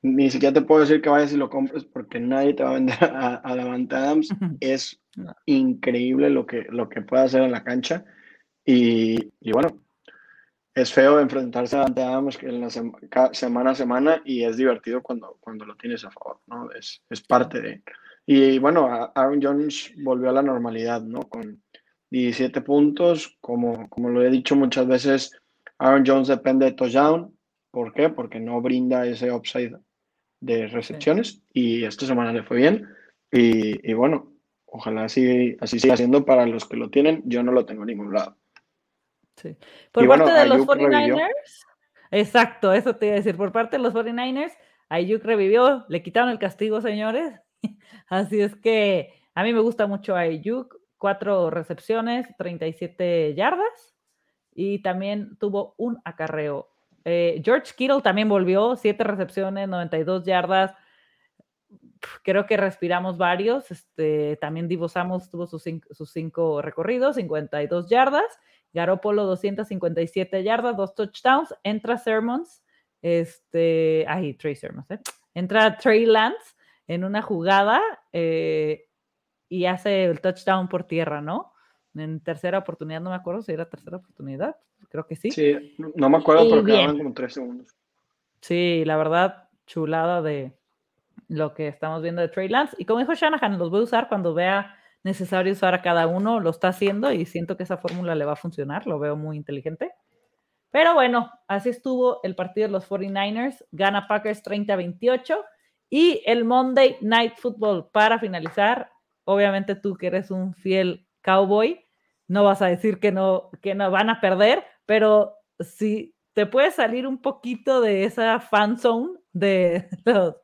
ni siquiera te puedo decir que vayas y lo compres porque nadie te va a vender a, a Adams. Es increíble lo que, lo que puede hacer en la cancha. Y, y bueno, es feo enfrentarse a Davante Adams en la semana a semana y es divertido cuando, cuando lo tienes a favor, ¿no? Es, es parte de... Y bueno, Aaron Jones volvió a la normalidad, ¿no? Con 17 puntos, como, como lo he dicho muchas veces, Aaron Jones depende de touchdown. ¿Por qué? Porque no brinda ese upside de recepciones y esta semana le fue bien. Y, y bueno, ojalá así, así siga siendo para los que lo tienen. Yo no lo tengo en ningún lado. Sí. Por parte de los 49ers, exacto, eso te iba a decir. Por parte de los 49ers, Ayuk revivió, le quitaron el castigo, señores. Así es que a mí me gusta mucho Ayuk, cuatro recepciones, 37 yardas y también tuvo un acarreo. Eh, George Kittle también volvió, siete recepciones, 92 yardas. Creo que respiramos varios. Este, también Divo tuvo sus sus cinco recorridos, 52 yardas. Garópolo 257 yardas, dos touchdowns. Entra Sermons, este, ay, Trey Sermons, ¿eh? Entra Trey Lance en una jugada eh, y hace el touchdown por tierra, ¿no? En tercera oportunidad, no me acuerdo si era tercera oportunidad, creo que sí. Sí, no me acuerdo, pero quedaban como tres segundos. Sí, la verdad, chulada de lo que estamos viendo de Trey Lance. Y como dijo Shanahan, los voy a usar cuando vea necesario usar a cada uno, lo está haciendo y siento que esa fórmula le va a funcionar, lo veo muy inteligente. Pero bueno, así estuvo el partido de los 49ers, gana Packers 30-28 y el Monday Night Football para finalizar, obviamente tú que eres un fiel cowboy, no vas a decir que no, que no van a perder, pero si te puedes salir un poquito de esa fan zone de los,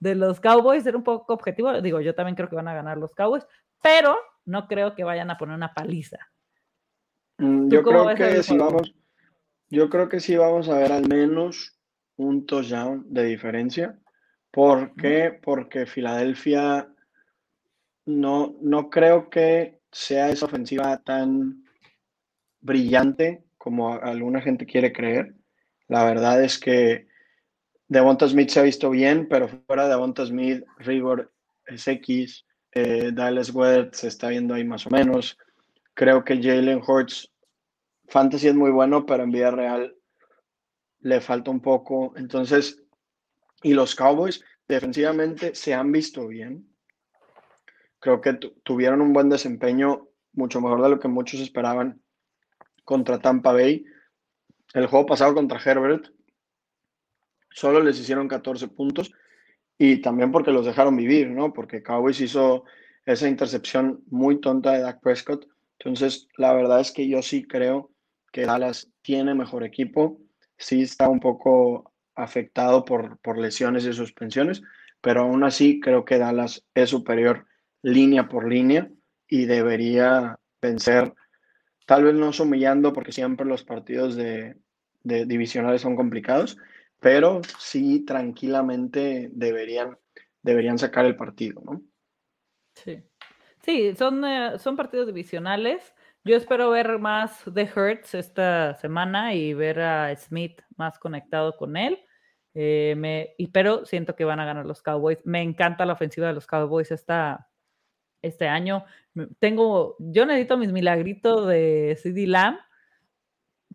de los Cowboys, ser un poco objetivo, digo, yo también creo que van a ganar los Cowboys, pero no creo que vayan a poner una paliza. Mm, yo creo que sí vamos, yo creo que sí vamos a ver al menos un touchdown de diferencia. ¿Por qué? Porque Filadelfia no, no creo que sea esa ofensiva tan brillante como alguna gente quiere creer. La verdad es que Devonta Smith se ha visto bien, pero fuera de Devonta Smith, Rigor es X, eh, Dallas Webb se está viendo ahí más o menos. Creo que Jalen Hurts, fantasy es muy bueno, pero en vida real le falta un poco. Entonces, y los Cowboys defensivamente se han visto bien. Creo que tuvieron un buen desempeño, mucho mejor de lo que muchos esperaban contra Tampa Bay. El juego pasado contra Herbert, solo les hicieron 14 puntos y también porque los dejaron vivir, ¿no? Porque Cowboys hizo esa intercepción muy tonta de Dak Prescott. Entonces, la verdad es que yo sí creo que Dallas tiene mejor equipo, sí está un poco afectado por, por lesiones y suspensiones, pero aún así creo que Dallas es superior línea por línea y debería vencer, tal vez no humillando porque siempre los partidos de, divisionales son complicados, pero sí tranquilamente deberían, deberían sacar el partido, ¿no? Sí. Sí, son, eh, son partidos divisionales. Yo espero ver más de Hertz esta semana y ver a Smith más conectado con él. Eh, me, y, pero siento que van a ganar los Cowboys. Me encanta la ofensiva de los Cowboys esta, este año. Tengo, yo necesito mis milagritos de CD Lamb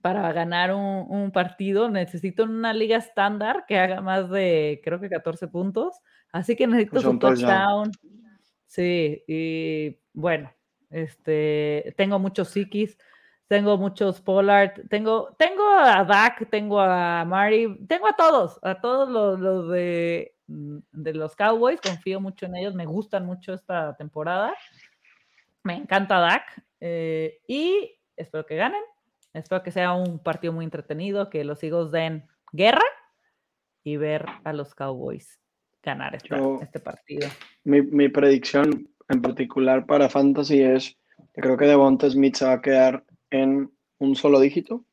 para ganar un, partido necesito una liga estándar que haga más de, creo que 14 puntos. Así que necesito pues un touchdown. Sí, y bueno, este, tengo muchos Sikis, tengo muchos Pollard, tengo, tengo a Dak, tengo a Mari, tengo a todos, a todos los, de, mm, de los Cowboys, confío mucho en ellos, me gustan mucho esta temporada. Me encanta Dak eh, y espero que ganen. Espero que sea un partido muy entretenido, que los Eagles den guerra y ver a los Cowboys ganar este partido. Mi, predicción en particular para Fantasy es creo que Devonta Smith se va a quedar en un solo dígito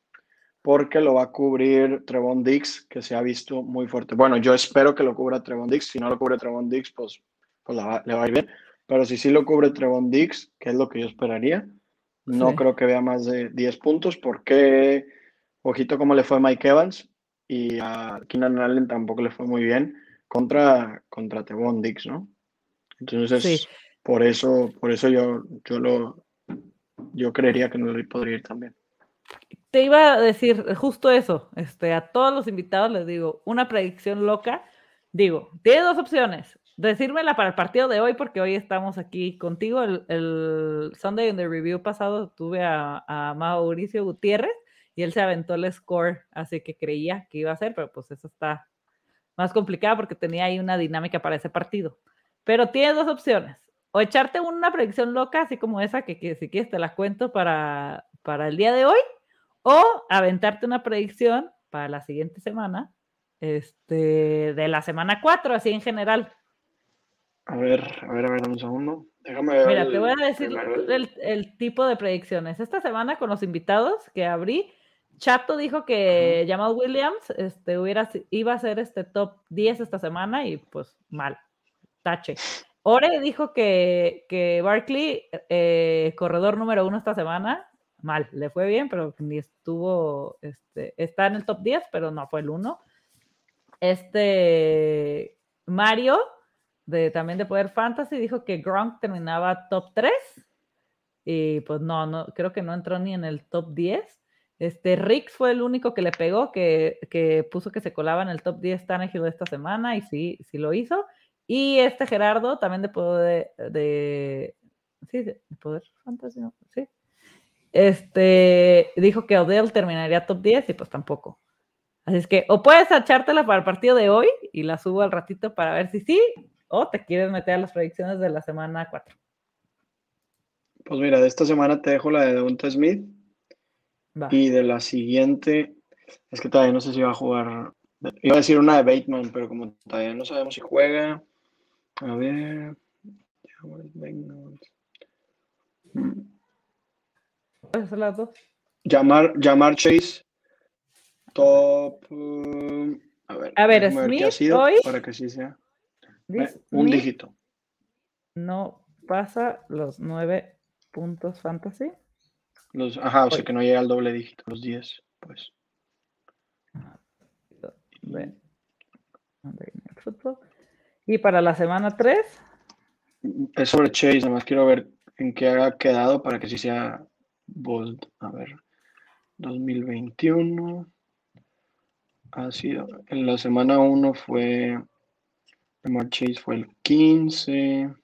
porque lo va a cubrir Trevon Dix, que se ha visto muy fuerte. Bueno, yo espero que lo cubra Trevon Dix. Si no lo cubre Trevon Dix, pues, pues le va a ir bien. pero si sí lo cubre Trevon Dix, que es lo que yo esperaría, no creo que vea más de 10 puntos porque, ojito cómo le fue a Mike Evans y a Keenan Allen tampoco le fue muy bien contra, contra Trevon Dix, ¿no? Entonces, por eso, por eso yo, yo lo, yo creería que no le podría ir también. Te iba a decir justo eso, este, a todos los invitados les digo, una predicción loca, digo, tiene dos opciones, decírmela para el partido de hoy, porque hoy estamos aquí contigo, el, Sunday in the Review pasado tuve a, a Mauricio Gutiérrez y él se aventó el score, así que creía que iba a ser, pero pues eso está más complicado porque tenía ahí una dinámica para ese partido. Pero tiene dos opciones, o echarte una predicción loca, así como esa, que, que si quieres te la cuento para, para el día de hoy, o aventarte una predicción para la siguiente semana, este, de la semana 4, así en general. A ver, a ver, a ver, un segundo. Déjame ver. Mira, te voy a decir el, tipo de predicciones. Esta semana con los invitados que abrí, Chato dijo que Jamal Williams este, hubiera, iba a ser este top 10 esta semana y pues mal, tache. Ore dijo que, que Barkley, eh, corredor número uno esta semana, mal, le fue bien, pero ni estuvo, este, está en el top 10, pero no fue el uno. Este Mario, de, también de Poder Fantasy, dijo que Gronk terminaba top 3. Y pues no, no, creo que no entró ni en el top 10. Este, Rix fue el único que le pegó, que, que puso que se colaba en el top 10 Tannehill esta semana y sí, sí lo hizo. Y este Gerardo, también de poder, de, sí, de poder fantasy, sí. Este, dijo que Odell terminaría top 10 y pues tampoco. Así es que o puedes echártela para el partido de hoy y la subo al ratito para ver si sí, o te quieres meter a las predicciones de la semana 4. Pues mira, de esta semana te dejo la de Devonta Smith. Y de la siguiente, es que todavía no sé si va a jugar. Iba a decir una de Bateman, pero como todavía no sabemos si juega, a ver. ¿Cuáles son las dos? Llamar, llamar Chase. Top. Uh, a ver, a ver Smith ha sido hoy. Para que sí sea. Eh, un dígito. No pasa los nueve puntos fantasy. Los, ajá, o sea que no llega al doble dígito, los 10, pues. Y para la semana 3. Es sobre Chase, además quiero ver en qué ha quedado para que sí sea bold. A ver, 2021 ha sido, en la semana 1 fue, Lamar Chase fue el 15, en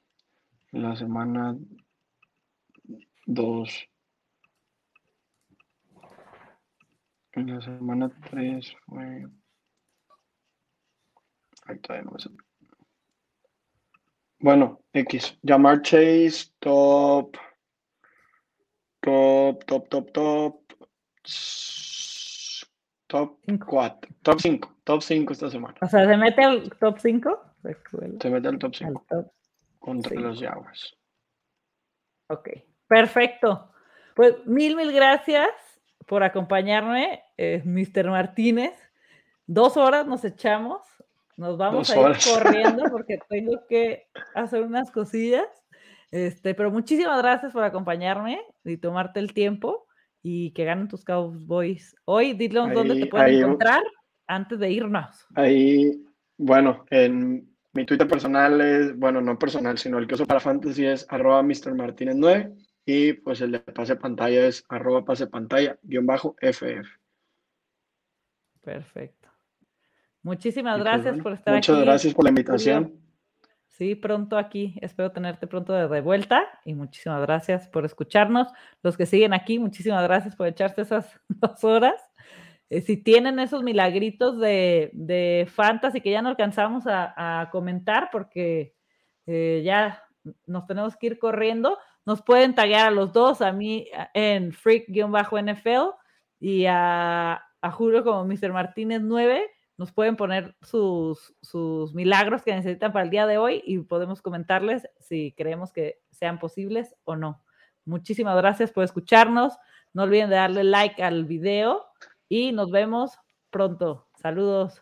la semana 2, en la semana 3 fue, ahí todavía no me bueno, X. Llamar Chase, top. Top, top, top, top. Top 4. Top 5. Top 5 esta semana. O sea, ¿se mete al top 5? Se mete al top 5. contra los Jaguars. Ok, perfecto. Pues mil, mil gracias por acompañarme, eh, Mr. Martínez. Dos horas nos echamos. Nos vamos a ir corriendo porque tengo que hacer unas cosillas. Este, pero muchísimas gracias por acompañarme y tomarte el tiempo y que ganen tus Cowboys. Hoy, dile dónde te pueden encontrar antes de irnos. Ahí, bueno, en mi Twitter personal es, bueno, no personal, sino el que uso para fantasy es arroba Mr. Martínez 9 y pues el de pase pantalla es arroba pase pantalla guion bajo FF. Perfecto. Muchísimas pues, gracias por estar aquí. Muchas gracias por la invitación. Sí, pronto aquí. Espero tenerte pronto de vuelta y muchísimas gracias por escucharnos. Los que siguen aquí, muchísimas gracias por echarse esas dos horas. Eh, si tienen esos milagritos de, de fantasy que ya no alcanzamos a, comentar porque eh, ya nos tenemos que ir corriendo, nos pueden taguear a los dos, a mí en freak-nfl y a, a Julio como Mr. Martínez 9 nos pueden poner sus, sus milagros que necesitan para el día de hoy y podemos comentarles si creemos que sean posibles o no. Muchísimas gracias por escucharnos. No olviden de darle like al video y nos vemos pronto. Saludos.